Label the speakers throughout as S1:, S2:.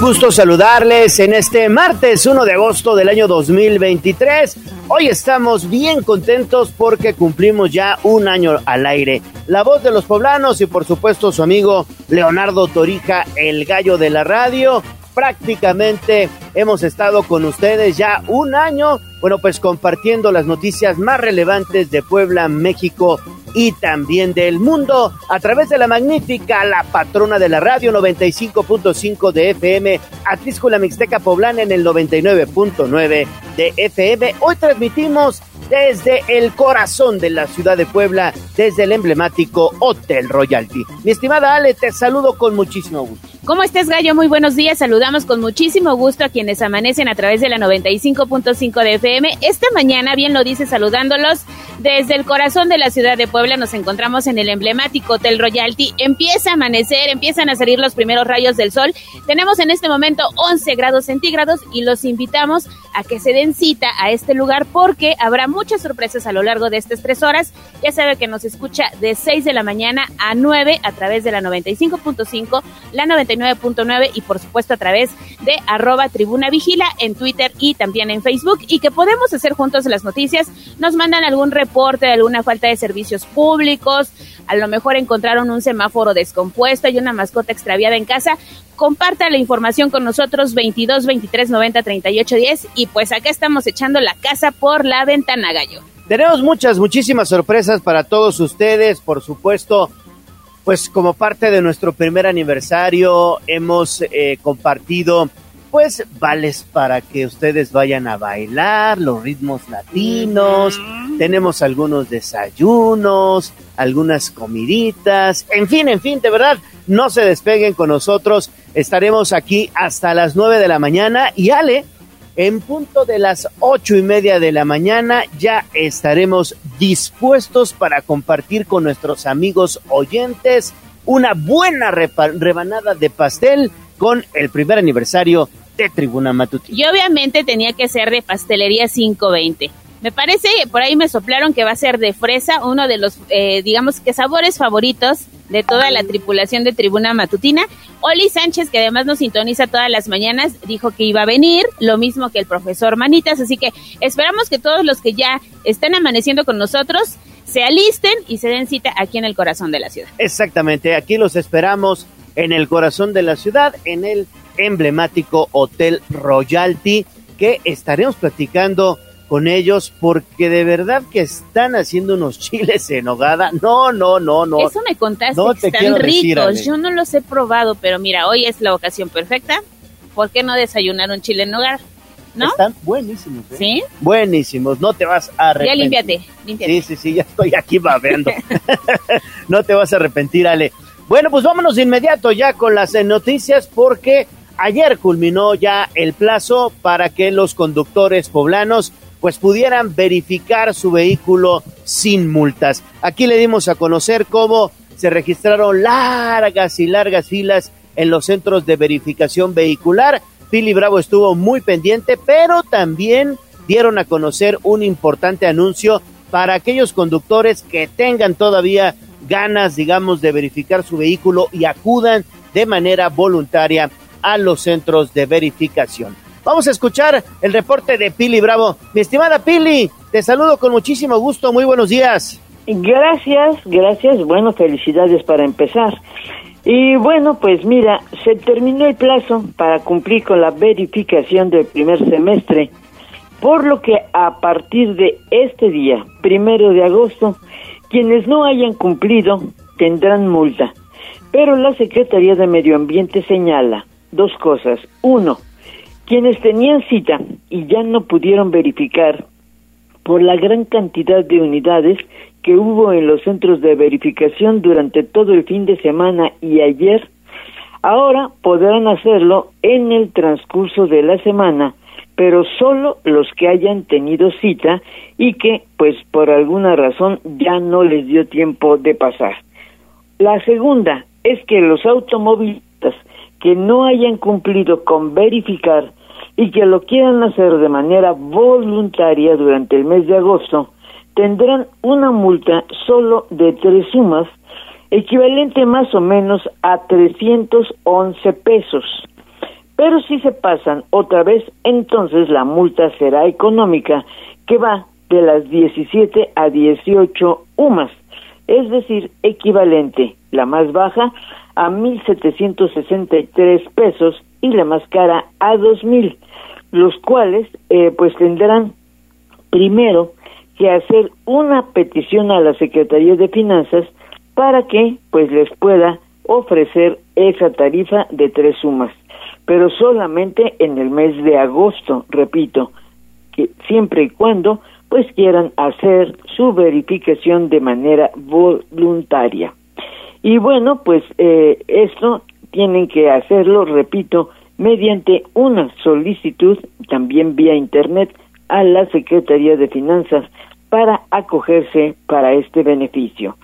S1: gusto saludarles en este martes 1 de agosto del año 2023. Hoy estamos bien contentos porque cumplimos ya un año al aire. La voz de los poblanos y por supuesto su amigo Leonardo Torija, el gallo de la radio. Prácticamente hemos estado con ustedes ya un año, bueno pues compartiendo las noticias más relevantes de Puebla, México y también del mundo a través de la magnífica, la patrona de la radio 95.5 de FM, la Mixteca Poblana en el 99.9 de FM. Hoy transmitimos desde el corazón de la ciudad de Puebla, desde el emblemático Hotel Royalty. Mi estimada Ale, te saludo con muchísimo gusto.
S2: ¿Cómo estás, Gallo? Muy buenos días. Saludamos con muchísimo gusto a quienes amanecen a través de la 95.5 de FM. Esta mañana, bien lo dice, saludándolos desde el corazón de la ciudad de Puebla. Nos encontramos en el emblemático Hotel Royalty. Empieza a amanecer, empiezan a salir los primeros rayos del sol. Tenemos en este momento 11 grados centígrados y los invitamos a que se den cita a este lugar porque habrá muchas sorpresas a lo largo de estas tres horas. Ya sabe que nos escucha de 6 de la mañana a 9 a través de la 95.5, la 90 9.9 y por supuesto a través de arroba tribuna vigila en Twitter y también en Facebook y que podemos hacer juntos las noticias. Nos mandan algún reporte de alguna falta de servicios públicos, a lo mejor encontraron un semáforo descompuesto y una mascota extraviada en casa. Comparta la información con nosotros 22 23 90 38 10 y pues acá estamos echando la casa por la ventana gallo.
S1: Tenemos muchas, muchísimas sorpresas para todos ustedes, por supuesto pues como parte de nuestro primer aniversario hemos eh, compartido pues vales para que ustedes vayan a bailar los ritmos latinos, tenemos algunos desayunos, algunas comiditas, en fin, en fin, de verdad, no se despeguen con nosotros, estaremos aquí hasta las nueve de la mañana y Ale, en punto de las ocho y media de la mañana ya estaremos dispuestos para compartir con nuestros amigos oyentes una buena rebanada de pastel con el primer aniversario de Tribuna Matutina.
S2: Y obviamente tenía que ser de Pastelería 520. Me parece, por ahí me soplaron que va a ser de fresa, uno de los, eh, digamos que sabores favoritos de toda la tripulación de Tribuna Matutina. Oli Sánchez, que además nos sintoniza todas las mañanas, dijo que iba a venir, lo mismo que el profesor Manitas, así que esperamos que todos los que ya están amaneciendo con nosotros se alisten y se den cita aquí en el corazón de la ciudad.
S1: Exactamente, aquí los esperamos en el corazón de la ciudad, en el emblemático Hotel Royalty, que estaremos platicando con ellos porque de verdad que están haciendo unos chiles en hogada. No, no, no, no.
S2: Eso me contaste, no están ricos. Yo no los he probado, pero mira, hoy es la ocasión perfecta. ¿Por qué no desayunar un chile en hogar? ¿No?
S1: Están buenísimos.
S2: ¿eh? ¿Sí?
S1: Buenísimos, no te vas a arrepentir.
S2: Ya límpiate, límpiate.
S1: Sí, sí, sí, ya estoy aquí babeando. no te vas a arrepentir, Ale. Bueno, pues vámonos de inmediato ya con las noticias porque ayer culminó ya el plazo para que los conductores poblanos pues pudieran verificar su vehículo sin multas. Aquí le dimos a conocer cómo se registraron largas y largas filas en los centros de verificación vehicular. Pili Bravo estuvo muy pendiente, pero también dieron a conocer un importante anuncio para aquellos conductores que tengan todavía ganas, digamos, de verificar su vehículo y acudan de manera voluntaria a los centros de verificación. Vamos a escuchar el reporte de Pili Bravo. Mi estimada Pili, te saludo con muchísimo gusto. Muy buenos días.
S3: Gracias, gracias. Bueno, felicidades para empezar. Y bueno, pues mira, se terminó el plazo para cumplir con la verificación del primer semestre, por lo que a partir de este día, primero de agosto, quienes no hayan cumplido tendrán multa. Pero la Secretaría de Medio Ambiente señala dos cosas. Uno, quienes tenían cita y ya no pudieron verificar por la gran cantidad de unidades que hubo en los centros de verificación durante todo el fin de semana y ayer, ahora podrán hacerlo en el transcurso de la semana, pero solo los que hayan tenido cita y que, pues por alguna razón, ya no les dio tiempo de pasar. La segunda es que los automovilistas que no hayan cumplido con verificar y que lo quieran hacer de manera voluntaria durante el mes de agosto, tendrán una multa solo de tres sumas equivalente más o menos a 311 pesos. Pero si se pasan otra vez, entonces la multa será económica, que va de las 17 a 18 UMAS, es decir, equivalente, la más baja a 1.763 pesos y la más cara a 2.000, los cuales eh, pues tendrán primero que hacer una petición a la Secretaría de Finanzas para que pues les pueda ofrecer esa tarifa de tres sumas, pero solamente en el mes de agosto, repito, que siempre y cuando pues quieran hacer su verificación de manera voluntaria. Y bueno, pues eh, esto tienen que hacerlo, repito, mediante una solicitud también vía internet a la Secretaría de Finanzas para acogerse para este beneficio.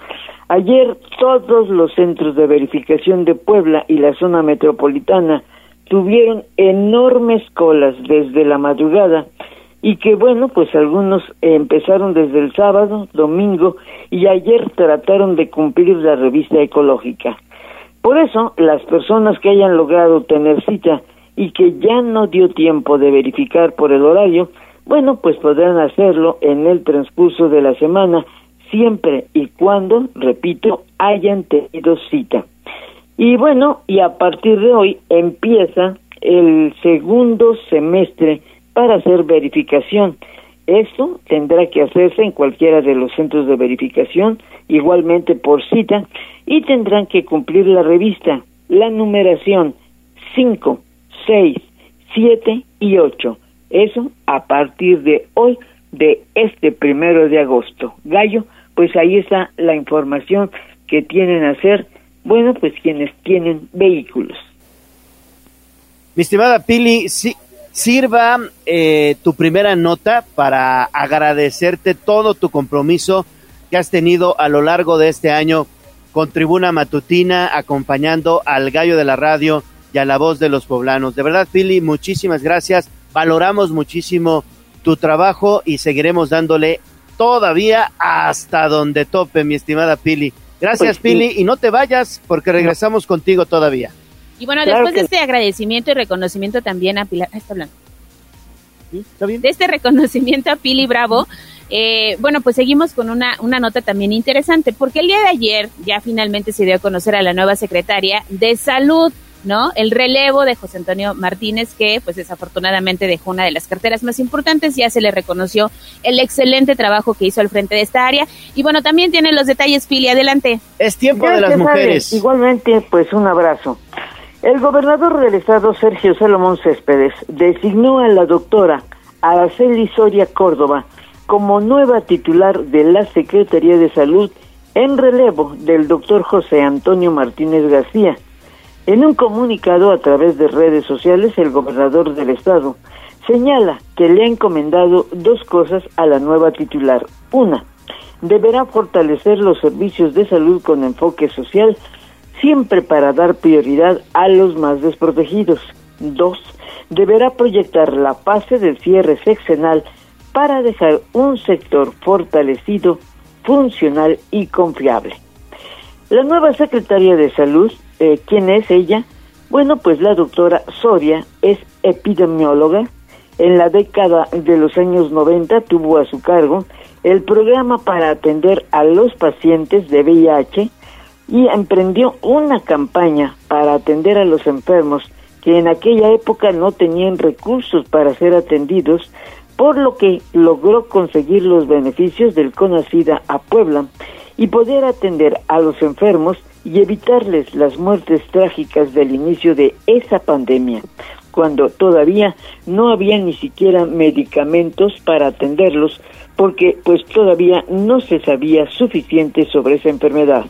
S3: Ayer todos los centros de verificación de Puebla y la zona metropolitana tuvieron enormes colas desde la madrugada y que bueno, pues algunos empezaron desde el sábado, domingo y ayer trataron de cumplir la revista ecológica. Por eso, las personas que hayan logrado tener cita y que ya no dio tiempo de verificar por el horario, bueno, pues podrán hacerlo en el transcurso de la semana, siempre y cuando, repito, hayan tenido cita. Y bueno, y a partir de hoy empieza el segundo semestre para hacer verificación. Esto tendrá que hacerse en cualquiera de los centros de verificación, igualmente por cita, y tendrán que cumplir la revista, la numeración 5, 6, 7 y 8. Eso a partir de hoy, de este primero de agosto. Gallo, pues ahí está la información que tienen a hacer, bueno, pues quienes tienen vehículos.
S1: Mi estimada Pili, sí, sirva eh, tu primera nota para agradecerte todo tu compromiso que has tenido a lo largo de este año con Tribuna Matutina, acompañando al gallo de la radio y a la voz de los poblanos. De verdad, Pili, muchísimas gracias. Valoramos muchísimo tu trabajo y seguiremos dándole todavía hasta donde tope, mi estimada Pili. Gracias, pues Pili, y no te vayas porque regresamos contigo todavía.
S2: Y bueno, después de este agradecimiento y reconocimiento también a Pilar, está hablando. ¿Está bien? De este reconocimiento a Pili Bravo, eh, bueno, pues seguimos con una, una nota también interesante, porque el día de ayer ya finalmente se dio a conocer a la nueva secretaria de Salud, ¿no? El relevo de José Antonio Martínez, que pues desafortunadamente dejó una de las carteras más importantes, ya se le reconoció el excelente trabajo que hizo al frente de esta área. Y bueno, también tiene los detalles, Pili, adelante.
S1: Es tiempo de las mujeres.
S3: Igualmente, pues un abrazo. El gobernador del estado, Sergio Salomón Céspedes, designó a la doctora Araceli Soria Córdoba como nueva titular de la Secretaría de Salud en relevo del doctor José Antonio Martínez García. En un comunicado a través de redes sociales, el gobernador del estado señala que le ha encomendado dos cosas a la nueva titular. Una, deberá fortalecer los servicios de salud con enfoque social siempre para dar prioridad a los más desprotegidos. Dos, deberá proyectar la fase del cierre sexenal para dejar un sector fortalecido, funcional y confiable. La nueva secretaria de Salud, eh, ¿quién es ella? Bueno, pues la doctora Soria es epidemióloga. En la década de los años 90 tuvo a su cargo el programa para atender a los pacientes de VIH y emprendió una campaña para atender a los enfermos que en aquella época no tenían recursos para ser atendidos, por lo que logró conseguir los beneficios del Conacida a Puebla y poder atender a los enfermos y evitarles las muertes trágicas del inicio de esa pandemia, cuando todavía no había ni siquiera medicamentos para atenderlos, porque pues todavía no se sabía suficiente sobre esa enfermedad.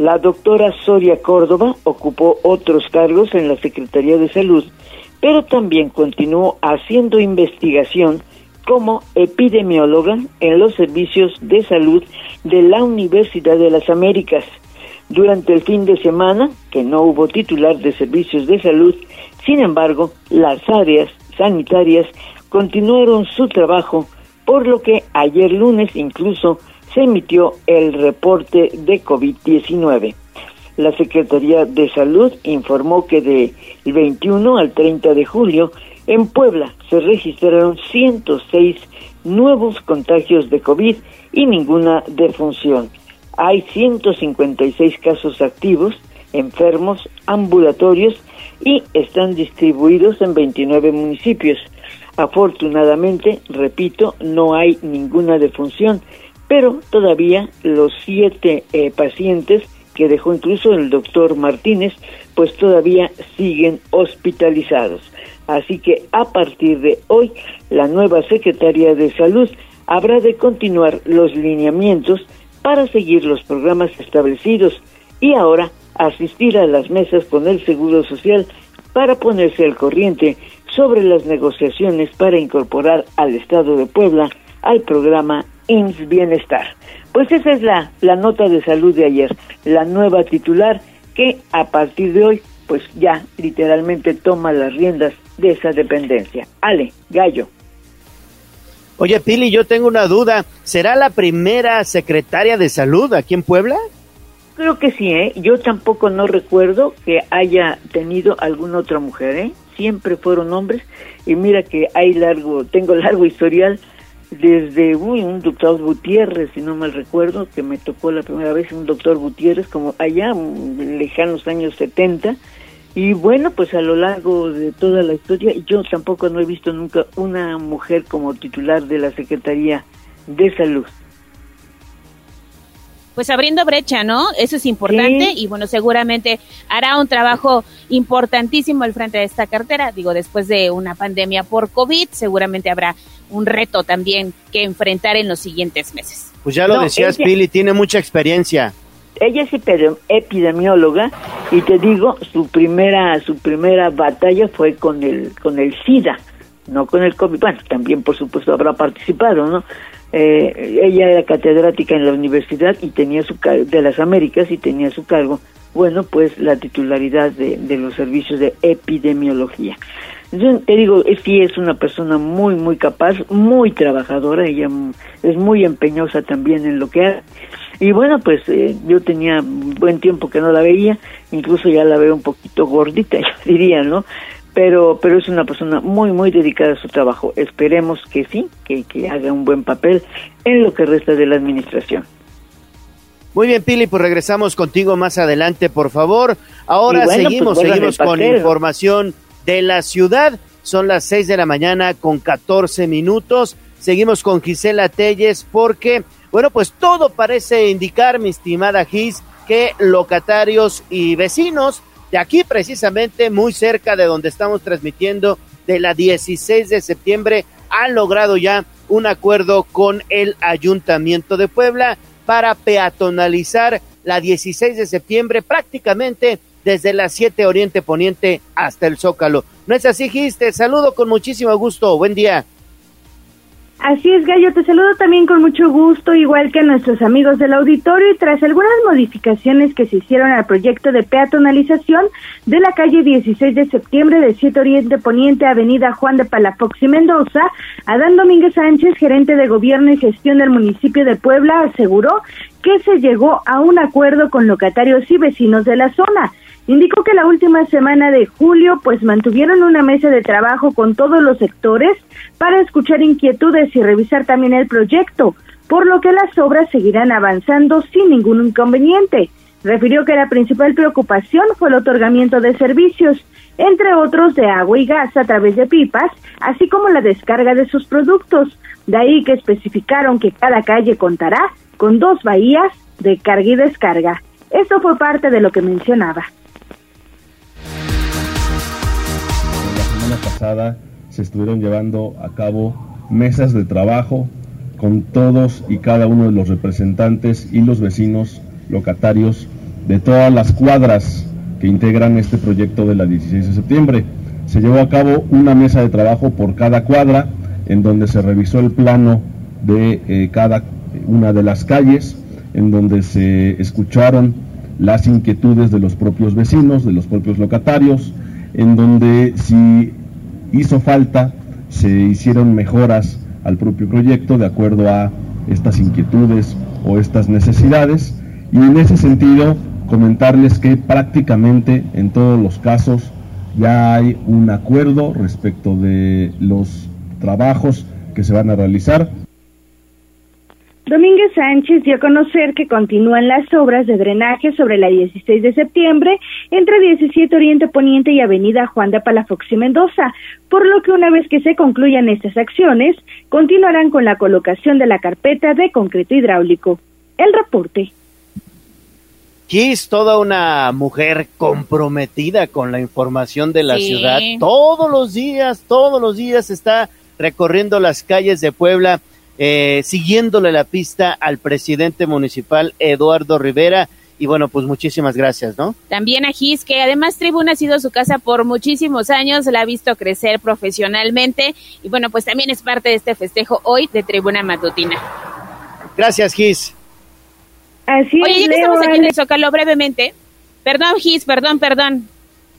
S3: La doctora Soria Córdoba ocupó otros cargos en la Secretaría de Salud, pero también continuó haciendo investigación como epidemióloga en los servicios de salud de la Universidad de las Américas. Durante el fin de semana, que no hubo titular de servicios de salud, sin embargo, las áreas sanitarias continuaron su trabajo, por lo que ayer lunes incluso se emitió el reporte de COVID-19. la Secretaría de Salud informó que del 21 al 30 de julio en Puebla se registraron 106 nuevos contagios de COVID y ninguna defunción. Hay 156 casos activos, enfermos, ambulatorios y están distribuidos en 29 municipios. Afortunadamente, repito, no hay ninguna defunción, pero todavía los siete eh, pacientes que dejó incluso el doctor Martínez, pues todavía siguen hospitalizados. Así que a partir de hoy, la nueva Secretaría de Salud habrá de continuar los lineamientos para seguir los programas establecidos y ahora asistir a las mesas con el Seguro Social para ponerse al corriente sobre las negociaciones para incorporar al Estado de Puebla al programa IMSS Bienestar. Pues esa es la, la nota de salud de ayer, la nueva titular que a partir de hoy pues ya literalmente toma las riendas de esa dependencia. Ale, Gallo.
S1: Oye, Pili, yo tengo una duda. ¿Será la primera secretaria de salud aquí en Puebla?
S3: Creo que sí, ¿eh? Yo tampoco no recuerdo que haya tenido alguna otra mujer, ¿eh? Siempre fueron hombres y mira que hay largo, tengo largo historial desde uy, un doctor Gutiérrez, si no mal recuerdo, que me tocó la primera vez un doctor Gutiérrez, como allá, lejanos años 70, y bueno, pues a lo largo de toda la historia, yo tampoco no he visto nunca una mujer como titular de la Secretaría de Salud
S2: pues abriendo brecha, ¿no? Eso es importante y bueno, seguramente hará un trabajo importantísimo al frente de esta cartera. Digo, después de una pandemia por COVID, seguramente habrá un reto también que enfrentar en los siguientes meses.
S1: Pues ya lo decías, Pili, tiene mucha experiencia.
S3: Ella es epidemióloga y te digo, su primera su primera batalla fue con el con el SIDA, no con el COVID. Bueno, también por supuesto habrá participado, ¿no? Eh, ella era catedrática en la universidad y tenía su de las Américas y tenía su cargo, bueno, pues la titularidad de, de los servicios de epidemiología. Yo te digo, sí es una persona muy, muy capaz, muy trabajadora, ella es muy empeñosa también en lo que hace. Y bueno, pues eh, yo tenía buen tiempo que no la veía, incluso ya la veo un poquito gordita, yo diría, ¿no? pero pero es una persona muy muy dedicada a su trabajo. Esperemos que sí, que, que haga un buen papel en lo que resta de la administración.
S1: Muy bien, Pili, pues regresamos contigo más adelante, por favor. Ahora pues seguimos, seguimos con información de la ciudad. Son las seis de la mañana con 14 minutos. Seguimos con Gisela Telles porque, bueno, pues todo parece indicar, mi estimada Gis, que locatarios y vecinos de aquí precisamente, muy cerca de donde estamos transmitiendo, de la 16 de septiembre, han logrado ya un acuerdo con el Ayuntamiento de Puebla para peatonalizar la 16 de septiembre prácticamente desde la 7 Oriente Poniente hasta el Zócalo. ¿No es así, Gis? Te saludo con muchísimo gusto. Buen día.
S4: Así es, Gallo, te saludo también con mucho gusto, igual que a nuestros amigos del auditorio, y tras algunas modificaciones que se hicieron al proyecto de peatonalización de la calle 16 de septiembre de 7 Oriente Poniente, Avenida Juan de Palafox y Mendoza, Adán Domínguez Sánchez, gerente de gobierno y gestión del municipio de Puebla, aseguró que se llegó a un acuerdo con locatarios y vecinos de la zona Indicó que la última semana de julio pues mantuvieron una mesa de trabajo con todos los sectores para escuchar inquietudes y revisar también el proyecto, por lo que las obras seguirán avanzando sin ningún inconveniente. Refirió que la principal preocupación fue el otorgamiento de servicios, entre otros de agua y gas a través de pipas, así como la descarga de sus productos. De ahí que especificaron que cada calle contará con dos bahías de carga y descarga. Esto fue parte de lo que mencionaba.
S5: Pasada se estuvieron llevando a cabo mesas de trabajo con todos y cada uno de los representantes y los vecinos locatarios de todas las cuadras que integran este proyecto de la 16 de septiembre. Se llevó a cabo una mesa de trabajo por cada cuadra en donde se revisó el plano de eh, cada una de las calles, en donde se escucharon las inquietudes de los propios vecinos, de los propios locatarios, en donde si hizo falta, se hicieron mejoras al propio proyecto de acuerdo a estas inquietudes o estas necesidades y en ese sentido comentarles que prácticamente en todos los casos ya hay un acuerdo respecto de los trabajos que se van a realizar.
S4: Domínguez Sánchez dio a conocer que continúan las obras de drenaje sobre la 16 de septiembre entre 17 Oriente Poniente y Avenida Juan de Palafox y Mendoza, por lo que una vez que se concluyan estas acciones, continuarán con la colocación de la carpeta de concreto hidráulico. El reporte.
S1: Kiss, toda una mujer comprometida con la información de la ciudad. Todos los días, todos los días está recorriendo las calles de Puebla eh, siguiéndole la pista al presidente municipal Eduardo Rivera. Y bueno, pues muchísimas gracias, ¿no?
S2: También a Gis, que además Tribuna ha sido su casa por muchísimos años, la ha visto crecer profesionalmente y bueno, pues también es parte de este festejo hoy de Tribuna Matutina.
S1: Gracias, Gis.
S2: Así Oye, ya que estamos aquí en el Zócalo, brevemente. Perdón, Gis, perdón, perdón.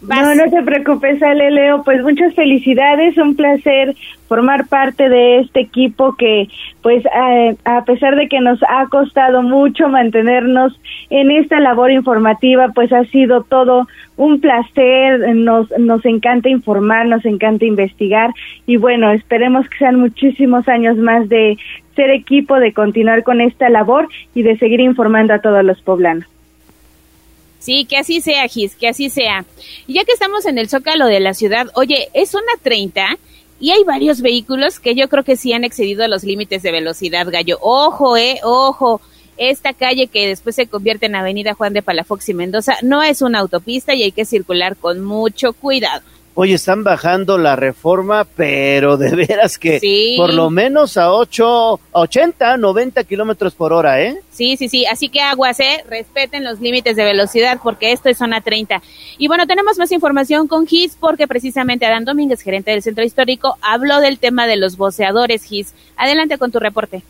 S4: No, no te preocupes, Ale Leo. Pues muchas felicidades, un placer formar parte de este equipo que, pues, a pesar de que nos ha costado mucho mantenernos en esta labor informativa, pues ha sido todo un placer. Nos, nos encanta informar, nos encanta investigar y bueno, esperemos que sean muchísimos años más de ser equipo, de continuar con esta labor y de seguir informando a todos los poblanos.
S2: Sí, que así sea, Gis, que así sea. Y ya que estamos en el zócalo de la ciudad, oye, es una 30 y hay varios vehículos que yo creo que sí han excedido los límites de velocidad, gallo. Ojo, eh, ojo. Esta calle que después se convierte en Avenida Juan de Palafox y Mendoza no es una autopista y hay que circular con mucho cuidado.
S1: Oye, están bajando la reforma, pero de veras que por lo menos a 8, 80, 90 kilómetros por hora, ¿eh?
S2: Sí, sí, sí. Así que aguas, ¿eh? Respeten los límites de velocidad porque esto es zona 30. Y bueno, tenemos más información con GIS porque precisamente Adán Domínguez, gerente del Centro Histórico, habló del tema de los voceadores GIS. Adelante con tu reporte.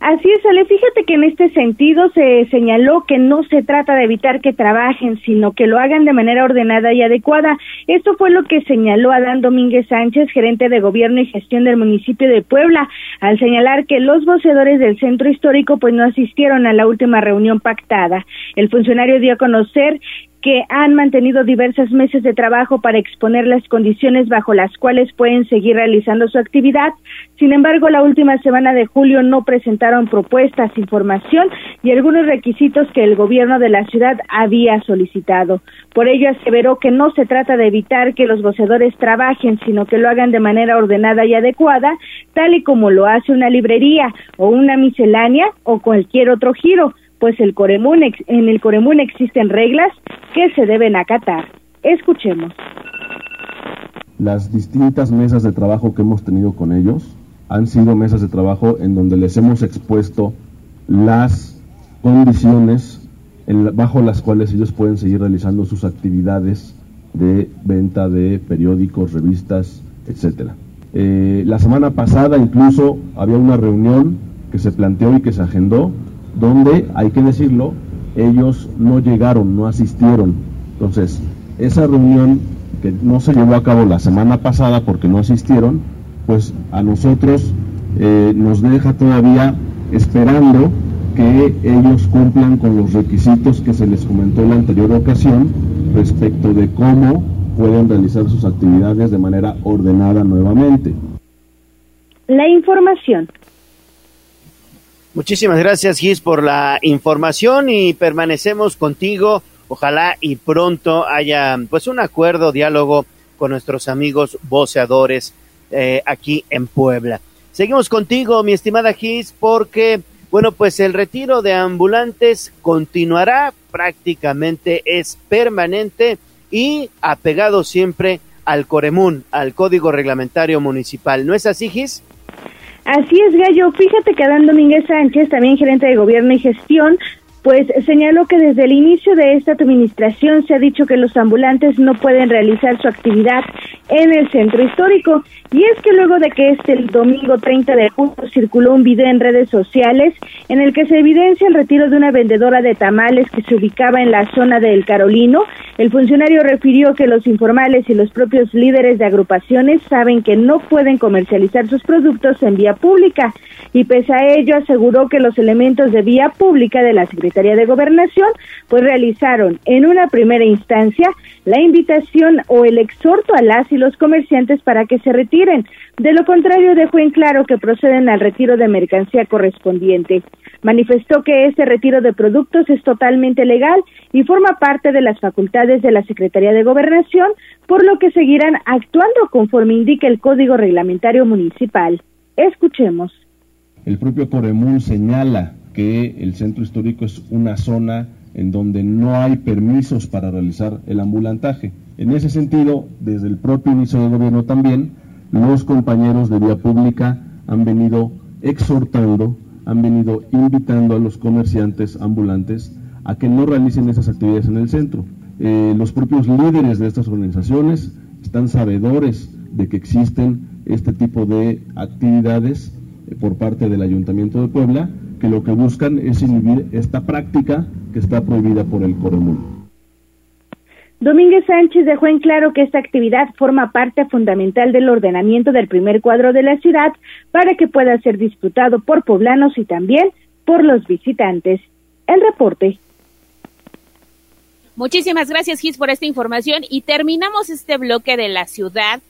S4: Así es, Ale. Fíjate que en este sentido se señaló que no se trata de evitar que trabajen, sino que lo hagan de manera ordenada y adecuada. Esto fue lo que señaló Adán Domínguez Sánchez, gerente de gobierno y gestión del municipio de Puebla, al señalar que los voceadores del centro histórico pues no asistieron a la última reunión pactada. El funcionario dio a conocer que han mantenido diversos meses de trabajo para exponer las condiciones bajo las cuales pueden seguir realizando su actividad. Sin embargo, la última semana de julio no presentaron propuestas, información y algunos requisitos que el gobierno de la ciudad había solicitado. Por ello, aseveró que no se trata de evitar que los gocedores trabajen, sino que lo hagan de manera ordenada y adecuada, tal y como lo hace una librería o una miscelánea o cualquier otro giro pues el Coremún, en el Coremún existen reglas que se deben acatar. Escuchemos.
S5: Las distintas mesas de trabajo que hemos tenido con ellos han sido mesas de trabajo en donde les hemos expuesto las condiciones bajo las cuales ellos pueden seguir realizando sus actividades de venta de periódicos, revistas, etcétera. Eh, la semana pasada incluso había una reunión que se planteó y que se agendó donde, hay que decirlo, ellos no llegaron, no asistieron. Entonces, esa reunión que no se llevó a cabo la semana pasada porque no asistieron, pues a nosotros eh, nos deja todavía esperando que ellos cumplan con los requisitos que se les comentó en la anterior ocasión respecto de cómo pueden realizar sus actividades de manera ordenada nuevamente.
S4: La información
S1: Muchísimas gracias, Gis, por la información y permanecemos contigo. Ojalá y pronto haya pues un acuerdo, diálogo con nuestros amigos voceadores eh, aquí en Puebla. Seguimos contigo, mi estimada Gis, porque, bueno, pues el retiro de ambulantes continuará, prácticamente es permanente y apegado siempre al Coremún, al Código Reglamentario Municipal. ¿No es así, Gis?
S4: Así es, Gallo. Fíjate que Adán Domínguez Sánchez, también gerente de gobierno y gestión, pues señaló que desde el inicio de esta administración se ha dicho que los ambulantes no pueden realizar su actividad en el centro histórico. Y es que luego de que este domingo 30 de julio circuló un video en redes sociales en el que se evidencia el retiro de una vendedora de tamales que se ubicaba en la zona del Carolino, el funcionario refirió que los informales y los propios líderes de agrupaciones saben que no pueden comercializar sus productos en vía pública y pese a ello aseguró que los elementos de vía pública de la Secretaría Secretaría de Gobernación, pues realizaron en una primera instancia la invitación o el exhorto a las y los comerciantes para que se retiren. De lo contrario, dejó en claro que proceden al retiro de mercancía correspondiente. Manifestó que este retiro de productos es totalmente legal y forma parte de las facultades de la Secretaría de Gobernación, por lo que seguirán actuando conforme indica el Código Reglamentario Municipal. Escuchemos.
S5: El propio Coremún señala que el centro histórico es una zona en donde no hay permisos para realizar el ambulantaje. En ese sentido, desde el propio inicio del gobierno también, los compañeros de vía pública han venido exhortando, han venido invitando a los comerciantes ambulantes a que no realicen esas actividades en el centro. Eh, los propios líderes de estas organizaciones están sabedores de que existen este tipo de actividades eh, por parte del Ayuntamiento de Puebla, que lo que buscan es inhibir esta práctica que está prohibida por el Coremul.
S4: Domínguez Sánchez dejó en claro que esta actividad forma parte fundamental del ordenamiento del primer cuadro de la ciudad para que pueda ser disfrutado por poblanos y también por los visitantes. El reporte.
S2: Muchísimas gracias, Gis, por esta información y terminamos este bloque de la ciudad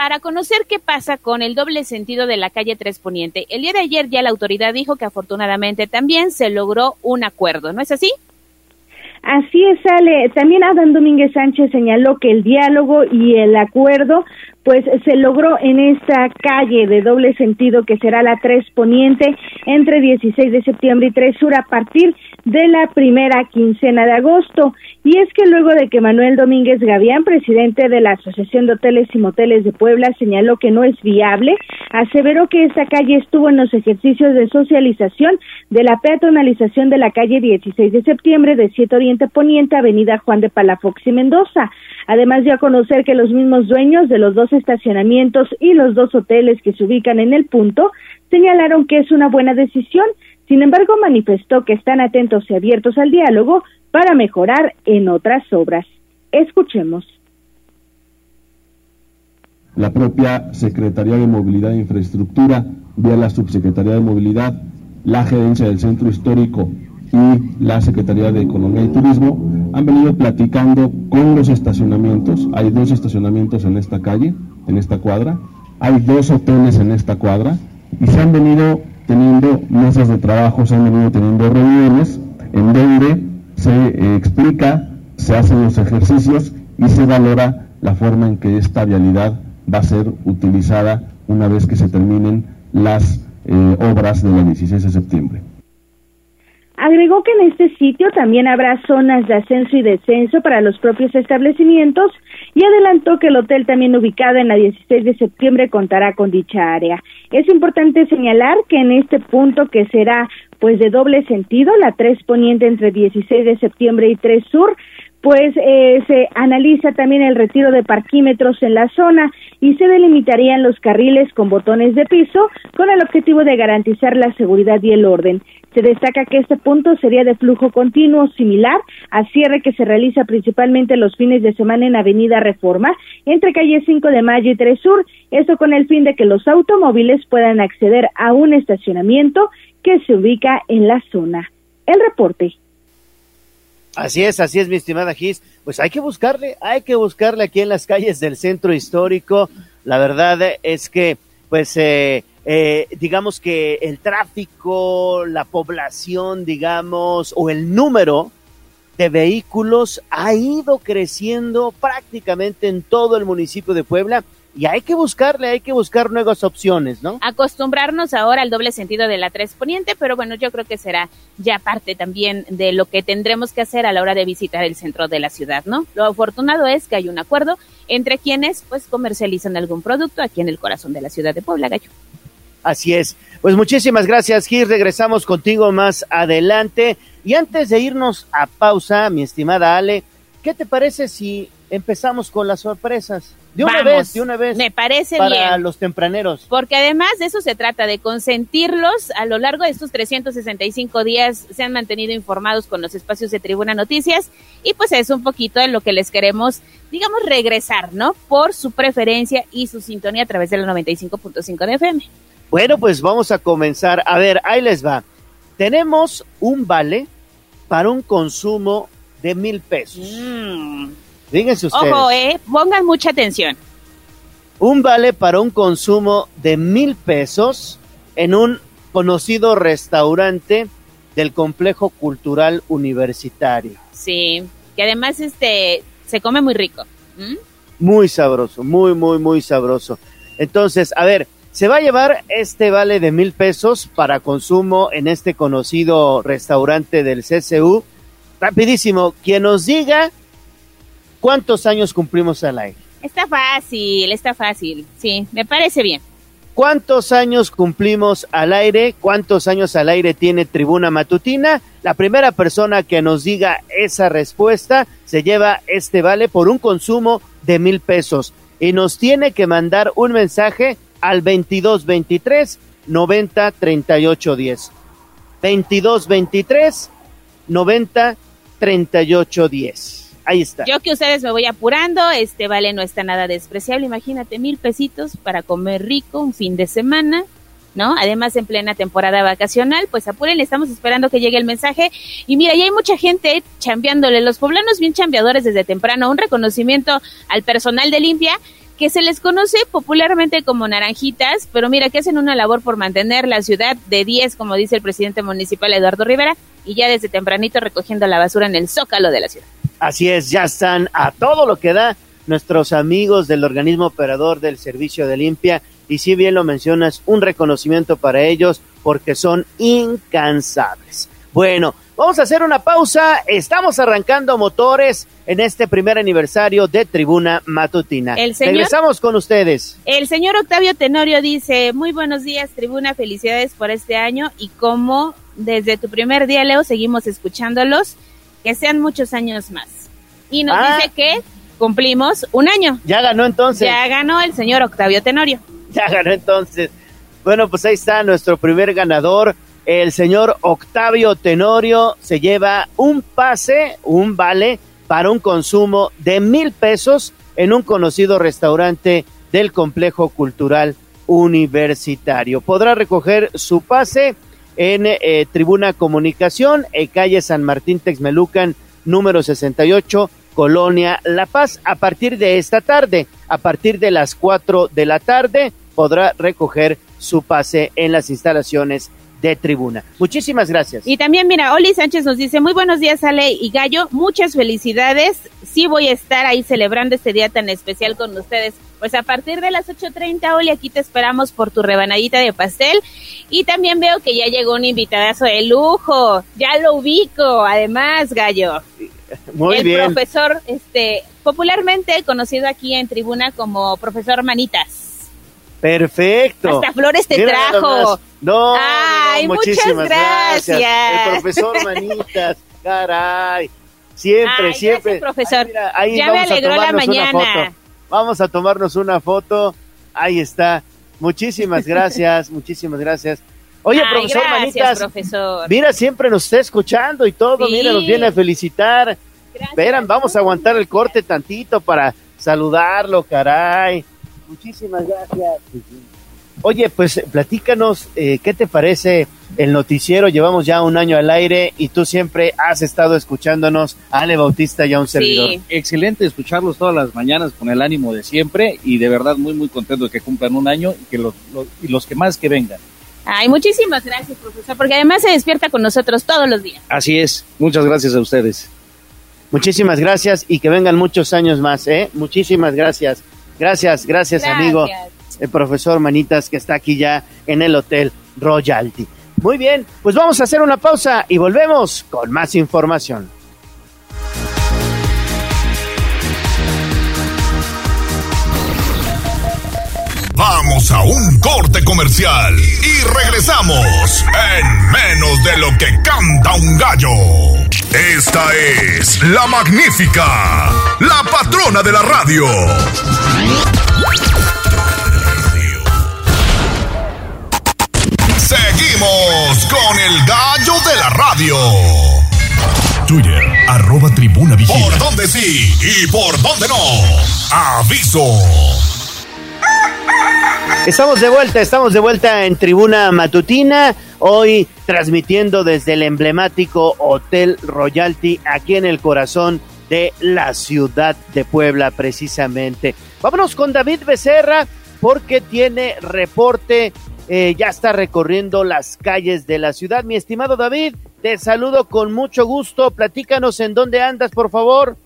S2: para conocer qué pasa con el doble sentido de la calle Tres Poniente. El día de ayer ya la autoridad dijo que afortunadamente también se logró un acuerdo, ¿no es así?
S4: Así es, Ale. También Adán Domínguez Sánchez señaló que el diálogo y el acuerdo pues se logró en esta calle de doble sentido que será la 3 Poniente entre 16 de septiembre y 3 Sur a partir de la primera quincena de agosto. Y es que luego de que Manuel Domínguez Gavián, presidente de la Asociación de Hoteles y Moteles de Puebla, señaló que no es viable, aseveró que esta calle estuvo en los ejercicios de socialización de la peatonalización de la calle 16 de septiembre de 7 Oriente Poniente, Avenida Juan de Palafox y Mendoza. Además dio a conocer que los mismos dueños de los dos estacionamientos y los dos hoteles que se ubican en el punto señalaron que es una buena decisión. Sin embargo, manifestó que están atentos y abiertos al diálogo para mejorar en otras obras. Escuchemos.
S5: La propia Secretaría de Movilidad e Infraestructura, vía la Subsecretaría de Movilidad, la Gerencia del Centro Histórico y la Secretaría de Economía y Turismo han venido platicando con los estacionamientos. Hay dos estacionamientos en esta calle, en esta cuadra. Hay dos hoteles en esta cuadra y se han venido teniendo mesas de trabajo, se han venido teniendo reuniones en donde se eh, explica, se hacen los ejercicios y se valora la forma en que esta vialidad va a ser utilizada una vez que se terminen las eh, obras del 16 de septiembre.
S4: Agregó que en este sitio también habrá zonas de ascenso y descenso para los propios establecimientos y adelantó que el hotel también ubicado en la 16 de septiembre contará con dicha área. Es importante señalar que en este punto que será pues de doble sentido, la 3 poniente entre 16 de septiembre y 3 sur, pues eh, se analiza también el retiro de parquímetros en la zona y se delimitarían los carriles con botones de piso con el objetivo de garantizar la seguridad y el orden. Se destaca que este punto sería de flujo continuo similar al cierre que se realiza principalmente los fines de semana en Avenida Reforma entre calle 5 de Mayo y 3 Sur, esto con el fin de que los automóviles puedan acceder a un estacionamiento que se ubica en la zona. El reporte.
S1: Así es, así es, mi estimada Gis. Pues hay que buscarle, hay que buscarle aquí en las calles del centro histórico. La verdad es que, pues, eh, eh, digamos que el tráfico, la población, digamos, o el número de vehículos ha ido creciendo prácticamente en todo el municipio de Puebla y hay que buscarle, hay que buscar nuevas opciones, ¿no?
S2: Acostumbrarnos ahora al doble sentido de la tres poniente, pero bueno, yo creo que será ya parte también de lo que tendremos que hacer a la hora de visitar el centro de la ciudad, ¿no? Lo afortunado es que hay un acuerdo entre quienes pues comercializan algún producto aquí en el corazón de la ciudad de Puebla, Gallo.
S1: Así es. Pues muchísimas gracias, Gil. Regresamos contigo más adelante. Y antes de irnos a pausa, mi estimada Ale, ¿qué te parece si empezamos con las sorpresas? De una vez, de una vez.
S2: Me parece
S1: para
S2: bien.
S1: Para los tempraneros.
S2: Porque además de eso se trata, de consentirlos a lo largo de estos 365 días. Se han mantenido informados con los espacios de Tribuna Noticias. Y pues es un poquito de lo que les queremos, digamos, regresar, ¿no? Por su preferencia y su sintonía a través de la 95.5 de FM.
S1: Bueno, pues vamos a comenzar. A ver, ahí les va. Tenemos un vale para un consumo de mil pesos.
S2: Mm.
S1: Díganse ustedes.
S2: Ojo, eh, pongan mucha atención.
S1: Un vale para un consumo de mil pesos en un conocido restaurante del complejo cultural universitario.
S2: Sí, que además este se come muy rico. ¿Mm?
S1: Muy sabroso, muy, muy, muy sabroso. Entonces, a ver, se va a llevar este vale de mil pesos para consumo en este conocido restaurante del CCU. Rapidísimo, quien nos diga cuántos años cumplimos al aire.
S2: Está fácil, está fácil. Sí, me parece bien.
S1: ¿Cuántos años cumplimos al aire? ¿Cuántos años al aire tiene Tribuna Matutina? La primera persona que nos diga esa respuesta se lleva este vale por un consumo de mil pesos y nos tiene que mandar un mensaje al 2223 90 38 10. 2223 90 38 10. Ahí está.
S2: Yo que ustedes me voy apurando, este vale no está nada despreciable. Imagínate, mil pesitos para comer rico un fin de semana, ¿no? Además, en plena temporada vacacional, pues apuren, estamos esperando que llegue el mensaje. Y mira, ya hay mucha gente chambeándole, los poblanos bien chambeadores desde temprano. Un reconocimiento al personal de limpia que se les conoce popularmente como naranjitas, pero mira que hacen una labor por mantener la ciudad de 10, como dice el presidente municipal Eduardo Rivera, y ya desde tempranito recogiendo la basura en el zócalo de la ciudad.
S1: Así es, ya están a todo lo que da nuestros amigos del organismo operador del servicio de limpia y si bien lo mencionas, un reconocimiento para ellos porque son incansables. Bueno, vamos a hacer una pausa. Estamos arrancando motores en este primer aniversario de Tribuna Matutina.
S2: El señor-
S1: Regresamos con ustedes.
S2: El señor Octavio Tenorio dice, muy buenos días, tribuna, felicidades por este año y como desde tu primer día, Leo, seguimos escuchándolos, que sean muchos años más. Y nos
S1: Ah.
S2: dice que cumplimos un año.
S1: Ya ganó entonces.
S2: Ya ganó el señor Octavio Tenorio.
S1: Ya ganó entonces. Bueno, pues ahí está nuestro primer ganador. El señor Octavio Tenorio se lleva un pase, un vale para un consumo de mil pesos en un conocido restaurante del complejo cultural universitario. Podrá recoger su pase en eh, Tribuna Comunicación, en calle San Martín Texmelucan, número 68, Colonia La Paz, a partir de esta tarde, a partir de las 4 de la tarde, podrá recoger su pase en las instalaciones de tribuna. Muchísimas gracias.
S2: Y también, mira, Oli Sánchez nos dice, muy buenos días, Ale y Gallo, muchas felicidades. Sí voy a estar ahí celebrando este día tan especial con ustedes. Pues a partir de las 8.30, Oli, aquí te esperamos por tu rebanadita de pastel. Y también veo que ya llegó un invitadazo de lujo. Ya lo ubico, además, Gallo.
S1: Muy
S2: el
S1: bien.
S2: profesor, este, popularmente conocido aquí en tribuna como profesor Manitas.
S1: Perfecto.
S2: Hasta flores te
S1: Mira
S2: trajo.
S1: No,
S2: Ay,
S1: no, muchísimas
S2: gracias.
S1: El profesor Manitas, caray. Siempre,
S2: Ay,
S1: siempre.
S2: gracias, profesor.
S1: Ay, mira, ahí
S2: Ya me
S1: vamos a
S2: alegró la
S1: tomarnos una
S2: mañana.
S1: foto. Vamos a tomarnos una foto. Ahí está. Muchísimas gracias, muchísimas gracias. Oye,
S2: Ay,
S1: profesor
S2: gracias,
S1: Manitas,
S2: profesor.
S1: mira, siempre nos está escuchando y todo.
S2: Sí.
S1: Mira, nos viene a felicitar.
S2: Gracias.
S1: Esperan, vamos a aguantar el corte tantito para saludarlo, caray. Muchísimas gracias. Oye, pues platícanos, eh, ¿qué te parece el noticiero? Llevamos ya un año al aire y tú siempre has estado escuchándonos, Ale Bautista y a un servidor.
S2: Sí.
S6: Excelente escucharlos todas las mañanas con el ánimo de siempre y de verdad muy muy contento de que cumplan un año y que los, los- y los que más que vengan.
S2: Ay, muchísimas gracias, profesor, porque además se despierta con nosotros todos los días.
S6: Así es, muchas gracias a ustedes.
S1: Muchísimas gracias y que vengan muchos años más, ¿eh? Muchísimas gracias. Gracias, gracias, amigo. el profesor Manitas que está aquí ya en el Hotel Royalty. Muy bien, pues vamos a hacer una pausa y volvemos con más información.
S7: Vamos a un corte comercial y regresamos en menos de lo que canta un gallo. Esta es la magnífica, la patrona de la radio. Seguimos con el gallo de la radio. Twitter, arroba tribuna vigila. ¿Por dónde sí y por dónde no? Aviso.
S1: Estamos de vuelta, estamos de vuelta en Tribuna Matutina. Hoy transmitiendo desde el emblemático Hotel Royalty aquí en el corazón de la ciudad de Puebla precisamente. Vámonos con David Becerra porque tiene reporte, eh, ya está recorriendo las calles de la ciudad. Mi estimado David, te saludo con mucho gusto. Platícanos en dónde andas, por favor.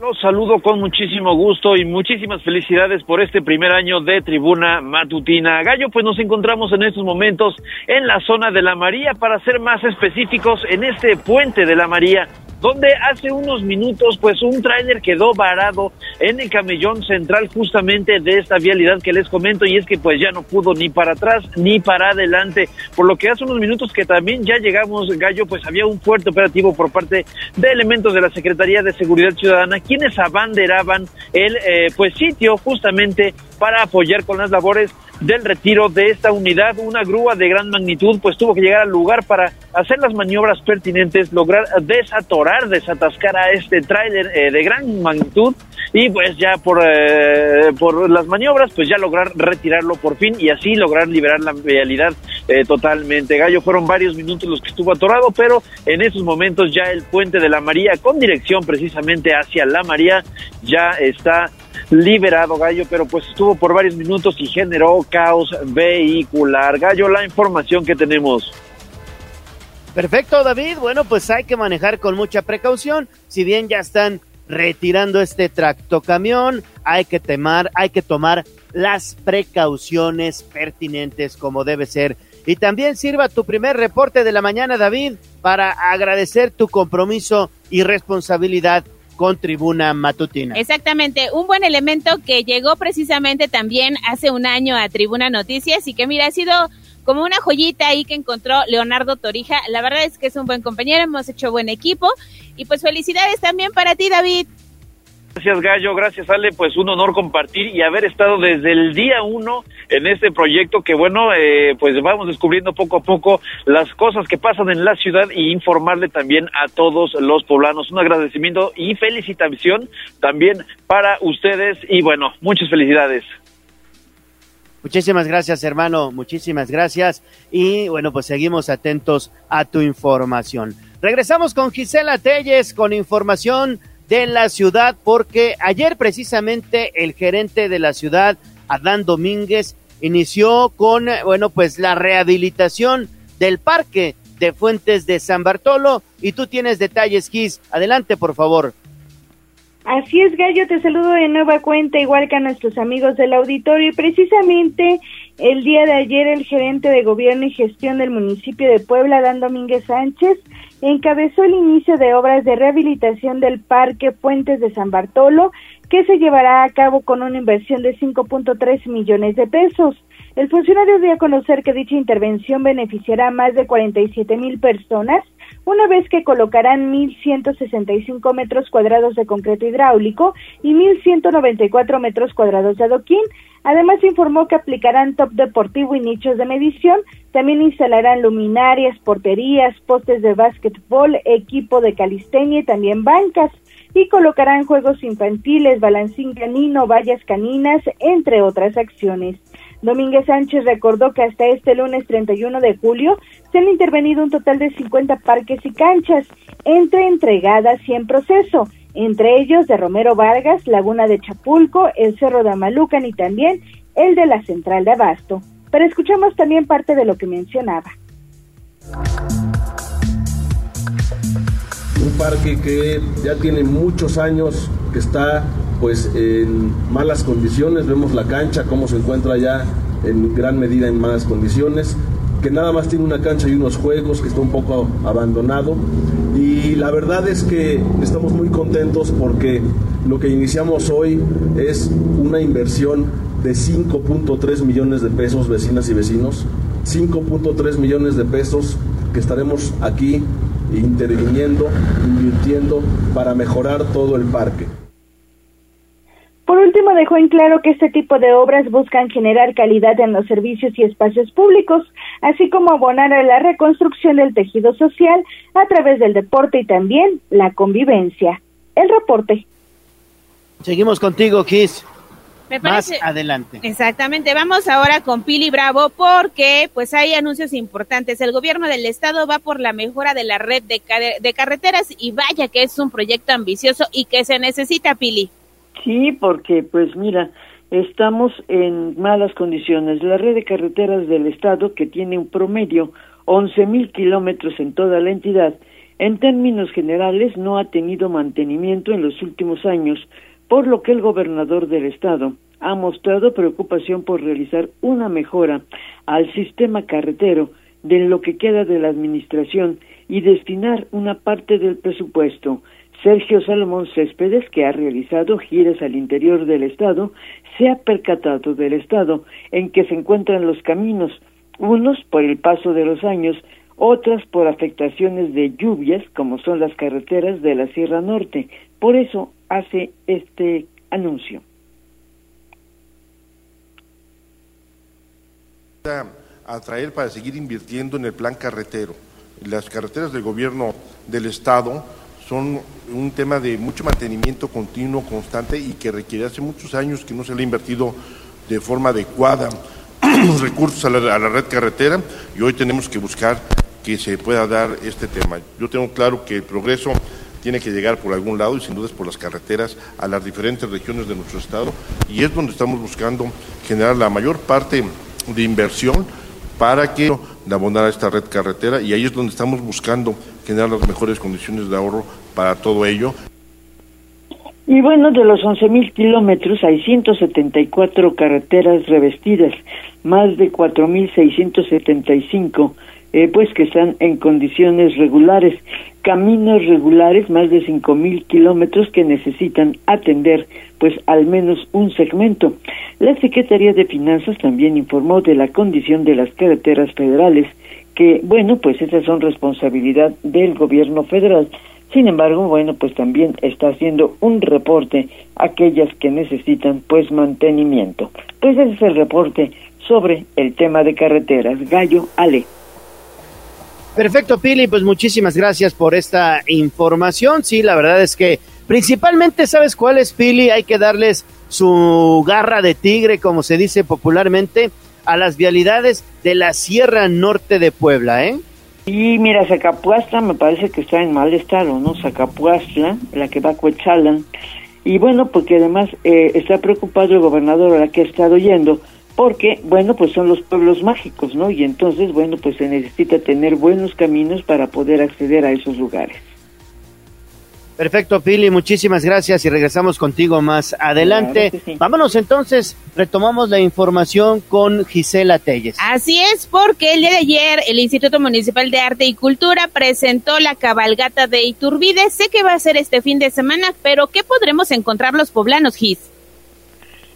S8: Los saludo con muchísimo gusto y muchísimas felicidades por este primer año de Tribuna Matutina. Gallo, pues nos encontramos en estos momentos en la zona de la María, para ser más específicos, en este puente de la María, donde hace unos minutos pues un tráiler quedó varado en el camellón central justamente de esta vialidad que les comento y es que pues ya no pudo ni para atrás ni para adelante, por lo que hace unos minutos que también ya llegamos, Gallo, pues había un fuerte operativo por parte de elementos de la Secretaría de Seguridad Ciudadana quienes abanderaban el eh, pues sitio justamente para apoyar con las labores del retiro de esta unidad. Una grúa de gran magnitud pues tuvo que llegar al lugar para hacer las maniobras pertinentes, lograr desatorar, desatascar a este tráiler eh, de gran magnitud y pues ya por, eh, por las maniobras pues ya lograr retirarlo por fin y así lograr liberar la realidad eh, totalmente. Gallo fueron varios minutos los que estuvo atorado, pero en esos momentos ya el puente de la María con dirección precisamente hacia la María ya está liberado Gallo, pero pues estuvo por varios minutos y generó caos vehicular. Gallo, la información que tenemos.
S1: Perfecto, David. Bueno, pues hay que manejar con mucha precaución. Si bien ya están retirando este tractocamión, hay que temar, hay que tomar las precauciones pertinentes como debe ser. Y también sirva tu primer reporte de la mañana, David, para agradecer tu compromiso y responsabilidad con Tribuna Matutina.
S2: Exactamente, un buen elemento que llegó precisamente también hace un año a Tribuna Noticias y que mira, ha sido como una joyita ahí que encontró Leonardo Torija. La verdad es que es un buen compañero, hemos hecho buen equipo y pues felicidades también para ti, David.
S8: Gracias Gallo, gracias Ale, pues un honor compartir y haber estado desde el día uno en este proyecto que bueno, eh, pues vamos descubriendo poco a poco las cosas que pasan en la ciudad y informarle también a todos los poblanos. Un agradecimiento y felicitación también para ustedes y bueno, muchas felicidades.
S1: Muchísimas gracias, hermano. Muchísimas gracias. Y bueno, pues seguimos atentos a tu información. Regresamos con Gisela Telles con información de la ciudad, porque ayer precisamente el gerente de la ciudad, Adán Domínguez, inició con, bueno, pues la rehabilitación del parque de Fuentes de San Bartolo. Y tú tienes detalles, Gis. Adelante, por favor.
S4: Así es, Gallo, te saludo de nueva cuenta, igual que a nuestros amigos del auditorio. Y precisamente el día de ayer, el gerente de gobierno y gestión del municipio de Puebla, Adán Domínguez Sánchez, encabezó el inicio de obras de rehabilitación del Parque Puentes de San Bartolo, que se llevará a cabo con una inversión de 5.3 millones de pesos. El funcionario dio a conocer que dicha intervención beneficiará a más de 47 mil personas, una vez que colocarán 1.165 metros cuadrados de concreto hidráulico y 1.194 metros cuadrados de adoquín. Además, informó que aplicarán top deportivo y nichos de medición. También instalarán luminarias, porterías, postes de básquetbol, equipo de calistenia y también bancas. Y colocarán juegos infantiles, balancín canino, vallas caninas, entre otras acciones. Domínguez Sánchez recordó que hasta este lunes 31 de julio se han intervenido un total de 50 parques y canchas, entre entregadas y en proceso, entre ellos de Romero Vargas, Laguna de Chapulco, el Cerro de Amalucan y también el de la Central de Abasto. Pero escuchamos también parte de lo que mencionaba.
S5: Un parque que ya tiene muchos años, que está pues en malas condiciones, vemos la cancha, cómo se encuentra ya en gran medida en malas condiciones, que nada más tiene una cancha y unos juegos, que está un poco abandonado. Y la verdad es que estamos muy contentos porque lo que iniciamos hoy es una inversión de 5.3 millones de pesos, vecinas y vecinos, 5.3 millones de pesos que estaremos aquí interviniendo, invirtiendo para mejorar todo el parque.
S4: Dejó en claro que este tipo de obras buscan generar calidad en los servicios y espacios públicos, así como abonar a la reconstrucción del tejido social a través del deporte y también la convivencia. El reporte.
S1: Seguimos contigo, Kiss. más adelante.
S2: Exactamente. Vamos ahora con Pili Bravo porque pues hay anuncios importantes. El gobierno del estado va por la mejora de la red de, de carreteras y vaya que es un proyecto ambicioso y que se necesita, Pili.
S3: Sí, porque pues mira, estamos en malas condiciones. La red de carreteras del estado, que tiene un promedio 11 mil kilómetros en toda la entidad, en términos generales no ha tenido mantenimiento en los últimos años, por lo que el gobernador del estado ha mostrado preocupación por realizar una mejora al sistema carretero de lo que queda de la administración y destinar una parte del presupuesto. Sergio Salomón Céspedes, que ha realizado giras al interior del Estado, se ha percatado del estado en que se encuentran los caminos, unos por el paso de los años, otras por afectaciones de lluvias, como son las carreteras de la Sierra Norte. Por eso hace este anuncio.
S9: atraer para seguir invirtiendo en el plan carretero. Las carreteras del gobierno del Estado son un tema de mucho mantenimiento continuo, constante y que requiere hace muchos años que no se le ha invertido de forma adecuada los recursos a la, la red carretera y hoy tenemos que buscar que se pueda dar este tema. Yo tengo claro que el progreso tiene que llegar por algún lado y sin duda es por las carreteras a las diferentes regiones de nuestro estado y es donde estamos buscando generar la mayor parte de inversión para que abonar a esta red carretera y ahí es donde estamos buscando generar las mejores condiciones de ahorro para todo ello.
S3: Y bueno, de los 11.000 kilómetros hay 174 carreteras revestidas, más de 4.675 eh, pues que están en condiciones regulares, caminos regulares, más de 5.000 kilómetros que necesitan atender pues al menos un segmento. La Secretaría de Finanzas también informó de la condición de las carreteras federales, que bueno, pues esas son responsabilidad del gobierno federal. Sin embargo, bueno, pues también está haciendo un reporte a aquellas que necesitan pues mantenimiento. Pues ese es el reporte sobre el tema de carreteras. Gallo Ale.
S1: Perfecto, Pili, pues muchísimas gracias por esta información. Sí, la verdad es que principalmente, ¿sabes cuál es, Pili? Hay que darles su garra de tigre, como se dice popularmente, a las vialidades de la Sierra Norte de Puebla, ¿eh?
S3: Y mira, Zacapuastla me parece que está en mal estado, ¿no? Zacapuastla, la que va a Coetzalan. Y bueno, porque además eh, está preocupado el gobernador a la que ha estado yendo, porque, bueno, pues son los pueblos mágicos, ¿no? Y entonces, bueno, pues se necesita tener buenos caminos para poder acceder a esos lugares.
S1: Perfecto, Pili, muchísimas gracias y regresamos contigo más adelante. Vámonos entonces, retomamos la información con Gisela Telles.
S2: Así es, porque el día de ayer el Instituto Municipal de Arte y Cultura presentó la cabalgata de Iturbide. Sé que va a ser este fin de semana, pero ¿qué podremos encontrar los poblanos, Gis?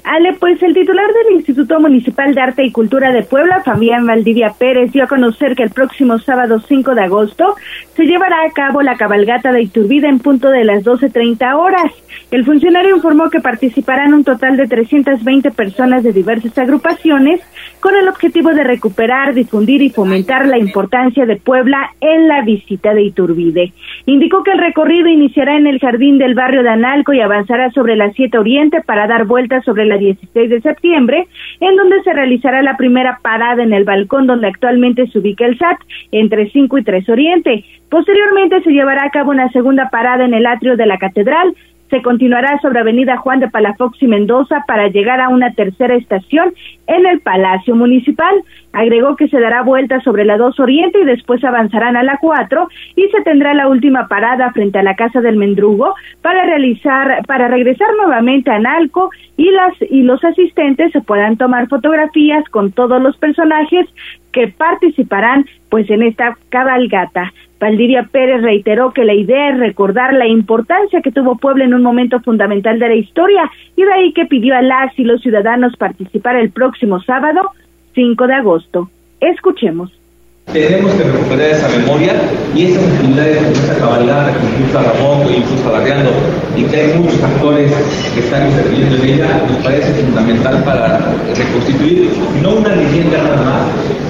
S4: Ale, pues el titular del Instituto Municipal de Arte y Cultura de Puebla, Fabián Valdivia Pérez, dio a conocer que el próximo sábado 5 de agosto se llevará a cabo la cabalgata de Iturbide en punto de las 12.30 horas. El funcionario informó que participarán un total de 320 personas de diversas agrupaciones con el objetivo de recuperar, difundir y fomentar la importancia de Puebla en la visita de Iturbide. Indicó que el recorrido iniciará en el jardín del barrio de Analco y avanzará sobre la 7 Oriente para dar vueltas sobre la 16 de septiembre, en donde se realizará la primera parada en el balcón donde actualmente se ubica el SAT, entre 5 y 3 Oriente. Posteriormente se llevará a cabo una segunda parada en el atrio de la catedral, se continuará sobre Avenida Juan de Palafox y Mendoza para llegar a una tercera estación en el Palacio Municipal. Agregó que se dará vuelta sobre la 2 Oriente y después avanzarán a la 4 y se tendrá la última parada frente a la Casa del Mendrugo para realizar, para regresar nuevamente a Nalco y las y los asistentes se puedan tomar fotografías con todos los personajes que participarán pues en esta cabalgata. Valdivia Pérez reiteró que la idea es recordar la importancia que tuvo Puebla en un momento fundamental de la historia y de ahí que pidió a las y los ciudadanos participar el próximo sábado 5 de agosto. Escuchemos.
S10: Tenemos que recuperar esa memoria y esas actividades como esa cabalgata que impulsa Ramón, que impulsa Barriando y que hay muchos actores que están interviniendo en ella, nos parece fundamental para reconstituir no una leyenda nada más,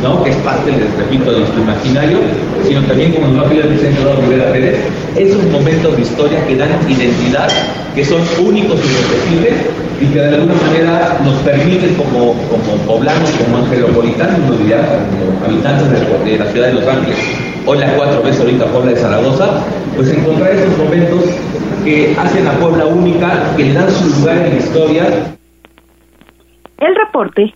S10: ¿no? que es parte, les repito, de nuestro imaginario, sino también, como nos va a pedir el presidente Rivera Pérez, esos momentos de historia que dan identidad, que son únicos y irrepetibles y que de alguna manera nos permiten como, como poblanos, como angelopolitanos, como habitantes de, la ciudad de Los Ángeles, hoy las cuatro veces ahorita Puebla de Zaragoza, pues encontrar esos momentos que hacen a Puebla única, que le dan su lugar en la historia.
S4: El reporte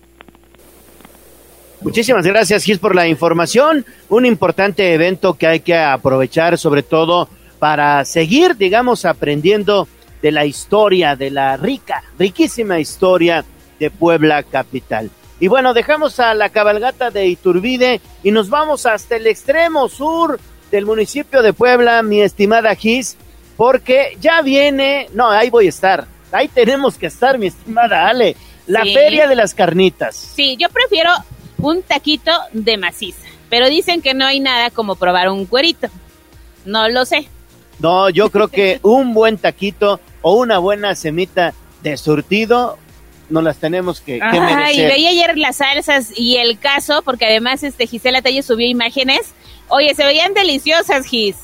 S1: Muchísimas gracias, Gis, por la información. Un importante evento que hay que aprovechar, sobre todo para seguir, digamos, aprendiendo de la historia, de la rica, riquísima historia de Puebla Capital. Y bueno, dejamos a la cabalgata de Iturbide y nos vamos hasta el extremo sur del municipio de Puebla, mi estimada Gis, porque ya viene, no, ahí voy a estar, ahí tenemos que estar, mi estimada Ale, la Feria de las Carnitas.
S2: Sí, yo prefiero un taquito de maciza. Pero dicen que no hay nada como probar un cuerito. No lo sé.
S1: No, yo creo que un buen taquito o una buena semita de surtido no las tenemos que, que
S2: Ay, veía ayer las salsas y el caso, porque además este Gisela Talle subió imágenes. Oye, se veían deliciosas, Gis.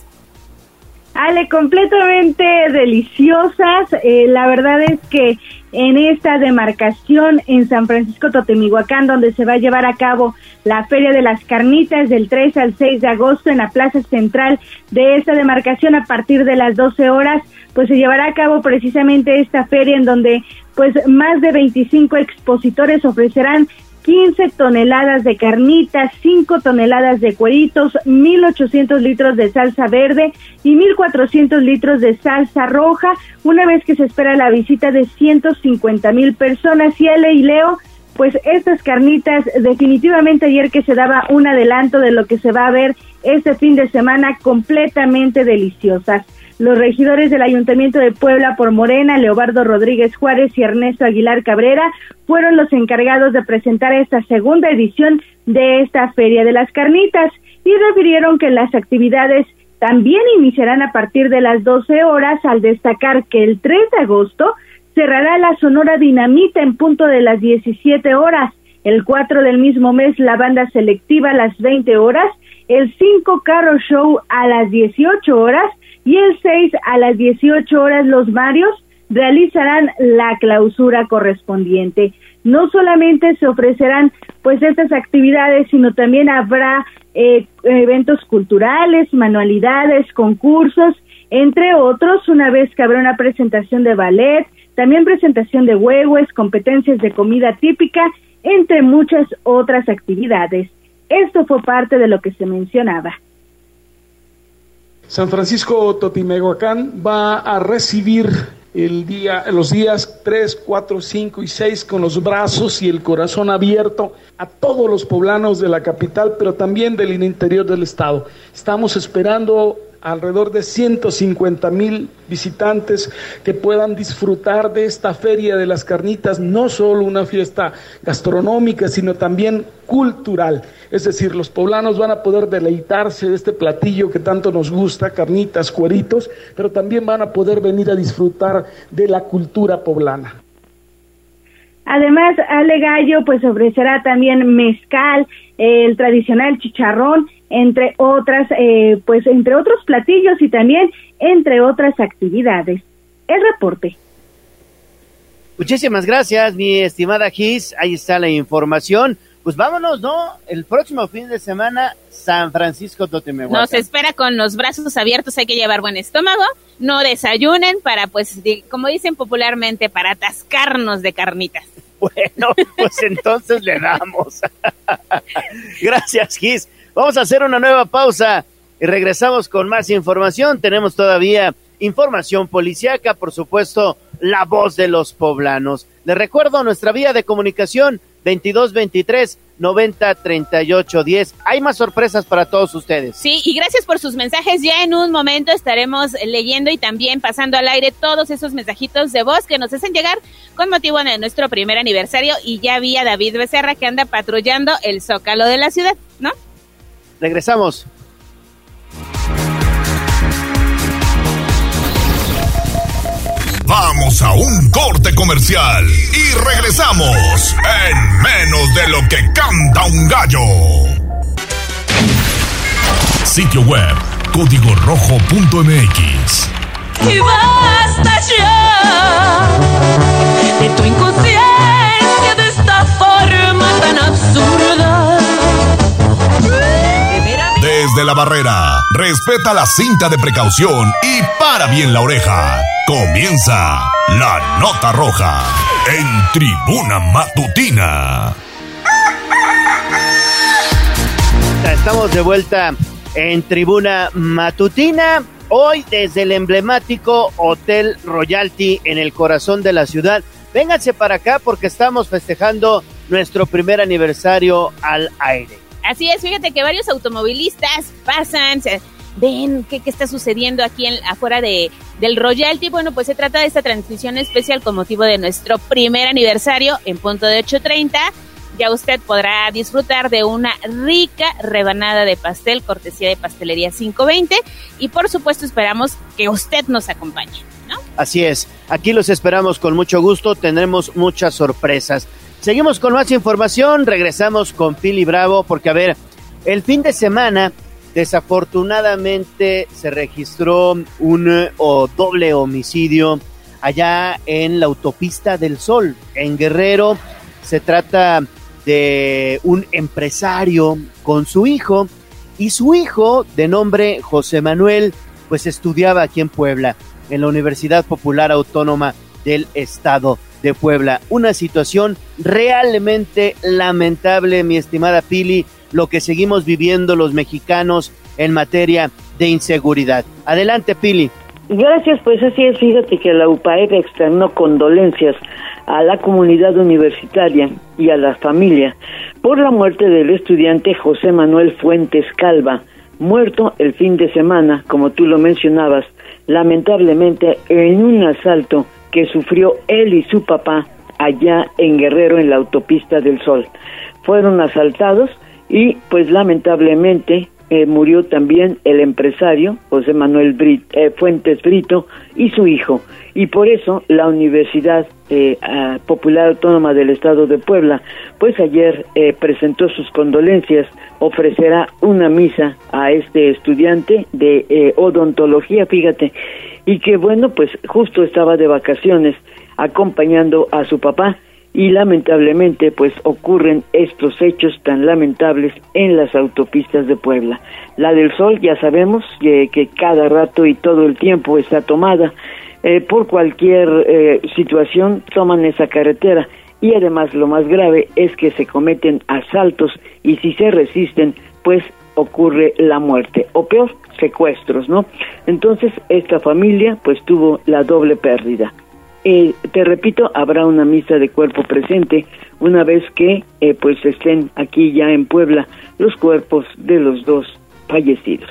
S4: Ale, completamente deliciosas. Eh, la verdad es que en esta demarcación en San Francisco Totemihuacán, donde se va a llevar a cabo la Feria de las Carnitas del 3 al 6 de agosto en la plaza central de esta demarcación a partir de las 12 horas, pues se llevará a cabo precisamente esta feria en donde pues más de 25 expositores ofrecerán 15 toneladas de carnitas, 5 toneladas de cueritos, 1.800 litros de salsa verde y 1.400 litros de salsa roja, una vez que se espera la visita de 150 mil personas. Y Ale y Leo, pues estas carnitas, definitivamente ayer que se daba un adelanto de lo que se va a ver este fin de semana, completamente deliciosas. Los regidores del Ayuntamiento de Puebla por Morena, Leobardo Rodríguez Juárez y Ernesto Aguilar Cabrera, fueron los encargados de presentar esta segunda edición de esta Feria de las Carnitas y refirieron que las actividades también iniciarán a partir de las 12 horas al destacar que el 3 de agosto cerrará la Sonora Dinamita en punto de las 17 horas, el 4 del mismo mes la banda selectiva a las 20 horas, el 5 Carro Show a las 18 horas y el 6 a las 18 horas los Marios realizarán la clausura correspondiente. No solamente se ofrecerán pues estas actividades, sino también habrá eh, eventos culturales, manualidades, concursos, entre otros, una vez que habrá una presentación de ballet, también presentación de huevos, competencias de comida típica, entre muchas otras actividades. Esto fue parte de lo que se mencionaba.
S11: San Francisco Totimehuacán va a recibir el día, los días 3, 4, 5 y 6 con los brazos y el corazón abierto a todos los poblanos de la capital, pero también del interior del estado. Estamos esperando alrededor de 150 mil visitantes que puedan disfrutar de esta feria de las carnitas, no solo una fiesta gastronómica, sino también cultural. Es decir, los poblanos van a poder deleitarse de este platillo que tanto nos gusta, carnitas, cueritos, pero también van a poder venir a disfrutar de la cultura poblana.
S4: Además, Ale Gallo pues ofrecerá también mezcal, el tradicional chicharrón entre otras, eh, pues entre otros platillos y también entre otras actividades. El reporte.
S1: Muchísimas gracias, mi estimada Gis. Ahí está la información. Pues vámonos, ¿no? El próximo fin de semana, San Francisco Totemehuacán.
S2: Nos espera con los brazos abiertos, hay que llevar buen estómago, no desayunen para, pues, como dicen popularmente, para atascarnos de carnitas.
S1: Bueno, pues entonces le damos. Gracias, Gis. Vamos a hacer una nueva pausa y regresamos con más información. Tenemos todavía información policíaca, por supuesto, la voz de los poblanos. Les recuerdo nuestra vía de comunicación 2223 90 38 10. Hay más sorpresas para todos ustedes.
S2: Sí, y gracias por sus mensajes. Ya en un momento estaremos leyendo y también pasando al aire todos esos mensajitos de voz que nos hacen llegar con motivo de nuestro primer aniversario. Y ya vi a David Becerra que anda patrullando el zócalo de la ciudad, ¿no?
S1: Regresamos.
S7: Vamos a un corte comercial y regresamos en menos de lo que canta un gallo. Sitio web código rojo.mx.
S12: Y basta ya de tu inconsciencia de esta forma tan absurda.
S7: Desde la barrera, respeta la cinta de precaución y para bien la oreja. Comienza la nota roja en tribuna matutina.
S1: Estamos de vuelta en tribuna matutina. Hoy desde el emblemático Hotel Royalty en el corazón de la ciudad. Vénganse para acá porque estamos festejando nuestro primer aniversario al aire.
S2: Así es, fíjate que varios automovilistas pasan, ven qué, qué, está sucediendo aquí en, afuera de, del Royalty. Bueno, pues se trata de esta transmisión especial con motivo de nuestro primer aniversario en punto de 8.30. Ya usted podrá disfrutar de una rica rebanada de pastel, cortesía de Pastelería 520. Y por supuesto esperamos que usted nos acompañe. ¿no?
S1: Así es, aquí los esperamos con mucho gusto, tendremos muchas sorpresas. Seguimos con más información, regresamos con Pili Bravo, porque a ver, el fin de semana desafortunadamente se registró un doble homicidio allá en la autopista del Sol, en Guerrero. Se trata de un empresario con su hijo y su hijo de nombre José Manuel pues estudiaba aquí en Puebla, en la Universidad Popular Autónoma del Estado de Puebla. Una situación realmente lamentable, mi estimada Pili, lo que seguimos viviendo los mexicanos en materia de inseguridad. Adelante, Pili.
S3: Gracias, pues así es, fíjate que la UPAEP externó condolencias a la comunidad universitaria y a la familia por la muerte del estudiante José Manuel Fuentes Calva, muerto el fin de semana, como tú lo mencionabas, lamentablemente en un asalto que sufrió él y su papá allá en Guerrero en la autopista del Sol. Fueron asaltados y pues lamentablemente eh, murió también el empresario José Manuel Brit, eh, Fuentes Brito y su hijo. Y por eso la Universidad eh, Popular Autónoma del Estado de Puebla, pues ayer presentó sus condolencias, ofrecerá una misa a este estudiante de odontología, fíjate, y que bueno, pues justo estaba de vacaciones acompañando a su papá y lamentablemente pues ocurren estos hechos tan lamentables en las autopistas de Puebla. La del Sol ya sabemos que, cada rato y todo el tiempo está tomada eh, por cualquier eh, situación toman esa carretera y además lo más grave es que se cometen asaltos y si se resisten pues ocurre la muerte o peor secuestros, ¿no? Entonces esta familia pues tuvo la doble pérdida. Eh, te repito, habrá una misa de cuerpo presente una vez que eh, pues estén aquí ya en Puebla los cuerpos de los dos fallecidos.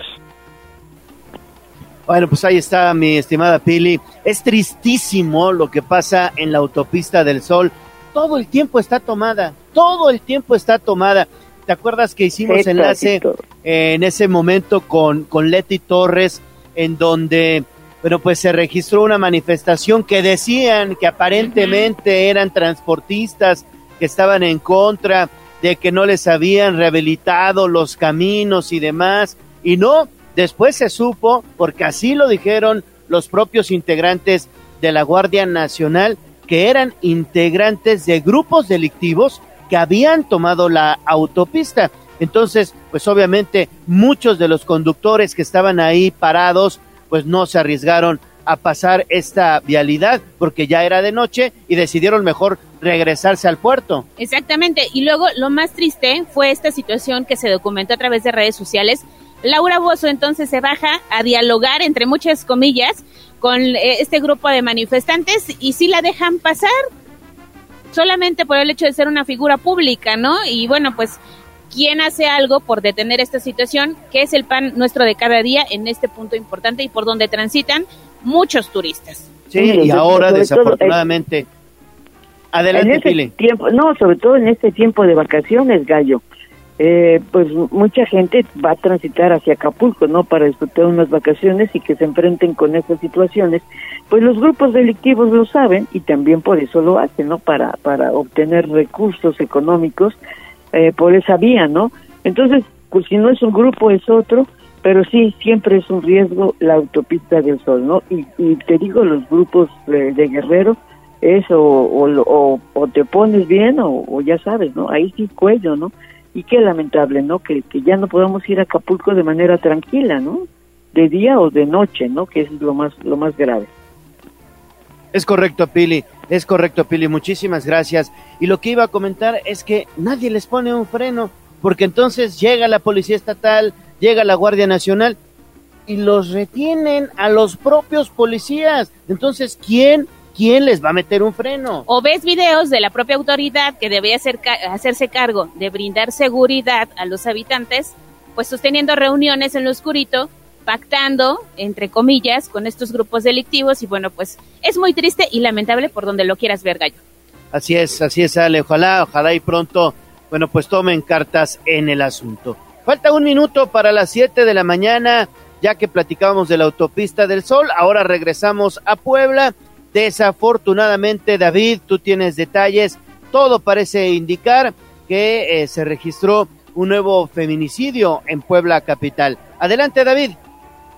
S1: Bueno, pues ahí está mi estimada Pili. Es tristísimo lo que pasa en la autopista del Sol. Todo el tiempo está tomada, todo el tiempo está tomada. ¿Te acuerdas que hicimos enlace en ese momento con, con Leti Torres, en donde bueno, pues se registró una manifestación que decían que aparentemente eran transportistas que estaban en contra de que no les habían rehabilitado los caminos y demás. Y no, después se supo, porque así lo dijeron los propios integrantes de la Guardia Nacional, que eran integrantes de grupos delictivos que habían tomado la autopista. Entonces, pues obviamente muchos de los conductores que estaban ahí parados pues no se arriesgaron a pasar esta vialidad porque ya era de noche y decidieron mejor regresarse al puerto.
S2: Exactamente, y luego lo más triste fue esta situación que se documentó a través de redes sociales. Laura Bozo entonces se baja a dialogar, entre muchas comillas, con eh, este grupo de manifestantes y sí la dejan pasar solamente por el hecho de ser una figura pública, ¿no? Y bueno, pues quién hace algo por detener esta situación, que es el pan nuestro de cada día en este punto importante y por donde transitan muchos turistas.
S1: Sí, y ahora desafortunadamente. adelante,
S3: en este tiempo, no, sobre todo en este tiempo de vacaciones, Gallo. Eh, pues mucha gente va a transitar hacia Acapulco, ¿no? Para disfrutar unas vacaciones y que se enfrenten con estas situaciones. Pues los grupos delictivos lo saben y también por eso lo hacen, ¿no? Para, para obtener recursos económicos eh, por esa vía, ¿no? Entonces, pues si no es un grupo es otro, pero sí, siempre es un riesgo la autopista del sol, ¿no? Y, te digo, los grupos de, de guerrero, es o, o, o, te pones bien o, o, ya sabes, ¿no? Ahí sí cuello, ¿no? Y qué lamentable, ¿no? Que, que ya no podamos ir a Acapulco de manera tranquila, ¿no? De día o de noche, ¿no? Que es lo más, lo más grave.
S1: Es correcto, Pili, es correcto, Pili, muchísimas gracias. Y lo que iba a comentar es que nadie les pone un freno, porque entonces llega la Policía Estatal, llega la Guardia Nacional y los retienen a los propios policías. Entonces, ¿quién ¿quién les va a meter un freno?
S2: O ves videos de la propia autoridad que debe hacer, hacerse cargo de brindar seguridad a los habitantes, pues sosteniendo reuniones en lo oscurito, pactando, entre comillas, con estos grupos delictivos y bueno, pues es muy triste y lamentable por donde lo quieras ver, Gallo.
S1: Así es, así es, Ale. Ojalá, ojalá y pronto, bueno, pues tomen cartas en el asunto. Falta un minuto para las 7 de la mañana, ya que platicábamos de la autopista del Sol. Ahora regresamos a Puebla Desafortunadamente, David, tú tienes detalles. Todo parece indicar que eh, se registró un nuevo feminicidio en Puebla Capital. Adelante, David.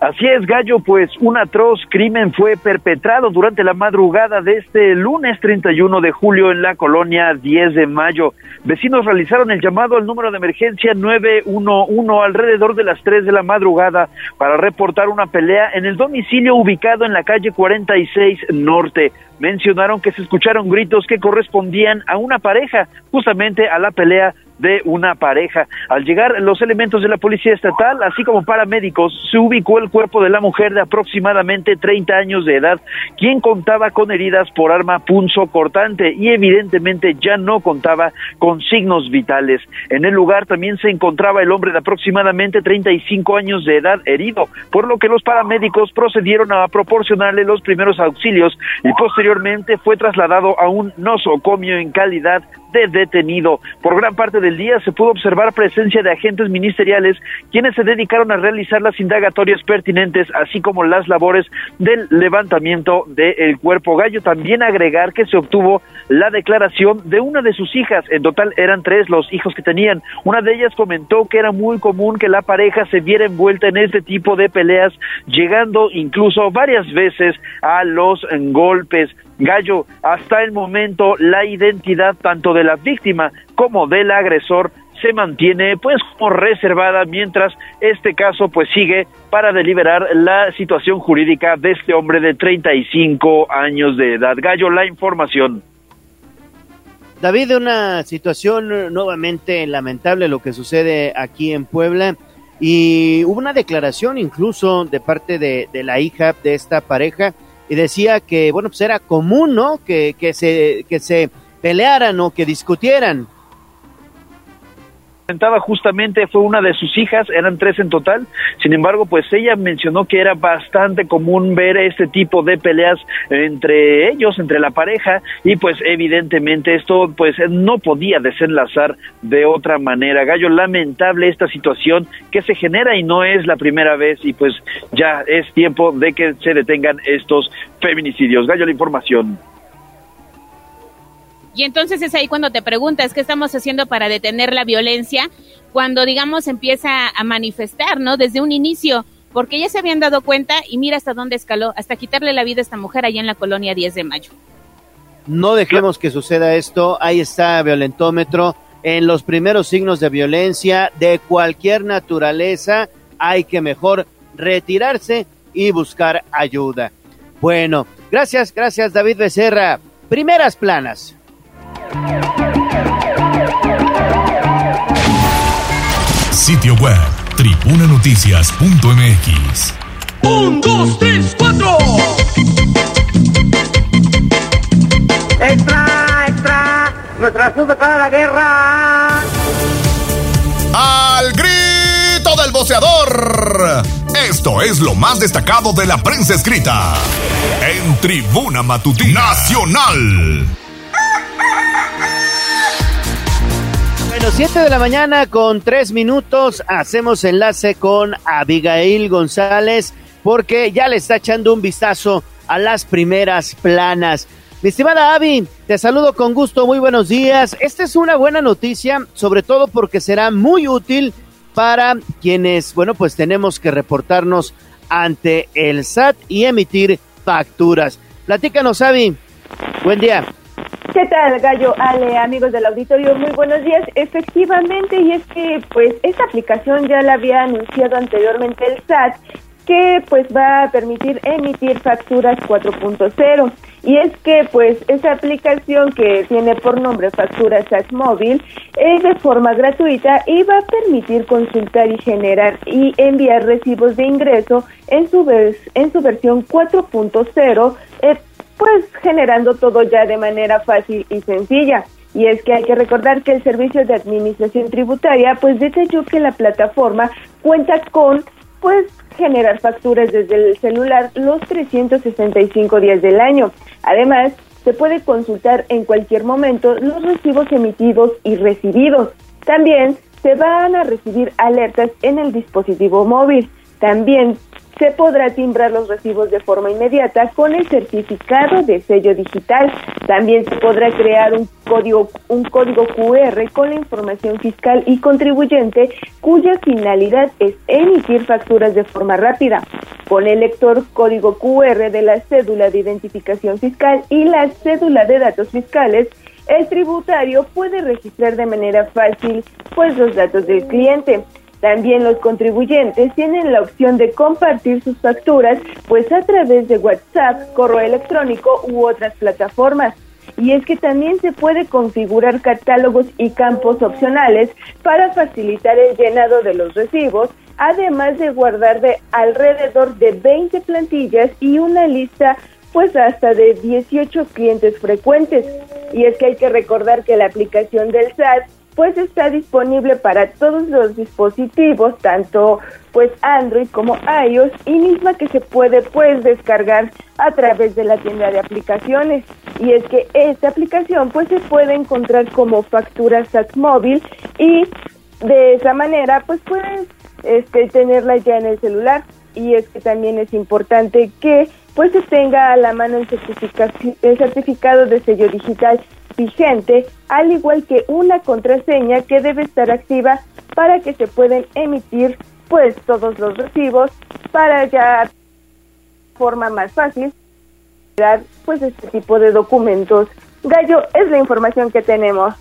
S8: Así es, Gallo, pues un atroz crimen fue perpetrado durante la madrugada de este lunes 31 de julio en la colonia 10 de mayo. Vecinos realizaron el llamado al número de emergencia 911 alrededor de las 3 de la madrugada para reportar una pelea en el domicilio ubicado en la calle 46 Norte. Mencionaron que se escucharon gritos que correspondían a una pareja, justamente a la pelea de una pareja. Al llegar los elementos de la Policía Estatal, así como paramédicos, se ubicó el cuerpo de la mujer de aproximadamente 30 años de edad, quien contaba con heridas por arma punzo cortante y evidentemente ya no contaba con signos vitales. En el lugar también se encontraba el hombre de aproximadamente 35 años de edad herido, por lo que los paramédicos procedieron a proporcionarle los primeros auxilios y posteriormente fue trasladado a un nosocomio en calidad de detenido. Por gran parte del día se pudo observar presencia de agentes ministeriales quienes se dedicaron a realizar las indagatorias pertinentes, así como las labores del levantamiento del cuerpo gallo. También agregar que se obtuvo la declaración de una de sus hijas. En total eran tres los hijos que tenían. Una de ellas comentó que era muy común que la pareja se viera envuelta en este tipo de peleas, llegando incluso varias veces a los golpes. Gallo, hasta el momento la identidad tanto de la víctima como del agresor se mantiene pues como reservada mientras este caso pues sigue para deliberar la situación jurídica de este hombre de 35 años de edad. Gallo, la información.
S1: David, una situación nuevamente lamentable lo que sucede aquí en Puebla y hubo una declaración incluso de parte de, de la hija de esta pareja y decía que, bueno, pues era común, ¿no? Que, que, se, que se pelearan o que discutieran.
S8: Justamente fue una de sus hijas, eran tres en total. Sin embargo, pues ella mencionó que era bastante común ver este tipo de peleas entre ellos, entre la pareja, y pues evidentemente esto pues no podía desenlazar de otra manera. Gallo, lamentable esta situación que se genera y no es la primera vez, y pues ya es tiempo de que se detengan estos feminicidios. Gallo, la información.
S2: Y entonces es ahí cuando te preguntas qué estamos haciendo para detener la violencia, cuando digamos empieza a manifestar, ¿no? Desde un inicio, porque ya se habían dado cuenta y mira hasta dónde escaló, hasta quitarle la vida a esta mujer allá en la colonia 10 de mayo.
S1: No dejemos que suceda esto, ahí está violentómetro, en los primeros signos de violencia de cualquier naturaleza hay que mejor retirarse y buscar ayuda. Bueno, gracias, gracias David Becerra. Primeras planas.
S7: Sitio web, tribunanoticias.mx.
S12: Un, dos, tres, cuatro.
S13: Extra, extra. Nuestra sube para la guerra.
S7: Al grito del boceador. Esto es lo más destacado de la prensa escrita en Tribuna Matutina Nacional.
S1: Bueno, 7 de la mañana con 3 minutos hacemos enlace con Abigail González porque ya le está echando un vistazo a las primeras planas. Mi estimada Avi, te saludo con gusto, muy buenos días. Esta es una buena noticia, sobre todo porque será muy útil para quienes, bueno, pues tenemos que reportarnos ante el SAT y emitir facturas. Platícanos, Avi. Buen día.
S14: ¿Qué tal, Gallo? Ale, amigos del auditorio, muy buenos días. Efectivamente, y es que, pues, esta aplicación ya la había anunciado anteriormente el SAT, que, pues, va a permitir emitir facturas 4.0. Y es que, pues, esa aplicación que tiene por nombre Factura SAT Móvil es de forma gratuita y va a permitir consultar y generar y enviar recibos de ingreso en su, en su versión 4.0 pues generando todo ya de manera fácil y sencilla. Y es que hay que recordar que el Servicio de Administración Tributaria pues detalló que la plataforma cuenta con pues generar facturas desde el celular los 365 días del año. Además, se puede consultar en cualquier momento los recibos emitidos y recibidos. También se van a recibir alertas en el dispositivo móvil. También se podrá timbrar los recibos de forma inmediata con el certificado de sello digital. También se podrá crear un código, QR con la información fiscal y contribuyente cuya finalidad es emitir facturas de forma rápida. Con el lector código QR de la cédula de identificación fiscal y la cédula de datos fiscales, el tributario puede registrar de manera fácil pues los datos del cliente. También los contribuyentes tienen la opción de compartir sus facturas pues a través de WhatsApp, correo electrónico u otras plataformas. Y es que también se puede configurar catálogos y campos opcionales para facilitar el llenado de los recibos, además de guardar de alrededor de 20 plantillas y una lista pues hasta de 18 clientes frecuentes. Y es que hay que recordar que la aplicación del SAT pues está disponible para todos los dispositivos, tanto pues Android como iOS y misma que se puede pues descargar a través de la tienda de aplicaciones. Y es que esta aplicación pues se puede encontrar como factura SAT móvil y de esa manera pues puedes este, tenerla ya en el celular y es que también es importante que pues se tenga a la mano el, el certificado de sello digital vigente, al igual que una contraseña que debe estar activa para que se puedan emitir pues todos los recibos para ya forma más fácil pues este tipo de documentos. Gallo, es la información que tenemos.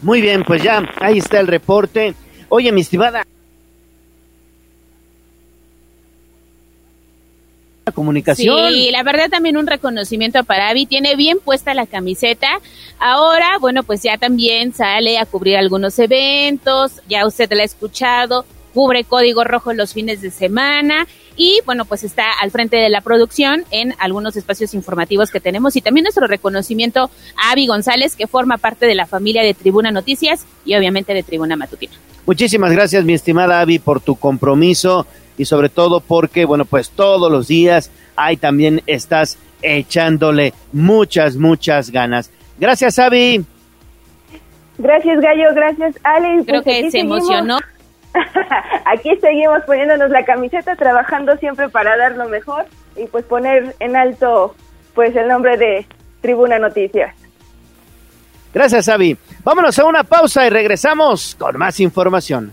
S1: Muy bien, pues ya ahí está el reporte. Oye, mi estimada comunicación.
S2: Sí, la verdad también un reconocimiento para Avi. Tiene bien puesta la camiseta. Ahora, bueno, pues ya también sale a cubrir algunos eventos. Ya usted la ha escuchado. Cubre código rojo los fines de semana y bueno, pues está al frente de la producción en algunos espacios informativos que tenemos y también nuestro reconocimiento a Avi González que forma parte de la familia de Tribuna Noticias y obviamente de Tribuna Matutina.
S1: Muchísimas gracias mi estimada Avi por tu compromiso y sobre todo porque, bueno, pues todos los días ahí también estás echándole muchas, muchas ganas. Gracias, Avi.
S14: Gracias, Gallo. Gracias, Alex.
S2: Creo pues que se emocionó.
S14: aquí seguimos poniéndonos la camiseta, trabajando siempre para dar lo mejor y pues poner en alto pues el nombre de Tribuna Noticias.
S1: Gracias, Avi. Vámonos a una pausa y regresamos con más información.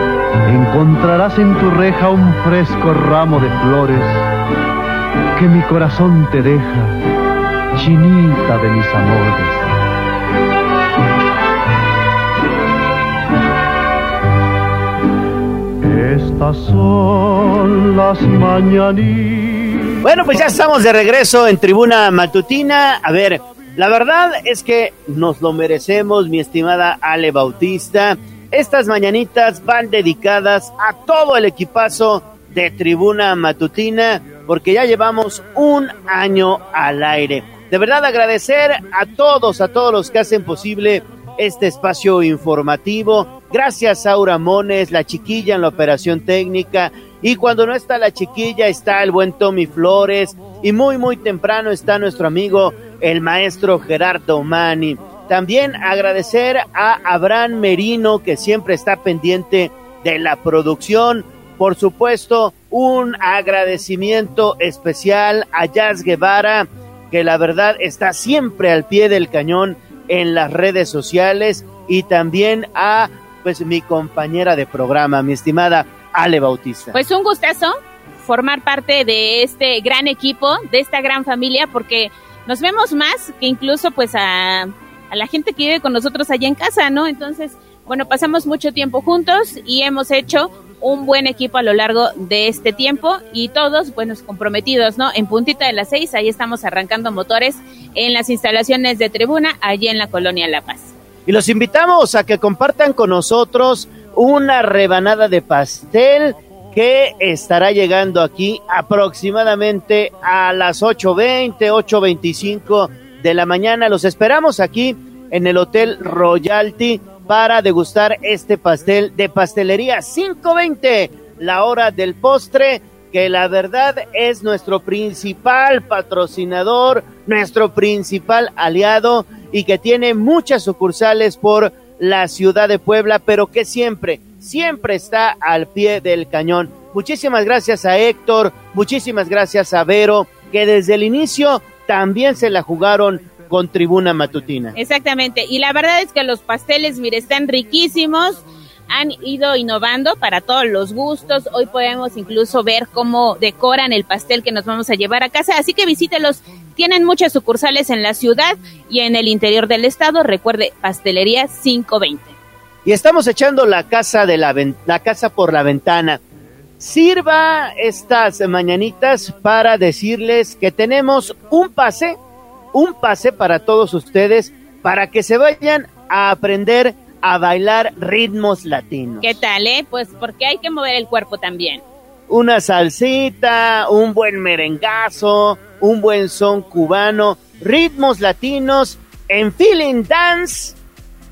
S15: Encontrarás en tu reja un fresco ramo de flores que mi corazón te deja, chinita de mis amores. Estas son las mañanitas.
S1: Bueno, pues ya estamos de regreso en Tribuna Matutina. A ver, la verdad es que nos lo merecemos, mi estimada Ale Bautista. Estas mañanitas van dedicadas a todo el equipazo de Tribuna Matutina, porque ya llevamos un año al aire. De verdad agradecer a todos, a todos los que hacen posible este espacio informativo. Gracias Aura Mones, la chiquilla en la operación técnica. Y cuando no está la chiquilla, está el buen Tommy Flores. Y muy, muy temprano está nuestro amigo, el maestro Gerardo Mani. También agradecer a Abraham Merino, que siempre está pendiente de la producción. Por supuesto, un agradecimiento especial a Jazz Guevara, que la verdad está siempre al pie del cañón en las redes sociales y también a pues mi compañera de programa, mi estimada Ale Bautista.
S2: Pues un gustazo formar parte de este gran equipo, de esta gran familia, porque nos vemos más que incluso pues a, a la gente que vive con nosotros allá en casa, ¿no? Entonces, bueno, pasamos mucho tiempo juntos y hemos hecho un buen equipo a lo largo de este tiempo y todos, buenos comprometidos, ¿no? En puntita de las seis, ahí estamos arrancando motores en las instalaciones de tribuna, allí en la colonia La Paz.
S1: Y los invitamos a que compartan con nosotros una rebanada de pastel que estará llegando aquí aproximadamente a las 8.20, 8.25 de la mañana. Los esperamos aquí en el Hotel Royalty para degustar este pastel de pastelería 5.20, la hora del postre, que la verdad es nuestro principal patrocinador, nuestro principal aliado y que tiene muchas sucursales por la ciudad de Puebla, pero que siempre, siempre está al pie del cañón. Muchísimas gracias a Héctor, muchísimas gracias a Vero, que desde el inicio también se la jugaron con tribuna matutina.
S2: Exactamente, y la verdad es que los pasteles, mire, están riquísimos, han ido innovando para todos los gustos, hoy podemos incluso ver cómo decoran el pastel que nos vamos a llevar a casa, así que visítelos, tienen muchas sucursales en la ciudad y en el interior del estado, recuerde, Pastelería 520.
S1: Y estamos echando la casa, de la, la casa por la ventana. Sirva estas mañanitas para decirles que tenemos un pase un pase para todos ustedes para que se vayan a aprender a bailar ritmos latinos.
S2: ¿Qué tal, eh? Pues porque hay que mover el cuerpo también.
S1: Una salsita, un buen merengazo, un buen son cubano, ritmos latinos en Feeling Dance,